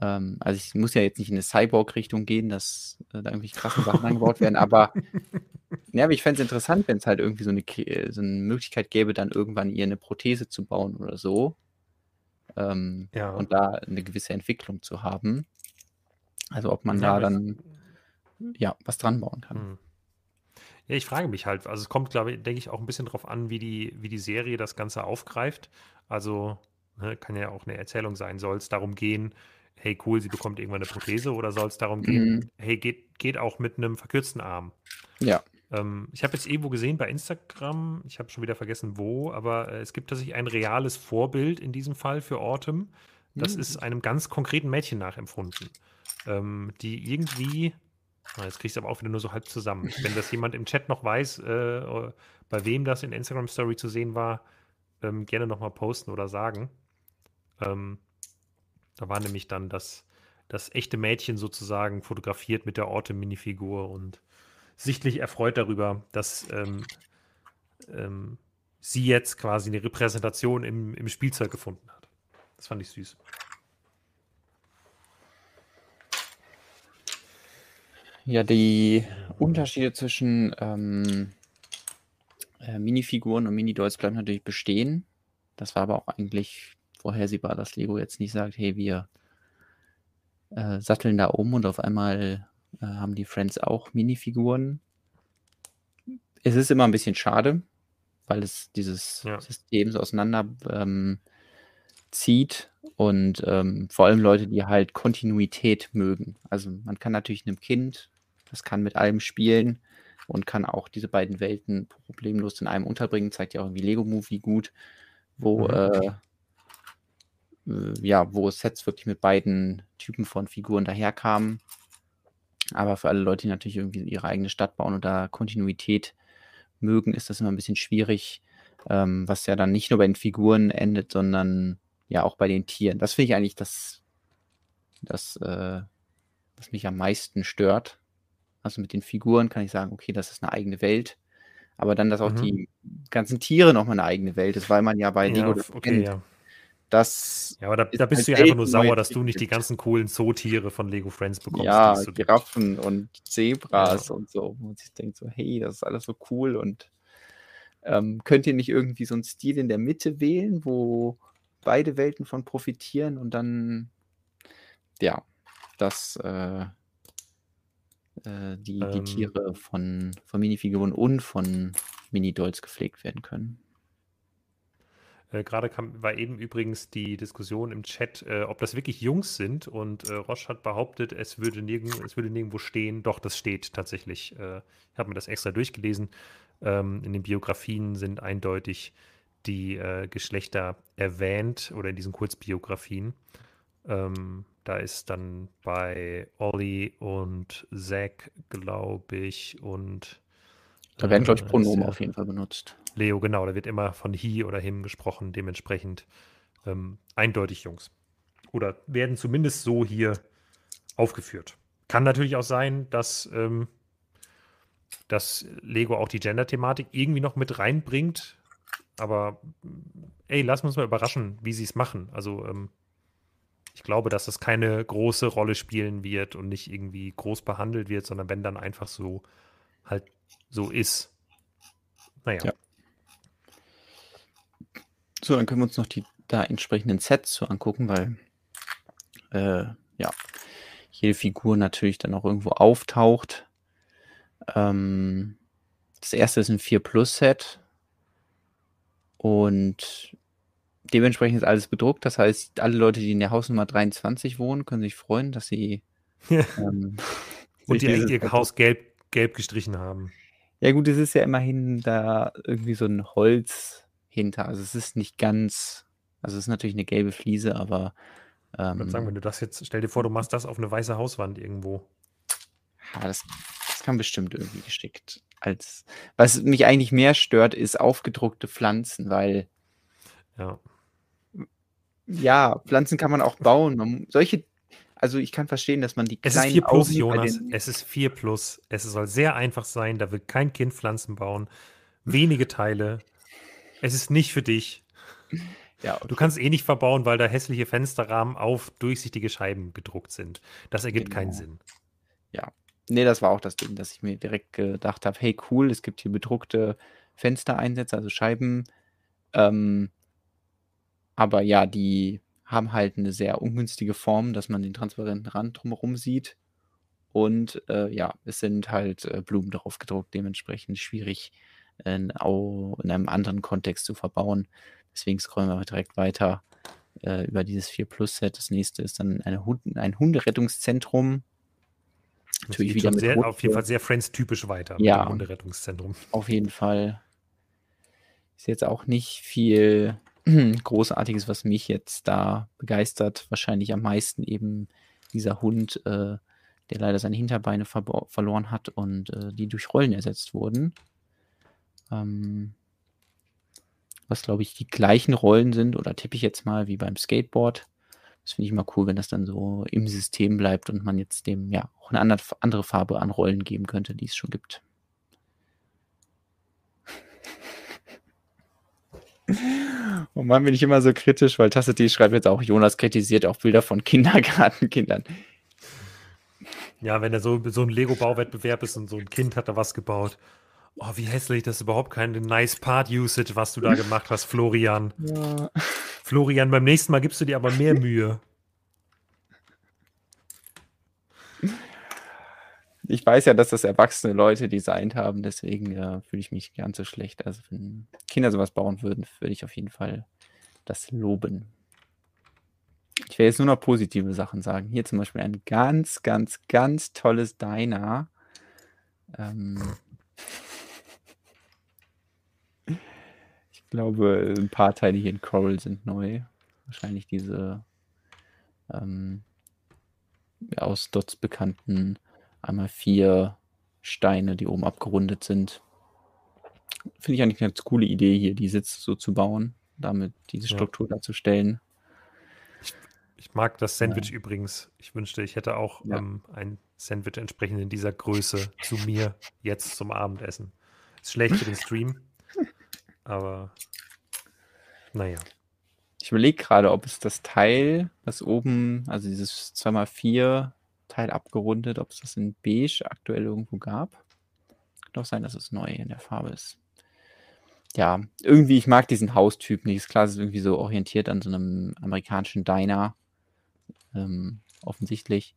Speaker 1: Ähm, also ich muss ja jetzt nicht in eine Cyborg-Richtung gehen, dass äh, da irgendwie krasse Sachen angebaut werden, aber ja, aber ich fände es interessant, wenn es halt irgendwie so eine, K- so eine Möglichkeit gäbe, dann irgendwann ihr eine Prothese zu bauen oder so. Ähm,
Speaker 2: Ja.
Speaker 1: Und da eine gewisse Entwicklung zu haben. Also ob man
Speaker 2: Ja,
Speaker 1: da dann ja was dran bauen kann.
Speaker 2: Hm. Ja, ich frage mich halt, also es kommt, glaube ich, denke ich, auch ein bisschen drauf an, wie die, wie die Serie das Ganze aufgreift. Also ne, kann ja auch eine Erzählung sein. Soll es darum gehen, hey cool, sie bekommt irgendwann eine Prothese oder soll es darum gehen,
Speaker 1: Mhm.
Speaker 2: hey, geht, geht auch mit einem verkürzten Arm?
Speaker 1: Ja.
Speaker 2: Ähm, ich habe jetzt irgendwo gesehen bei Instagram, ich habe schon wieder vergessen wo, aber äh, es gibt tatsächlich ein reales Vorbild in diesem Fall für Autumn. Das
Speaker 1: Mhm.
Speaker 2: ist einem ganz konkreten Mädchen nachempfunden, ähm, die irgendwie, ah, jetzt kriegst du aber auch wieder nur so halb zusammen. Wenn das jemand im Chat noch weiß, äh, bei wem das in Instagram Story zu sehen war, ähm, gerne nochmal posten oder sagen. Ähm, da war nämlich dann das, das echte Mädchen sozusagen fotografiert mit der Autumn-Minifigur und sichtlich erfreut darüber, dass ähm, ähm, sie jetzt quasi eine Repräsentation im, im Spielzeug gefunden hat. Das fand ich süß.
Speaker 1: Ja, die Unterschiede zwischen ähm, äh, Minifiguren und Minidolls bleiben natürlich bestehen. Das war aber auch eigentlich vorhersehbar, dass Lego jetzt nicht sagt, hey, wir äh, satteln da um und auf einmal äh, haben die Friends auch Minifiguren. Es ist immer ein bisschen schade, weil es dieses
Speaker 2: Ja.
Speaker 1: System so auseinander ähm, zieht und ähm, vor allem Leute, die halt Kontinuität mögen. Also man kann natürlich einem Kind, das kann mit allem spielen und kann auch diese beiden Welten problemlos in einem unterbringen. Zeigt ja auch irgendwie Lego Movie gut, wo
Speaker 2: Mhm.
Speaker 1: äh, äh, ja, wo Sets wirklich mit beiden Typen von Figuren daherkamen. Aber für alle Leute, die natürlich irgendwie ihre eigene Stadt bauen und da Kontinuität mögen, ist das immer ein bisschen schwierig, ähm, was ja dann nicht nur bei den Figuren endet, sondern ja auch bei den Tieren. Das finde ich eigentlich das, das äh, was mich am meisten stört. Also mit den Figuren kann ich sagen, okay, das ist eine eigene Welt. Aber dann, dass auch
Speaker 2: Mhm.
Speaker 1: die ganzen Tiere nochmal eine eigene Welt ist, weil man ja bei Lego
Speaker 2: Ja, okay,
Speaker 1: kennt.
Speaker 2: ja.
Speaker 1: Das
Speaker 2: Ja, aber da, da bist
Speaker 1: halt
Speaker 2: du ja einfach nur sauer, dass du nicht die ganzen coolen Zootiere von Lego Friends bekommst.
Speaker 1: Ja,
Speaker 2: so.
Speaker 1: Giraffen und Zebras
Speaker 2: Ja.
Speaker 1: und so. Wo man sich denkt so, hey, das ist alles so cool und ähm, könnt ihr nicht irgendwie so einen Stil in der Mitte wählen, wo beide Welten von profitieren und dann, ja, dass äh, äh, die, die
Speaker 2: Ähm.
Speaker 1: Tiere von, von Minifiguren und von Mini-Dolls gepflegt werden können.
Speaker 2: Äh, Gerade kam, war eben übrigens die Diskussion im Chat, äh, ob das wirklich Jungs sind. Und äh, Roche hat behauptet, es würde, nirgend, es würde nirgendwo stehen. Doch, das steht tatsächlich. Äh, ich habe mir das extra durchgelesen. Ähm, in den Biografien sind eindeutig die äh, Geschlechter erwähnt oder in diesen Kurzbiografien. Ähm, da ist dann bei Ollie und Zack, glaube ich, und
Speaker 1: da werden, glaube ich, äh, Pronomen auf jeden Fall benutzt.
Speaker 2: Leo, genau, da wird immer von he oder him gesprochen, dementsprechend ähm, eindeutig Jungs. Oder werden zumindest so hier aufgeführt. Kann natürlich auch sein, dass, ähm, dass Lego auch die Gender-Thematik irgendwie noch mit reinbringt. Aber ey, lass uns mal überraschen, wie sie es machen. Also ähm, ich glaube, dass das keine große Rolle spielen wird und nicht irgendwie groß behandelt wird, sondern wenn dann einfach so halt so ist. Naja. Ja.
Speaker 1: So, dann können wir uns noch die da entsprechenden Sets so angucken, weil äh, ja, jede Figur natürlich dann auch irgendwo auftaucht. Ähm, das erste ist ein 4 Plus Set und dementsprechend ist alles bedruckt. Das heißt, alle Leute, die in der Hausnummer 23 wohnen, können sich freuen, dass sie
Speaker 2: ähm, und die ihr Haus gelb, gelb gestrichen haben.
Speaker 1: Ja gut, es ist ja immerhin da irgendwie so ein Holz hinter. Also es ist nicht ganz, also es ist natürlich eine gelbe Fliese, aber
Speaker 2: ähm, ich würde sagen, wenn du das jetzt, stell dir vor, du machst das auf eine weiße Hauswand irgendwo.
Speaker 1: Ja, das, das kann bestimmt irgendwie geschickt. Als, was mich eigentlich mehr stört, ist aufgedruckte Pflanzen, weil
Speaker 2: ja.
Speaker 1: Ja, Pflanzen kann man auch bauen. Man, solche, also ich kann verstehen, dass man die
Speaker 2: kleinen Es ist 4 plus, Augen Jonas. Es ist 4 plus. Es soll sehr einfach sein. Da will kein Kind Pflanzen bauen. Wenige Teile. Es ist nicht für dich. Ja, okay. Du kannst eh nicht verbauen, weil da hässliche Fensterrahmen auf durchsichtige Scheiben gedruckt sind. Das ergibt genau. keinen Sinn.
Speaker 1: Ja. Nee, das war auch das Ding, dass ich mir direkt gedacht habe, hey cool, es gibt hier bedruckte Fenstereinsätze, also Scheiben. Ähm, aber ja, die haben halt eine sehr ungünstige Form, dass man den transparenten Rand drumherum sieht. Und äh, ja, es sind halt äh, Blumen darauf gedruckt, dementsprechend schwierig in, in, einem anderen Kontext zu verbauen. Deswegen scrollen wir direkt weiter äh, über dieses 4 Plus Set. Das nächste ist dann Hund ein Hunderettungszentrum.
Speaker 2: Natürlich wieder mit sehr, auf jeden Fall sehr Friends-typisch weiter
Speaker 1: ja, mit dem Hunderettungszentrum. Auf jeden Fall. Ist jetzt auch nicht viel Großartiges, was mich jetzt da begeistert, wahrscheinlich am meisten eben dieser Hund, äh, der leider seine Hinterbeine verloren hat und äh, die durch Rollen ersetzt wurden. Ähm, was glaube ich die gleichen Rollen sind, oder tippe ich jetzt mal wie beim Skateboard. Das finde ich immer cool, wenn das dann so im System bleibt und man jetzt dem ja auch eine andere Farbe an Rollen geben könnte, die es schon gibt. Oh Mann, bin ich immer so kritisch, weil Tasse D schreibt jetzt auch, Jonas kritisiert auch Bilder von Kindergartenkindern.
Speaker 2: Ja, wenn er so, so ein Lego-Bauwettbewerb ist und so ein Kind hat da was gebaut. Oh, wie hässlich, das ist überhaupt kein nice Part Usage, was du da gemacht hast, Florian. Ja. Florian, beim nächsten Mal gibst du dir aber mehr Mühe.
Speaker 1: ich weiß ja, dass das erwachsene Leute designt haben, deswegen äh, fühle ich mich ganz so schlecht. Also wenn Kinder sowas bauen würden, würde ich auf jeden Fall das loben. Ich werde jetzt nur noch positive Sachen sagen. Hier zum Beispiel ein ganz, ganz, ganz tolles Diner. Ähm ich glaube, ein paar Teile hier in Coral sind neu. Wahrscheinlich diese ähm, aus Dots bekannten einmal vier Steine, die oben abgerundet sind. Finde ich eigentlich eine ganz coole Idee hier, die Sitze so zu bauen, damit diese Struktur ja. darzustellen.
Speaker 2: Ich, ich, mag das Sandwich ja. übrigens. Ich wünschte, ich hätte auch ja. ähm, ein Sandwich entsprechend in dieser Größe zu mir jetzt zum Abendessen. Ist schlecht für den Stream, aber naja.
Speaker 1: Ich überlege gerade, ob es das Teil, das oben, also dieses 2x4 Teil abgerundet, ob es das in beige aktuell irgendwo gab. Kann auch sein, dass es neu in der Farbe ist. Ja, irgendwie, ich mag diesen Haustyp nicht. Ist klar, es ist irgendwie so orientiert an so einem amerikanischen Diner. Ähm, offensichtlich.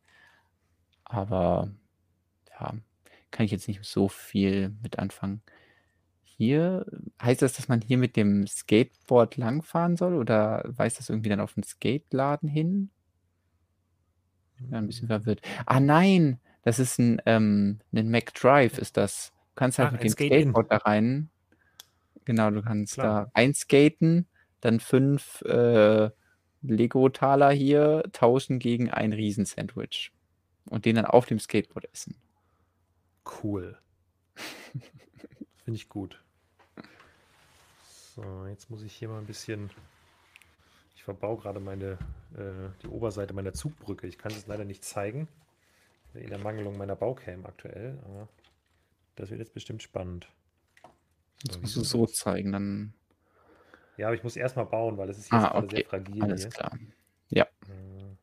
Speaker 1: Aber ja, kann ich jetzt nicht so viel mit anfangen. Hier heißt das, dass man hier mit dem Skateboard langfahren soll oder weist das irgendwie dann auf den Skateladen hin? Ja, ein bisschen verwirrt. Ah nein, das ist ein, ähm, 'nen McDrive ist das. Du kannst halt Ah, mit dem Skateboard da rein Genau, du kannst
Speaker 2: Klar.
Speaker 1: da einskaten, dann fünf äh, Lego-Taler hier tauschen gegen ein Riesensandwich. Und den dann auf dem Skateboard essen.
Speaker 2: Cool. Finde ich gut. So, jetzt muss ich hier mal ein bisschen. Ich verbau gerade meine äh, die Oberseite meiner Zugbrücke. Ich kann es leider nicht zeigen. In der Mangelung meiner Baucam aktuell. Aber das wird jetzt bestimmt spannend.
Speaker 1: Das
Speaker 2: So,
Speaker 1: musst
Speaker 2: wie
Speaker 1: du so
Speaker 2: das?
Speaker 1: zeigen, dann.
Speaker 2: Ja, aber ich muss erstmal bauen, weil es ist jetzt
Speaker 1: Ah,
Speaker 2: gerade sehr
Speaker 1: okay.
Speaker 2: fragil
Speaker 1: Alles
Speaker 2: hier.
Speaker 1: klar. Ja,
Speaker 2: Äh,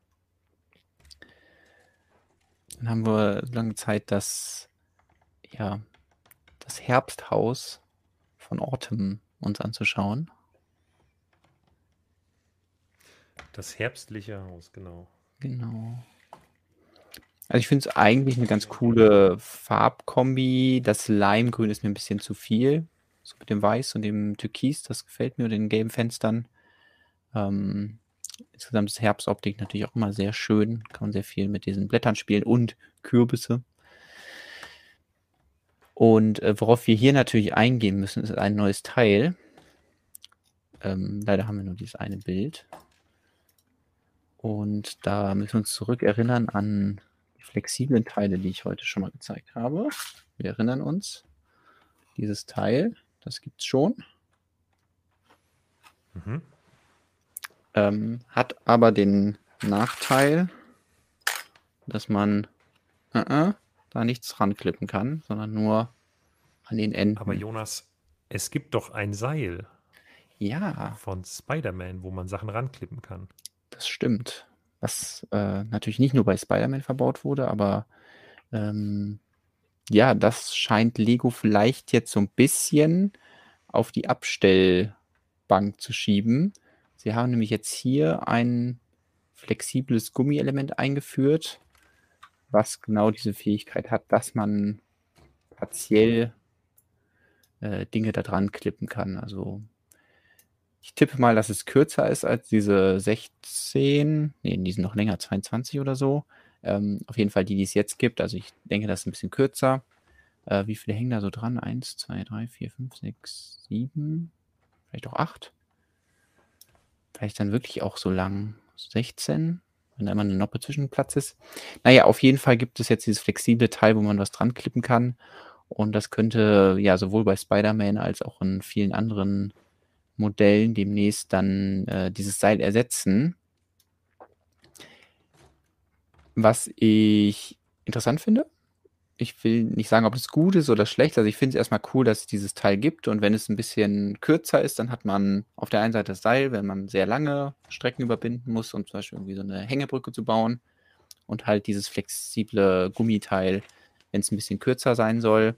Speaker 1: dann haben wir lange Zeit, dass ja das Herbsthaus von Autumn uns anzuschauen.
Speaker 2: Das herbstliche Haus, genau.
Speaker 1: Genau. Also ich finde es eigentlich eine ganz coole Farbkombi. Das Limegrün ist mir ein bisschen zu viel. So mit dem Weiß und dem Türkis, das gefällt mir und den gelben Fenstern. Ähm, insgesamt ist Herbstoptik natürlich auch immer sehr schön. Kann man sehr viel mit diesen Blättern spielen und Kürbisse. Und äh, worauf wir hier natürlich eingehen müssen, ist ein neues Teil. Ähm, leider haben wir nur dieses eine Bild. Und da müssen wir uns zurückerinnern an die flexiblen Teile, die ich heute schon mal gezeigt habe. Wir erinnern uns, dieses Teil, das gibt es schon,
Speaker 2: Mhm.
Speaker 1: ähm, hat aber den Nachteil, dass man äh, äh, da nichts ranklippen kann, sondern nur an den Enden.
Speaker 2: Aber Jonas, es gibt doch ein Seil
Speaker 1: ja,
Speaker 2: von Spider-Man, wo man Sachen ranklippen kann.
Speaker 1: das stimmt. Was äh, natürlich nicht nur bei Spider-Man verbaut wurde, aber ähm, ja, das scheint Lego vielleicht jetzt so ein bisschen auf die Abstellbank zu schieben. Sie haben nämlich jetzt hier ein flexibles Gummielement eingeführt, was genau diese Fähigkeit hat, dass man partiell äh, Dinge da dran klippen kann. Also ich tippe mal, dass es kürzer ist als diese 16, nee, die sind noch länger, 22 oder so. Ähm, auf jeden Fall die, die es jetzt gibt. Also ich denke, das ist ein bisschen kürzer. Äh, wie viele hängen da so dran? Eins, zwei, drei, vier, fünf, sechs, sieben, vielleicht auch acht. Vielleicht dann wirklich auch so lang 16, wenn da immer eine Noppe zwischen Platz ist. Naja, auf jeden Fall gibt es jetzt dieses flexible Teil, wo man was dran klippen kann. Und das könnte ja sowohl bei Spider-Man als auch in vielen anderen Modellen demnächst dann äh, dieses Seil ersetzen. Was ich interessant finde. Ich will nicht sagen, ob es gut ist oder schlecht. Also ich finde es erstmal cool, dass es dieses Teil gibt. Und wenn es ein bisschen kürzer ist, dann hat man auf der einen Seite das Seil, wenn man sehr lange Strecken überbinden muss, um zum Beispiel irgendwie so eine Hängebrücke zu bauen. Und halt dieses flexible Gummiteil, wenn es ein bisschen kürzer sein soll.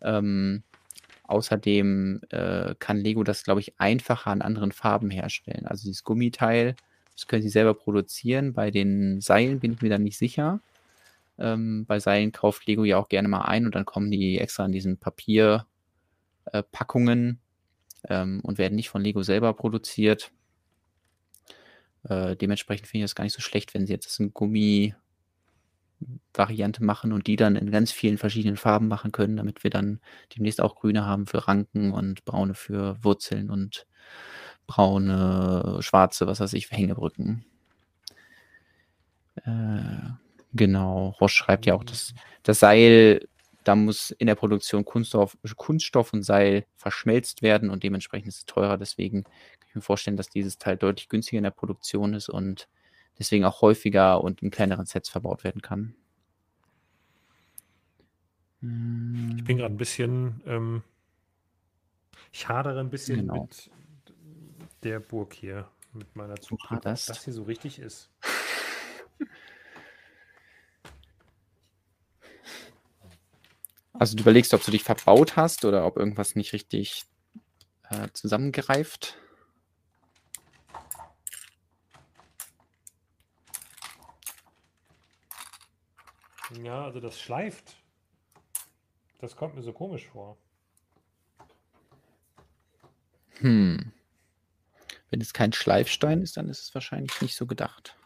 Speaker 1: Ähm, außerdem äh, kann Lego das, glaube ich, einfacher an anderen Farben herstellen. Also dieses Gummiteil, das können sie selber produzieren. Bei den Seilen bin ich mir dann nicht sicher. Ähm, bei Seilen kauft Lego ja auch gerne mal ein und dann kommen die extra in diesen Papierpackungen ähm, und werden nicht von Lego selber produziert. Äh, dementsprechend finde ich das gar nicht so schlecht, wenn sie jetzt eine Gummi-Variante machen und die dann in ganz vielen verschiedenen Farben machen können, damit wir dann demnächst auch grüne haben für Ranken und braune für Wurzeln und braune, schwarze, was weiß ich, für Hängebrücken. Äh, genau, Roche schreibt ja auch, dass das Seil, da muss in der Produktion Kunststoff, Kunststoff und Seil verschmelzt werden und dementsprechend ist es teurer. Deswegen kann ich mir vorstellen, dass dieses Teil deutlich günstiger in der Produktion ist und deswegen auch häufiger und in kleineren Sets verbaut werden kann.
Speaker 2: Ich bin gerade ein bisschen, ähm, ich hadere ein bisschen
Speaker 1: Genau.
Speaker 2: mit der Burg hier, mit meiner Zugbrücke, ob
Speaker 1: haderst?
Speaker 2: das hier so richtig ist.
Speaker 1: Also du überlegst, ob du dich verbaut hast oder ob irgendwas nicht richtig äh, zusammengereift.
Speaker 2: Ja, also das schleift. Das kommt mir so komisch vor.
Speaker 1: Hm. Wenn es kein Schleifstein ist, dann ist es wahrscheinlich nicht so gedacht.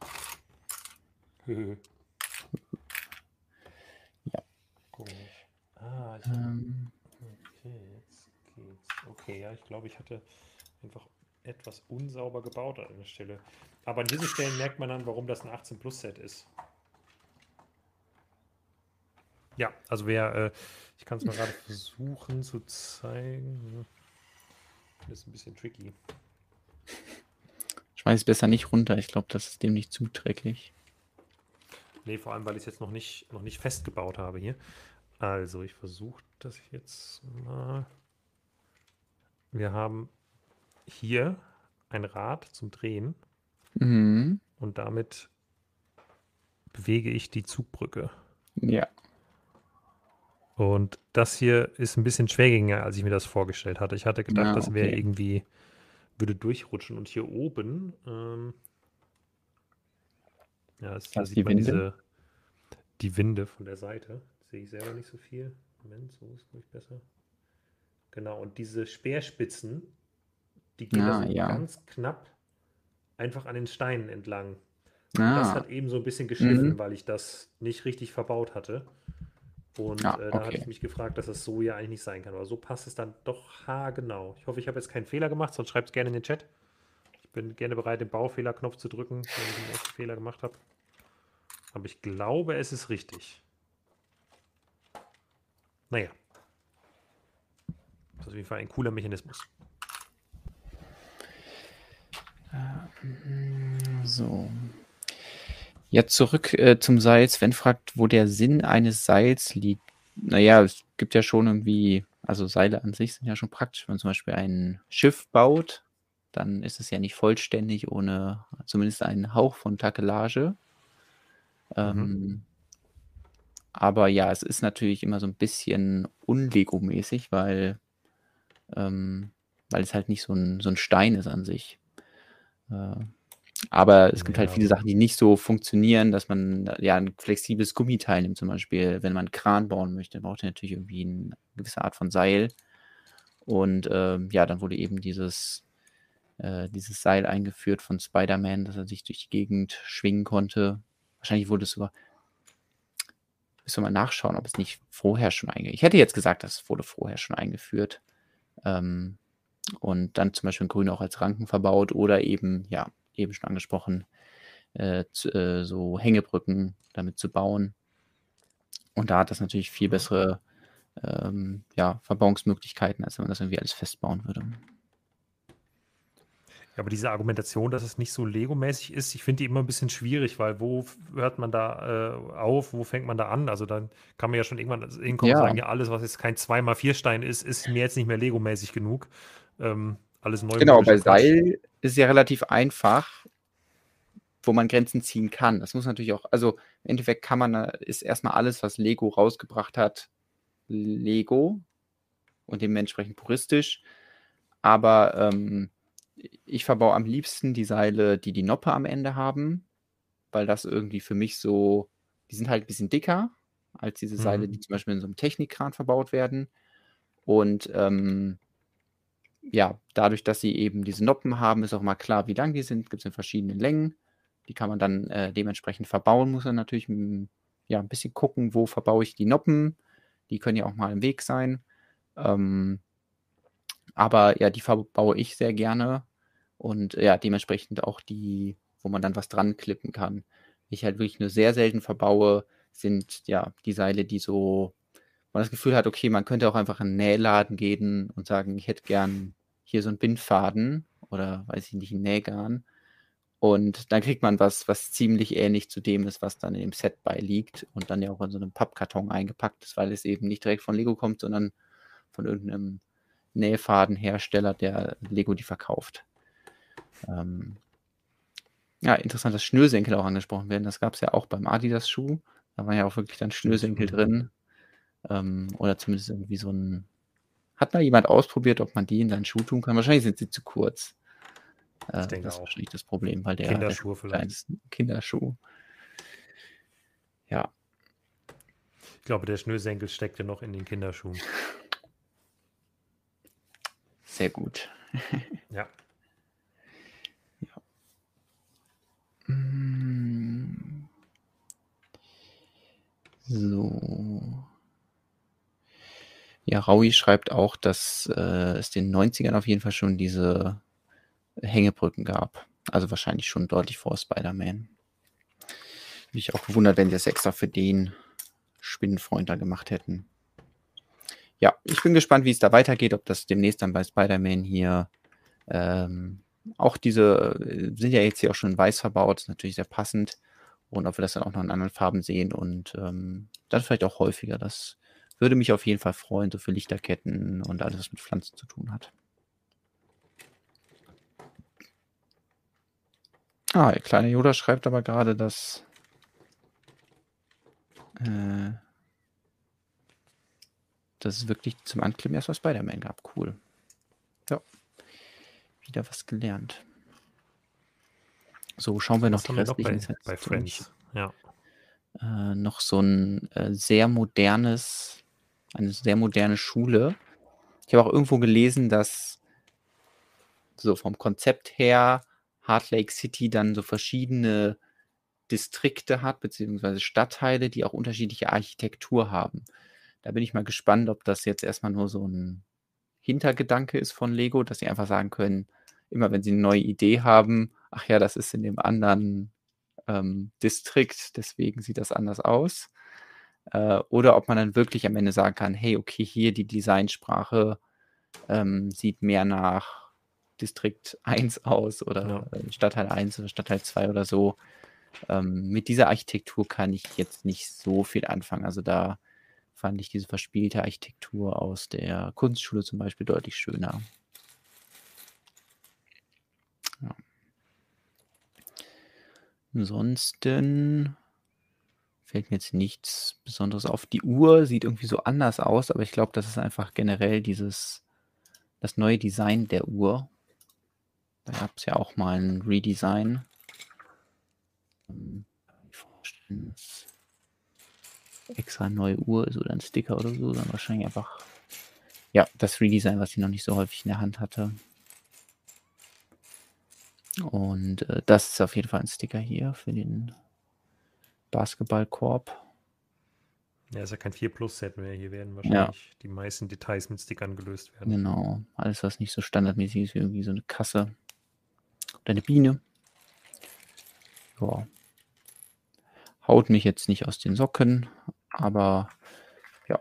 Speaker 2: ja.
Speaker 1: Ja.
Speaker 2: Komisch. Ah, ich
Speaker 1: Ähm,
Speaker 2: okay, jetzt geht's. Okay. Okay, ja, ich glaube, ich hatte einfach etwas unsauber gebaut an der Stelle. Aber an diesen Stellen merkt man dann, warum das ein 18 Plus Set ist. Ja, also wer, äh, ich kann es mal gerade versuchen zu zeigen. Das ist ein bisschen tricky.
Speaker 1: Schmeiß es besser nicht runter. Ich glaube, das ist dem nicht zuträglich.
Speaker 2: Nee, vor allem, weil ich es jetzt noch nicht, noch nicht festgebaut habe hier. Also, ich versuche das jetzt mal. Wir haben hier ein Rad zum Drehen.
Speaker 1: Mhm.
Speaker 2: Und damit bewege ich die Zugbrücke.
Speaker 1: Ja.
Speaker 2: Und das hier ist ein bisschen schwergängiger, als ich mir das vorgestellt hatte. Ich hatte gedacht,
Speaker 1: Ja,
Speaker 2: das wäre
Speaker 1: okay.
Speaker 2: irgendwie, würde durchrutschen. Und hier oben, ähm, ja, das, da sieht
Speaker 1: die
Speaker 2: man
Speaker 1: Winde?
Speaker 2: diese, die Winde von der Seite. Sehe ich selber nicht so viel. Moment, so ist glaube ich besser. Genau, und diese Speerspitzen, die gehen
Speaker 1: Ah,
Speaker 2: so
Speaker 1: ja.
Speaker 2: ganz knapp einfach an den Steinen entlang. Und das
Speaker 1: Ah,
Speaker 2: hat eben so ein bisschen geschliffen,
Speaker 1: Mhm.
Speaker 2: weil ich das nicht richtig verbaut hatte. Und
Speaker 1: Ah,
Speaker 2: äh, da hatte
Speaker 1: okay.
Speaker 2: ich mich gefragt, dass das so ja eigentlich nicht sein kann. Aber so passt es dann doch haargenau. Ich hoffe, ich habe jetzt keinen Fehler gemacht, sonst schreibt es gerne in den Chat. Ich bin gerne bereit, den Baufehlerknopf zu drücken, wenn ich einen Fehler gemacht habe. Aber ich glaube, es ist richtig. Naja. Das ist auf jeden Fall ein cooler Mechanismus.
Speaker 1: so. Jetzt zurück äh, zum Seil. Sven fragt, wo der Sinn eines Seils liegt. Naja, es gibt ja schon irgendwie, also Seile an sich sind ja schon praktisch. Wenn man zum Beispiel ein Schiff baut, dann ist es ja nicht vollständig ohne zumindest einen Hauch von Takelage. Ähm, aber ja, es ist natürlich immer so ein bisschen unlego-mäßig, weil, ähm, weil es halt nicht so ein, so ein Stein ist an sich. Äh, aber es gibt halt
Speaker 2: Ja.
Speaker 1: viele Sachen, die nicht so funktionieren, dass man ja ein flexibles Gummiteil nimmt, zum Beispiel, wenn man einen Kran bauen möchte, braucht er natürlich irgendwie eine gewisse Art von Seil. Und ähm, ja, dann wurde eben dieses, äh, dieses Seil eingeführt von Spider-Man, dass er sich durch die Gegend schwingen konnte. Wahrscheinlich wurde es sogar. Müssen wir mal nachschauen, ob es nicht vorher schon eingeführt Ich hätte jetzt gesagt, das wurde vorher schon eingeführt. Ähm, und dann zum Beispiel in Grün auch als Ranken verbaut oder eben, ja, eben schon angesprochen, äh, zu, äh, so Hängebrücken damit zu bauen. Und da hat das natürlich viel
Speaker 2: Mhm.
Speaker 1: bessere ähm, ja, Verbauungsmöglichkeiten, als wenn man das irgendwie alles festbauen würde.
Speaker 2: Ja, aber diese Argumentation, dass es nicht so Lego-mäßig ist, ich finde die immer ein bisschen schwierig, weil wo hört man da äh, auf, wo fängt man da an? Also dann kann man ja schon irgendwann hinkommen
Speaker 1: Ja.
Speaker 2: und sagen, ja, alles, was jetzt kein 2x4-Stein ist, ist mir jetzt nicht mehr Lego-mäßig genug. Ähm, alles neu.
Speaker 1: Genau, bei Seil ist ja relativ einfach, wo man Grenzen ziehen kann. Das muss natürlich auch, also im Endeffekt kann man, ist erstmal alles, was Lego rausgebracht hat, Lego und dementsprechend puristisch. Aber ähm, ich verbaue am liebsten die Seile, die die Noppe am Ende haben, weil das irgendwie für mich so, die sind halt ein bisschen dicker als diese Seile,
Speaker 2: Mhm.
Speaker 1: die zum Beispiel in so einem Technikkran verbaut werden. Und ähm, ja, dadurch, dass sie eben diese Noppen haben, ist auch mal klar, wie lang die sind. Gibt es in verschiedenen Längen. Die kann man dann äh, dementsprechend verbauen. Muss man natürlich m, ja, ein bisschen gucken, wo verbaue ich die Noppen. Die können ja auch mal im Weg sein. Ähm, aber ja, die verbaue ich sehr gerne. Und ja, dementsprechend auch die, wo man dann was dran klippen kann. Ich halt wirklich nur sehr selten verbaue, sind ja die Seile, die so, man das Gefühl hat, okay, man könnte auch einfach in einen Nähladen gehen und sagen, ich hätte gern hier so einen Bindfaden oder weiß ich nicht, einen Nähgarn. Und dann kriegt man was, was ziemlich ähnlich zu dem ist, was dann in dem Set beiliegt und dann ja auch in so einem Pappkarton eingepackt ist, weil es eben nicht direkt von Lego kommt, sondern von irgendeinem Nähfadenhersteller, der Lego die verkauft. Ähm, ja, interessant, dass Schnürsenkel auch angesprochen werden. Das gab es ja auch beim Adidas-Schuh. Da waren ja auch wirklich dann Schnürsenkel drin. Ähm, oder zumindest irgendwie so ein. Hat mal jemand ausprobiert, ob man die in seinen Schuh tun kann? Wahrscheinlich sind sie zu kurz. Äh,
Speaker 2: denke
Speaker 1: das ist
Speaker 2: auch.
Speaker 1: wahrscheinlich das Problem, weil der,
Speaker 2: Kinderschuhe
Speaker 1: der
Speaker 2: vielleicht.
Speaker 1: Kinderschuh. Ja,
Speaker 2: Ich glaube, der Schnürsenkel steckt ja noch in den Kinderschuhen.
Speaker 1: sehr gut.
Speaker 2: Ja.
Speaker 1: Mm. So. Ja, Raui schreibt auch, dass äh, es den 90ern auf jeden Fall schon diese Hängebrücken gab. Also wahrscheinlich schon deutlich vor Spider-Man. Mich auch gewundert, wenn sie das extra für den Spinnenfreund da gemacht hätten. Ja, ich bin gespannt, wie es da weitergeht, ob das demnächst dann bei Spider-Man hier ähm, auch diese äh, sind ja jetzt hier auch schon in weiß verbaut, ist natürlich sehr passend. Und ob wir das dann auch noch in anderen Farben sehen und ähm, dann vielleicht auch häufiger. Das würde mich auf jeden Fall freuen, so für Lichterketten und alles, was mit Pflanzen zu tun hat. Ah, der kleine Yoda schreibt aber gerade, dass äh, dass es wirklich zum Anklicken erstmal Spider-Man gab. Cool. Ja. Wieder was gelernt. So, schauen wir noch
Speaker 2: die restlichen noch bei, bei Friends. Ja.
Speaker 1: Äh, noch so ein äh, sehr modernes, eine sehr moderne Schule. Ich habe auch irgendwo gelesen, dass so vom Konzept her Heart Lake City dann so verschiedene Distrikte hat, beziehungsweise Stadtteile, die auch unterschiedliche Architektur haben. Da bin ich mal gespannt, ob das jetzt erstmal nur so ein Hintergedanke ist von Lego, dass sie einfach sagen können, immer wenn sie eine neue Idee haben, ach ja, das ist in dem anderen ähm, Distrikt, deswegen sieht das anders aus. Äh, oder ob man dann wirklich am Ende sagen kann, hey, okay, hier die Designsprache ähm, sieht mehr nach Distrikt 1 aus oder ja. Äh, Stadtteil 1 oder Stadtteil 2 oder so. Ähm, mit dieser Architektur kann ich jetzt nicht so viel anfangen. Also da fand ich diese verspielte Architektur aus der Kunstschule zum Beispiel deutlich schöner. Ansonsten fällt mir jetzt nichts Besonderes auf. Die Uhr sieht irgendwie so anders aus, aber ich glaube, das ist einfach generell dieses, das neue Design der Uhr. Da gab es ja auch mal ein Redesign. Extra neue Uhr ist oder ein Sticker oder so, sondern wahrscheinlich einfach ja, das Redesign, was ich noch nicht so häufig in der Hand hatte. Und äh, das ist auf jeden Fall ein Sticker hier für den Basketballkorb.
Speaker 2: Ja, ist ja kein 4 Plus Set mehr. Hier werden wahrscheinlich ja. die meisten Details mit Stickern gelöst werden.
Speaker 1: Genau. Alles, was nicht so standardmäßig ist, wie irgendwie so eine Kasse oder eine Biene. Ja. Haut mich jetzt nicht aus den Socken, aber ja.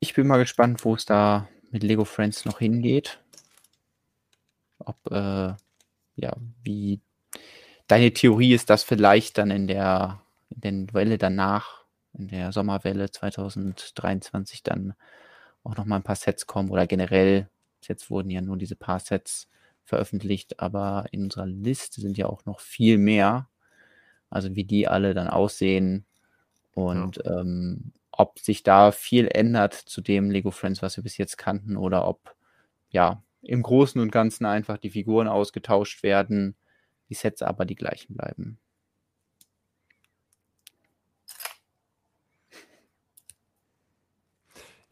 Speaker 1: Ich bin mal gespannt, wo es da mit Lego Friends noch hingeht. Ob äh, ja, wie deine Theorie ist, dass vielleicht dann in der, in der Welle danach, in der Sommerwelle 2023 dann auch noch mal ein paar Sets kommen oder generell, jetzt wurden ja nur diese paar Sets veröffentlicht, aber in unserer Liste sind ja auch noch viel mehr. Also wie die alle dann aussehen und ja. ähm, ob sich da viel ändert zu dem Lego Friends, was wir bis jetzt kannten, oder ob ja im Großen und Ganzen einfach die Figuren ausgetauscht werden, die Sets aber die gleichen bleiben.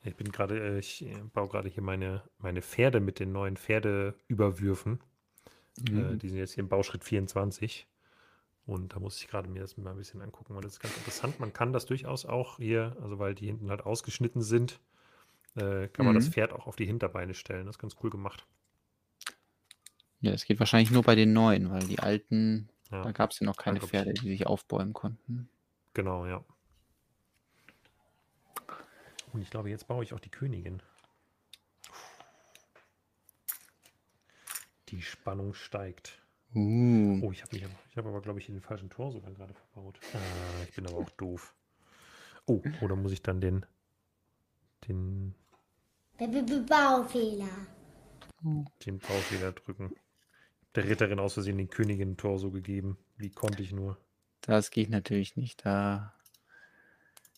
Speaker 2: Ich bin gerade, äh, ich baue gerade hier meine, meine Pferde mit den neuen Pferdeüberwürfen. Äh, mhm. Äh, die sind jetzt hier im Bauschritt 24. Und da muss ich gerade mir das mal ein bisschen angucken, weil das ist ganz interessant. Man kann das durchaus auch hier, also weil die hinten halt ausgeschnitten sind, äh, kann man das mhm. Pferd auch auf die Hinterbeine stellen. Das ist ganz cool gemacht.
Speaker 1: Ja, das geht wahrscheinlich nur bei den neuen, weil die alten, ja. da gab es ja noch keine Pferde, die sich aufbäumen konnten.
Speaker 2: Genau, ja. Und ich glaube, jetzt baue ich auch die Königin. Die Spannung steigt.
Speaker 1: Uh.
Speaker 2: Oh, ich habe hab aber, glaube ich, in den falschen Tor sogar gerade verbaut. Ah, ich bin aber auch doof. Oh, oder muss ich dann den. den.
Speaker 3: Baufehler.
Speaker 2: Den Baufehler drücken. Der Ritterin aus Versehen den Königin Tor so gegeben. Wie konnte ich nur?
Speaker 1: Das geht natürlich nicht. Da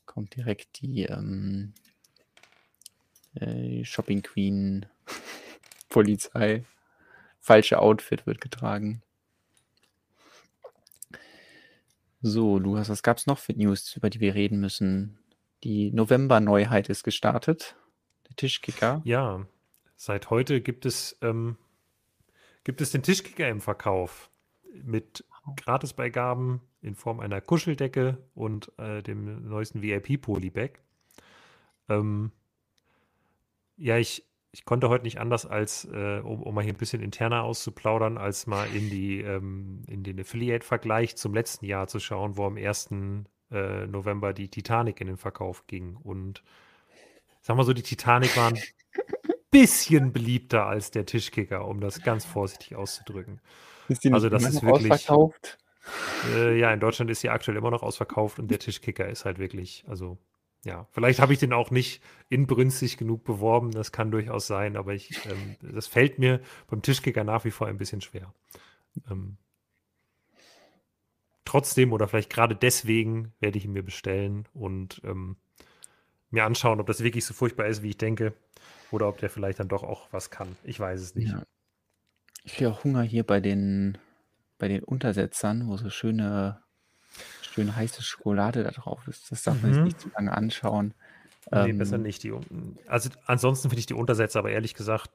Speaker 1: kommt direkt die ähm, äh, Shopping Queen Polizei. Falsche Outfit wird getragen. So, Lukas, was gab es noch für News, über die wir reden müssen? Die November-Neuheit ist gestartet. Tischkicker.
Speaker 2: Ja, Seit heute gibt es, ähm, gibt es den Tischkicker im Verkauf mit Gratisbeigaben in Form einer Kuscheldecke und äh, dem neuesten VIP-Polybag. Ähm, Ja, ich, ich konnte heute nicht anders, als äh, um, um mal hier ein bisschen interner auszuplaudern, als mal in die ähm, in den Affiliate-Vergleich zum letzten Jahr zu schauen, wo am 1. Äh, November die Titanic in den Verkauf ging. Und sagen wir so, die Titanic war ein bisschen beliebter als der Tischkicker, um das ganz vorsichtig auszudrücken.
Speaker 1: Ist die nicht
Speaker 2: Also das ist wirklich-
Speaker 1: ausverkauft?
Speaker 2: Äh, ja, in Deutschland ist sie aktuell immer noch ausverkauft und der Tischkicker ist halt wirklich, also ja, vielleicht habe ich den auch nicht inbrünstig genug beworben, das kann durchaus sein, aber ich, ähm, das fällt mir beim Tischkicker nach wie vor ein bisschen schwer. Ähm, trotzdem oder vielleicht gerade deswegen werde ich ihn mir bestellen und ähm, mir anschauen, ob das wirklich so furchtbar ist, wie ich denke, oder ob der vielleicht dann doch auch was kann. Ich weiß es nicht.
Speaker 1: Ja. Ich kriege auch Hunger hier bei den, bei den Untersetzern, wo so schöne, schöne heiße Schokolade da drauf ist. Das darf man
Speaker 2: Mhm.
Speaker 1: sich nicht zu lange anschauen.
Speaker 2: Nee,
Speaker 1: Ähm,
Speaker 2: besser nicht. Die, also ansonsten finde ich die Untersätze aber ehrlich gesagt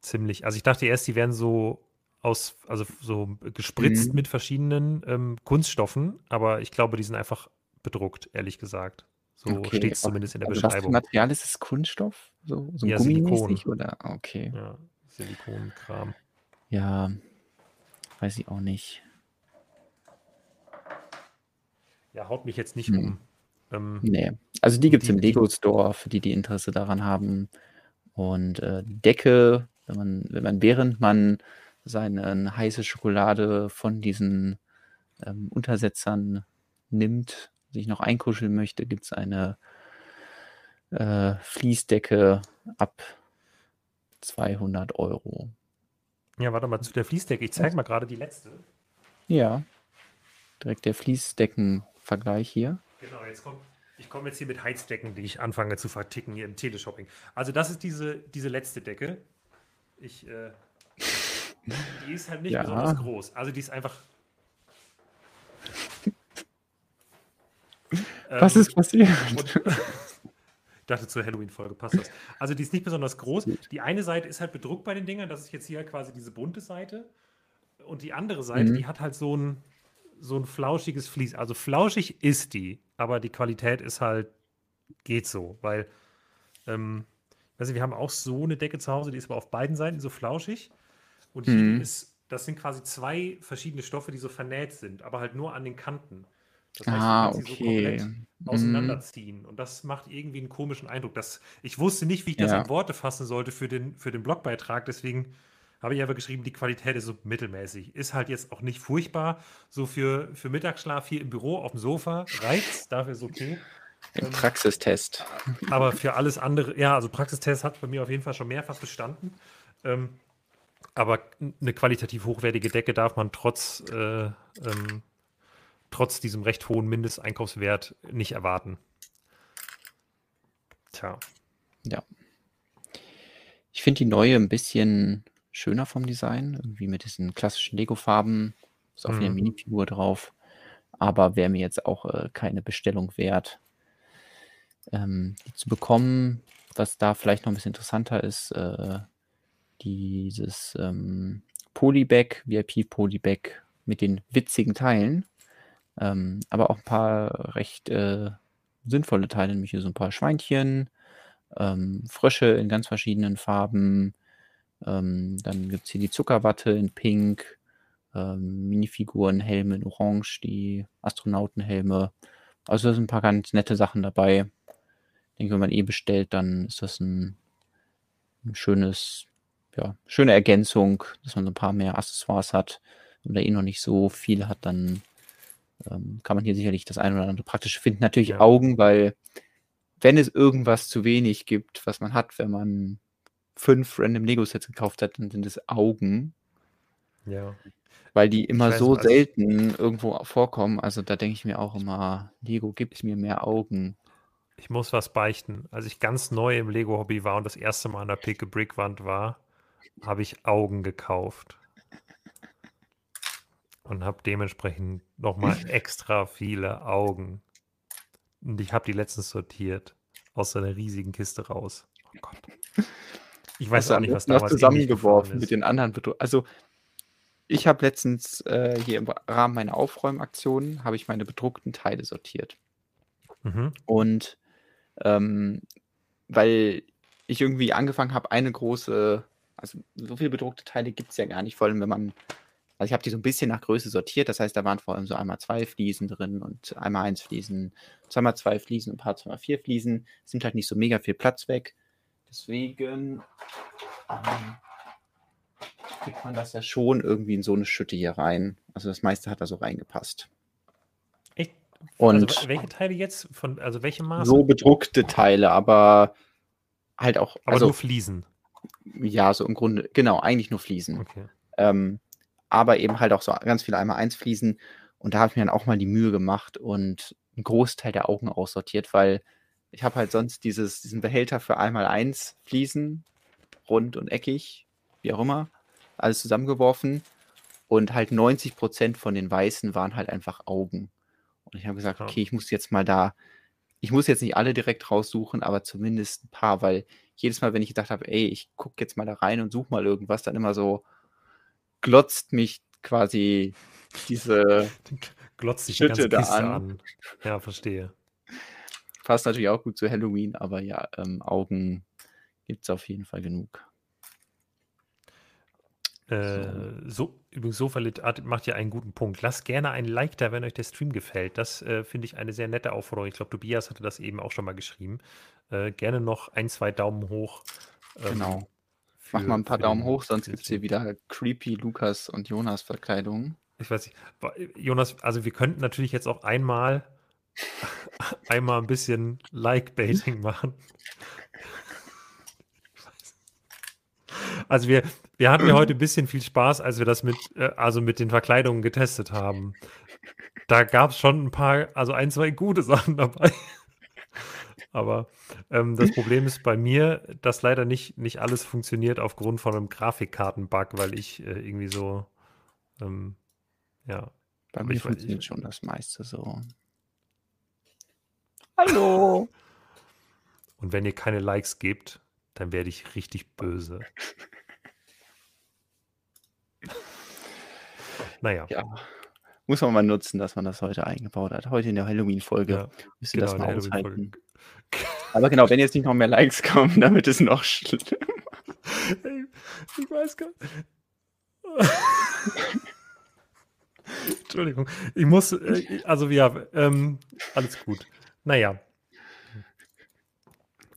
Speaker 2: ziemlich. Also ich dachte erst, die wären so aus, also so gespritzt
Speaker 1: Mhm.
Speaker 2: mit verschiedenen ähm, Kunststoffen, aber ich glaube, die sind einfach bedruckt, ehrlich gesagt. So
Speaker 1: Okay,
Speaker 2: steht es zumindest in der
Speaker 1: Also was für
Speaker 2: Beschreibung.
Speaker 1: Material ist es? Kunststoff? So, so
Speaker 2: Ja,
Speaker 1: gummimäßig oder? Okay.
Speaker 2: Ja, Silikonkram.
Speaker 1: Ja, weiß ich auch nicht.
Speaker 2: Ja, haut mich jetzt nicht
Speaker 1: Hm.
Speaker 2: um. Ähm,
Speaker 1: Nee. Also die gibt es im Lego Store, für die, die Interesse daran haben. Und äh, Decke, wenn man, wenn man während man seine heiße Schokolade von diesen ähm, Untersetzern nimmt, sich noch einkuscheln möchte, gibt es eine äh, Fließdecke ab 200 Euro.
Speaker 2: ja, warte mal zu der Fließdecke. Ich zeige mal gerade die letzte.
Speaker 1: Ja, direkt der Fließdeckenvergleich hier.
Speaker 2: Genau, jetzt kommt. Ich komme jetzt hier mit Heizdecken, die ich anfange zu verticken hier im Teleshopping. Also das ist diese, diese letzte Decke. Ich, äh, die ist halt nicht
Speaker 1: Ja.
Speaker 2: besonders groß. Also die ist einfach.
Speaker 1: Was
Speaker 2: Ähm,
Speaker 1: ist passiert?
Speaker 2: ich dachte, zur Halloween-Folge passt das. Also die ist nicht besonders groß. Die eine Seite ist halt bedruckt bei den Dingern. Das ist jetzt hier quasi diese bunte Seite. Und die andere Seite,
Speaker 1: Mhm.
Speaker 2: die hat halt so ein, so ein flauschiges Vlies. Also flauschig ist die, aber die Qualität ist halt, geht so. Weil, ähm, also wir haben auch so eine Decke zu Hause, die ist aber auf beiden Seiten so flauschig. Und hier
Speaker 1: Mhm.
Speaker 2: ist, das sind quasi zwei verschiedene Stoffe, die so vernäht sind, aber halt nur an den Kanten. Das
Speaker 1: Ah,
Speaker 2: sie so
Speaker 1: okay.
Speaker 2: komplett
Speaker 1: Mhm.
Speaker 2: auseinanderziehen. Und das macht irgendwie einen komischen Eindruck. Das, ich wusste nicht, wie ich das
Speaker 1: Ja.
Speaker 2: in Worte fassen sollte für den, für den Blogbeitrag. Deswegen habe ich aber geschrieben, die Qualität ist so mittelmäßig. Ist halt jetzt auch nicht furchtbar. So für, für Mittagsschlaf hier im Büro auf dem Sofa reizt. Dafür ist okay.
Speaker 1: Im Praxistest.
Speaker 2: Aber für alles andere, ja, also Praxistest hat bei mir auf jeden Fall schon mehrfach bestanden. Ähm, aber eine qualitativ hochwertige Decke darf man trotz, äh, ähm, trotz diesem recht hohen Mindesteinkaufswert nicht erwarten. Tja.
Speaker 1: Ich finde die neue ein bisschen schöner vom Design, irgendwie mit diesen klassischen Lego-Farben. Ist auch wieder eine
Speaker 2: Mhm.
Speaker 1: Minifigur drauf. Aber wäre mir jetzt auch äh, keine Bestellung wert. Ähm, die zu bekommen, was da vielleicht noch ein bisschen interessanter ist, äh, dieses ähm, Polybag, VIP Polybag mit den witzigen Teilen. Ähm, aber auch ein paar recht äh, sinnvolle Teile, nämlich hier so ein paar Schweinchen, ähm, Frösche in ganz verschiedenen Farben. Ähm, dann gibt es hier die Zuckerwatte in Pink, ähm, Minifiguren, Helme in Orange, die Astronautenhelme. Also da sind ein paar ganz nette Sachen dabei. Ich denke, wenn man eh bestellt, dann ist das ein, ein schönes, ja, schöne Ergänzung, dass man so ein paar mehr Accessoires hat. Wenn man da eh noch nicht so viel hat, dann ähm, kann man hier sicherlich das ein oder andere praktische finden. Natürlich
Speaker 2: Ja.
Speaker 1: Augen, weil wenn es irgendwas zu wenig gibt, was man hat, wenn man fünf random Lego-Sets gekauft hat, dann sind es Augen,
Speaker 2: Ja.
Speaker 1: weil die immer so
Speaker 2: als-
Speaker 1: selten irgendwo vorkommen. Also da denke ich mir auch immer, Lego gibt mir mehr Augen.
Speaker 2: Ich muss was beichten. Als ich ganz neu im Lego-Hobby war und das erste Mal an der Pick-a-Brick-Wand war, habe ich Augen gekauft. Und habe dementsprechend nochmal extra viele Augen. Und ich habe die letztens sortiert. Aus so einer riesigen Kiste raus. Oh Gott. Ich weiß
Speaker 1: du
Speaker 2: auch nicht, was damals
Speaker 1: zusammengeworfen mit den anderen Also ich habe letztens äh, hier im Rahmen meiner Aufräumaktion habe ich meine bedruckten Teile sortiert.
Speaker 2: Mhm.
Speaker 1: Und ähm, weil ich irgendwie angefangen habe, eine große, also so viele bedruckte Teile gibt es ja gar nicht, vor allem wenn man, also ich habe die so ein bisschen nach Größe sortiert, das heißt, da waren vor allem so einmal zwei Fliesen drin und einmal eins Fliesen, zweimal zwei Fliesen und ein paar zweimal vier Fliesen, es nimmt halt nicht so mega viel Platz weg. Deswegen ähm, kriegt man das ja schon irgendwie in so eine Schütte hier rein. Also das meiste hat da so reingepasst.
Speaker 2: Echt?
Speaker 1: Und
Speaker 2: also welche Teile jetzt? Von, also welche Maße?
Speaker 1: so bedruckte Teile, aber halt auch,
Speaker 2: Aber
Speaker 1: also
Speaker 2: nur Fliesen.
Speaker 1: ja, so im Grunde, genau, eigentlich nur Fliesen.
Speaker 2: Okay.
Speaker 1: Ähm, aber eben halt auch so ganz viele einmal eins Fliesen. Und da habe ich mir dann auch mal die Mühe gemacht und einen Großteil der Augen aussortiert, weil ich habe halt sonst dieses, diesen Behälter für einmal eins Fliesen, rund und eckig, wie auch immer, alles zusammengeworfen. Und halt 90 Prozent von den Weißen waren halt einfach Augen. Und ich habe gesagt, okay, ich muss jetzt mal da, ich muss jetzt nicht alle direkt raussuchen, aber zumindest ein paar, weil jedes Mal, wenn ich gedacht habe, ey, ich gucke jetzt mal da rein und suche mal irgendwas, dann immer so glotzt mich quasi diese,
Speaker 2: Glotzt dich die ganze
Speaker 1: Schütte da an.
Speaker 2: an. Ja, verstehe.
Speaker 1: passt natürlich auch gut zu Halloween, aber ja, ähm, Augen gibt es auf jeden Fall genug.
Speaker 2: Äh, so, übrigens, Sofalit macht ja einen guten Punkt. Lasst gerne ein Like da, wenn euch der Stream gefällt. Das äh, finde ich eine sehr nette Aufforderung. Ich glaube, Tobias hatte das eben auch schon mal geschrieben. Äh, gerne noch ein, zwei Daumen hoch. ähm,
Speaker 1: Genau. Mach mal ein paar Daumen hoch, sonst gibt es hier wieder creepy Lukas und Jonas Verkleidungen.
Speaker 2: Ich weiß nicht. Jonas, also wir könnten natürlich jetzt auch einmal einmal ein bisschen Like-Baiting machen. Also wir, wir hatten ja heute ein bisschen viel Spaß, als wir das mit, äh, also mit den Verkleidungen getestet haben. Da gab es schon ein paar, also ein, zwei gute Sachen dabei. Aber ähm, das Problem ist bei mir, dass leider nicht, nicht alles funktioniert aufgrund von einem Grafikkarten-Bug, weil ich äh, irgendwie so, ähm, ja,
Speaker 1: Bei
Speaker 2: Aber
Speaker 1: mir
Speaker 2: ich
Speaker 1: funktioniert
Speaker 2: ich-
Speaker 1: schon das meiste so. Hallo!
Speaker 2: Und wenn ihr keine Likes gebt, dann werde ich richtig böse. Naja,
Speaker 1: Ja. Muss man mal nutzen, dass man das heute eingebaut hat. Heute in der Halloween-Folge
Speaker 2: ja,
Speaker 1: müsst ihr das
Speaker 2: genau,
Speaker 1: mal aushalten. Aber genau, wenn jetzt nicht noch mehr Likes kommen, dann wird es noch schlimmer.
Speaker 2: Ich weiß gar Entschuldigung, ich muss, äh, also ja, ähm, alles gut. Naja.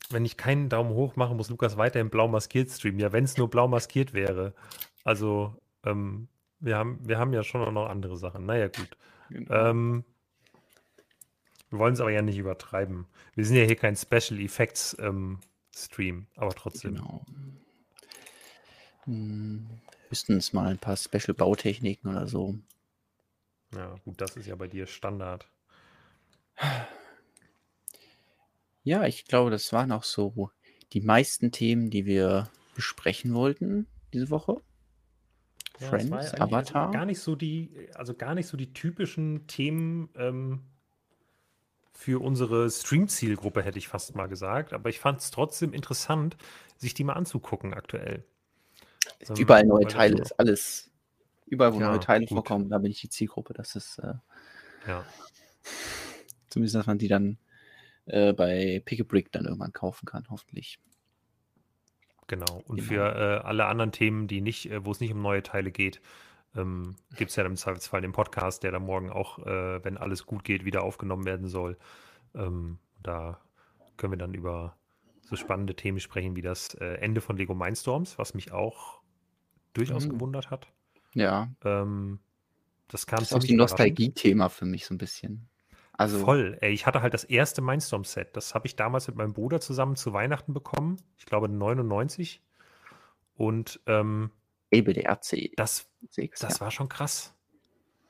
Speaker 2: Wenn ich keinen Daumen hoch mache, muss Lukas weiterhin blau maskiert streamen. Ja, wenn es nur blau maskiert wäre. Also, ähm, wir haben, wir haben ja schon noch andere Sachen. Naja, gut.
Speaker 1: Genau.
Speaker 2: Ähm, wir wollen es aber ja nicht übertreiben. Wir sind ja hier kein Special Effects ähm, Stream, aber trotzdem.
Speaker 1: Genau. Hm, höchstens mal ein paar Special-Bautechniken oder so.
Speaker 2: Ja, gut, das ist ja bei dir Standard.
Speaker 1: Ja, ich glaube, das waren auch so die meisten Themen, die wir besprechen wollten diese Woche.
Speaker 2: Ja,
Speaker 1: Friends,
Speaker 2: eigentlich
Speaker 1: Avatar.
Speaker 2: Gar nicht so die, also gar nicht so die typischen Themen ähm, für unsere Stream-Zielgruppe, hätte ich fast mal gesagt. Aber ich fand es trotzdem interessant, sich die mal anzugucken aktuell. Ähm,
Speaker 1: Überall neue Teile ist alles. Überall, wo
Speaker 2: Ja,
Speaker 1: neue Teile
Speaker 2: gut.
Speaker 1: vorkommen, da bin ich die Zielgruppe. Das ist äh,
Speaker 2: Ja,
Speaker 1: zumindest, dass man die dann äh, bei Pick a Brick dann irgendwann kaufen kann, hoffentlich.
Speaker 2: genau. Und
Speaker 1: Genau.
Speaker 2: für äh, alle anderen Themen, die nicht, äh, wo es nicht um neue Teile geht, ähm, gibt es ja im Zweifelsfall den Podcast, der dann morgen auch, äh, wenn alles gut geht, wieder aufgenommen werden soll. Ähm, da können wir dann über so spannende Themen sprechen wie das äh, Ende von Lego Mindstorms, was mich auch durchaus
Speaker 1: Mhm.
Speaker 2: gewundert hat.
Speaker 1: Ja,
Speaker 2: Ähm, das kam
Speaker 1: das ist auch so ein. Nostalgie-Thema für mich so ein bisschen. Also,
Speaker 2: Voll. Ey, ich hatte halt das erste Mindstorm-Set. Das habe ich damals mit meinem Bruder zusammen zu Weihnachten bekommen. Ich glaube 99. Und ähm,
Speaker 1: Able der RC.
Speaker 2: das,
Speaker 1: 6,
Speaker 2: das
Speaker 1: ja.
Speaker 2: war schon krass.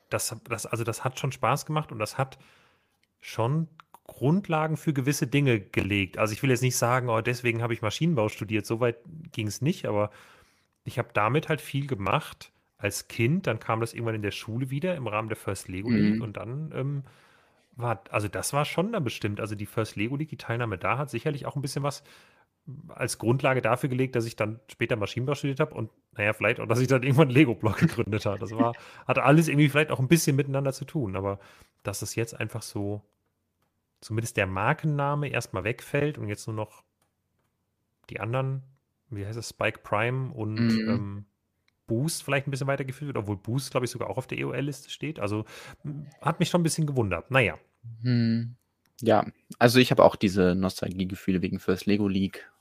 Speaker 2: Das, das, also das hat schon Spaß gemacht und das hat schon Grundlagen für gewisse Dinge gelegt. Also ich will jetzt nicht sagen, oh, deswegen habe ich Maschinenbau studiert. So weit ging es nicht, aber ich habe damit halt viel gemacht als Kind. Dann kam das irgendwann in der Schule wieder im Rahmen der First Lego League
Speaker 1: Mhm.
Speaker 2: und dann ähm, war, also das war schon dann bestimmt. Also die First Lego League, die Teilnahme da hat sicherlich auch ein bisschen was als Grundlage dafür gelegt, dass ich dann später Maschinenbau studiert habe und naja, vielleicht auch, dass ich dann irgendwann Lego-Block gegründet habe. Das war, hat alles irgendwie vielleicht auch ein bisschen miteinander zu tun, aber dass es jetzt einfach so, zumindest der Markenname erstmal wegfällt und jetzt nur noch die anderen, wie heißt es, Spike Prime und
Speaker 1: Mhm.
Speaker 2: ähm, Boost vielleicht ein bisschen weitergeführt wird, obwohl Boost, glaube ich, sogar auch auf der EOL-Liste steht. Also m, hat mich schon ein bisschen gewundert. Naja,
Speaker 1: Hm. Ja, also ich habe auch diese Nostalgiegefühle wegen First Lego League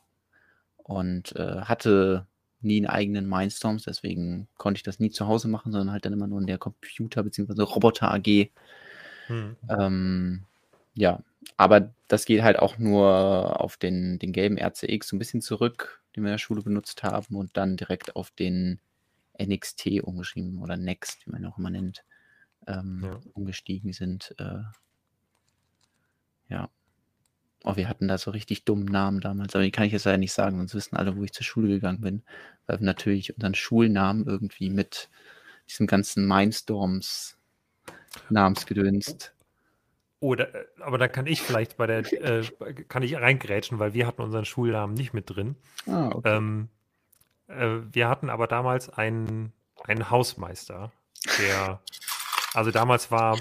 Speaker 1: und äh, hatte nie einen eigenen Mindstorms, deswegen konnte ich das nie zu Hause machen, sondern halt dann immer nur in der Computer- bzw. Roboter AG.
Speaker 2: hm.
Speaker 1: Ähm, ja, aber das geht halt auch nur auf den, den gelben RCX so ein bisschen zurück, den wir in der Schule benutzt haben, und dann direkt auf den NXT umgeschrieben oder Next, wie man ihn auch immer nennt, ähm,
Speaker 2: Ja.
Speaker 1: umgestiegen sind. Äh, ja. Oh, wir hatten da so richtig dummen Namen damals, aber die kann ich jetzt leider nicht sagen, sonst wissen alle, wo ich zur Schule gegangen bin. Weil wir natürlich unseren Schulnamen irgendwie mit diesem ganzen Mindstorms Namensgedönst.
Speaker 2: Oder, äh, aber da kann ich vielleicht bei der, äh, kann ich reingrätschen, weil wir hatten unseren Schulnamen nicht mit drin.
Speaker 1: Ah, okay.
Speaker 2: Ähm, äh, wir hatten aber damals einen, einen Hausmeister, der, also damals war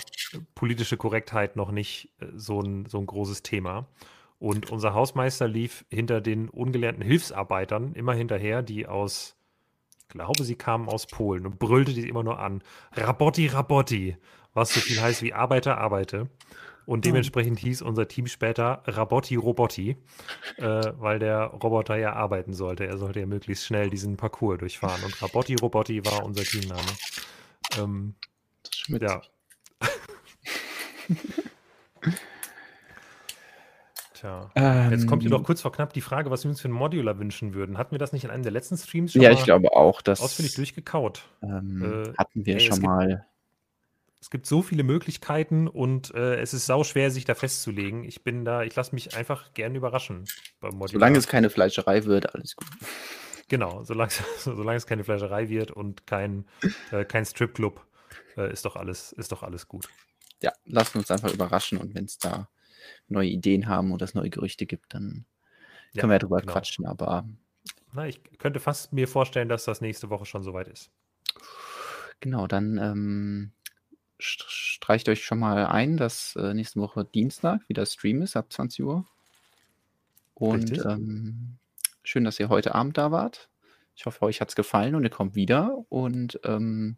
Speaker 2: politische Korrektheit noch nicht äh, so ein, so ein großes Thema. Und unser Hausmeister lief hinter den ungelernten Hilfsarbeitern immer hinterher, die aus, ich glaube, sie kamen aus Polen und brüllte die immer nur an. Rabotti, Rabotti, was so viel heißt wie Arbeiter, arbeite. Und dementsprechend hieß unser Team später Rabotti Robotti, äh, weil der Roboter ja arbeiten sollte. Er sollte ja möglichst schnell diesen Parcours durchfahren. Und Rabotti Robotti war unser Teamname. Ähm, ja. Tja. Jetzt kommt hier
Speaker 1: Ähm,
Speaker 2: noch kurz vor knapp die Frage, was wir uns für ein Modular wünschen würden. Hatten wir das nicht in einem der letzten Streams schon
Speaker 1: Ja, ich glaube auch, dass
Speaker 2: ausführlich durchgekaut?
Speaker 1: ähm,
Speaker 2: Äh,
Speaker 1: hatten wir
Speaker 2: ey, es
Speaker 1: schon
Speaker 2: gibt-
Speaker 1: mal.
Speaker 2: Es gibt so viele Möglichkeiten und äh, es ist sau schwer, sich da festzulegen. Ich bin da, ich lasse mich einfach gern überraschen beim Modular.
Speaker 1: Solange es keine Fleischerei wird, alles gut.
Speaker 2: Genau, solange, solange es keine Fleischerei wird und kein, äh, kein Stripclub, äh, ist, doch alles, ist doch alles gut.
Speaker 1: Ja, lassen uns einfach überraschen und wenn es da neue Ideen haben oder es neue Gerüchte gibt, dann
Speaker 2: Ja,
Speaker 1: können wir ja drüber
Speaker 2: genau.
Speaker 1: quatschen. Aber
Speaker 2: Na, ich könnte fast mir vorstellen, dass das nächste Woche schon soweit ist.
Speaker 1: genau, dann ähm, st- streicht euch schon mal ein, dass äh, nächste Woche Dienstag wieder Stream ist ab 20 Uhr. Und ähm, schön, dass ihr heute Abend da wart. Ich hoffe, euch hat es gefallen und ihr kommt wieder. Und ähm,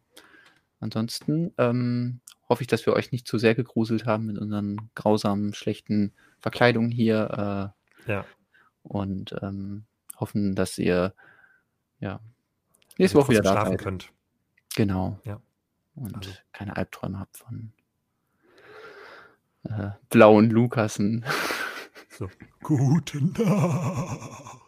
Speaker 1: ansonsten ähm, hoffe ich, dass wir euch nicht zu sehr gegruselt haben mit unseren grausamen, schlechten Verkleidungen hier. Äh,
Speaker 2: Ja.
Speaker 1: und ähm, hoffen, dass ihr ja nächste Woche wieder
Speaker 2: schlafen
Speaker 1: seid.
Speaker 2: könnt.
Speaker 1: Genau.
Speaker 2: Ja.
Speaker 1: Und
Speaker 2: Also.
Speaker 1: keine Albträume habt von äh, blauen Lukasen.
Speaker 2: So. Guten Tag.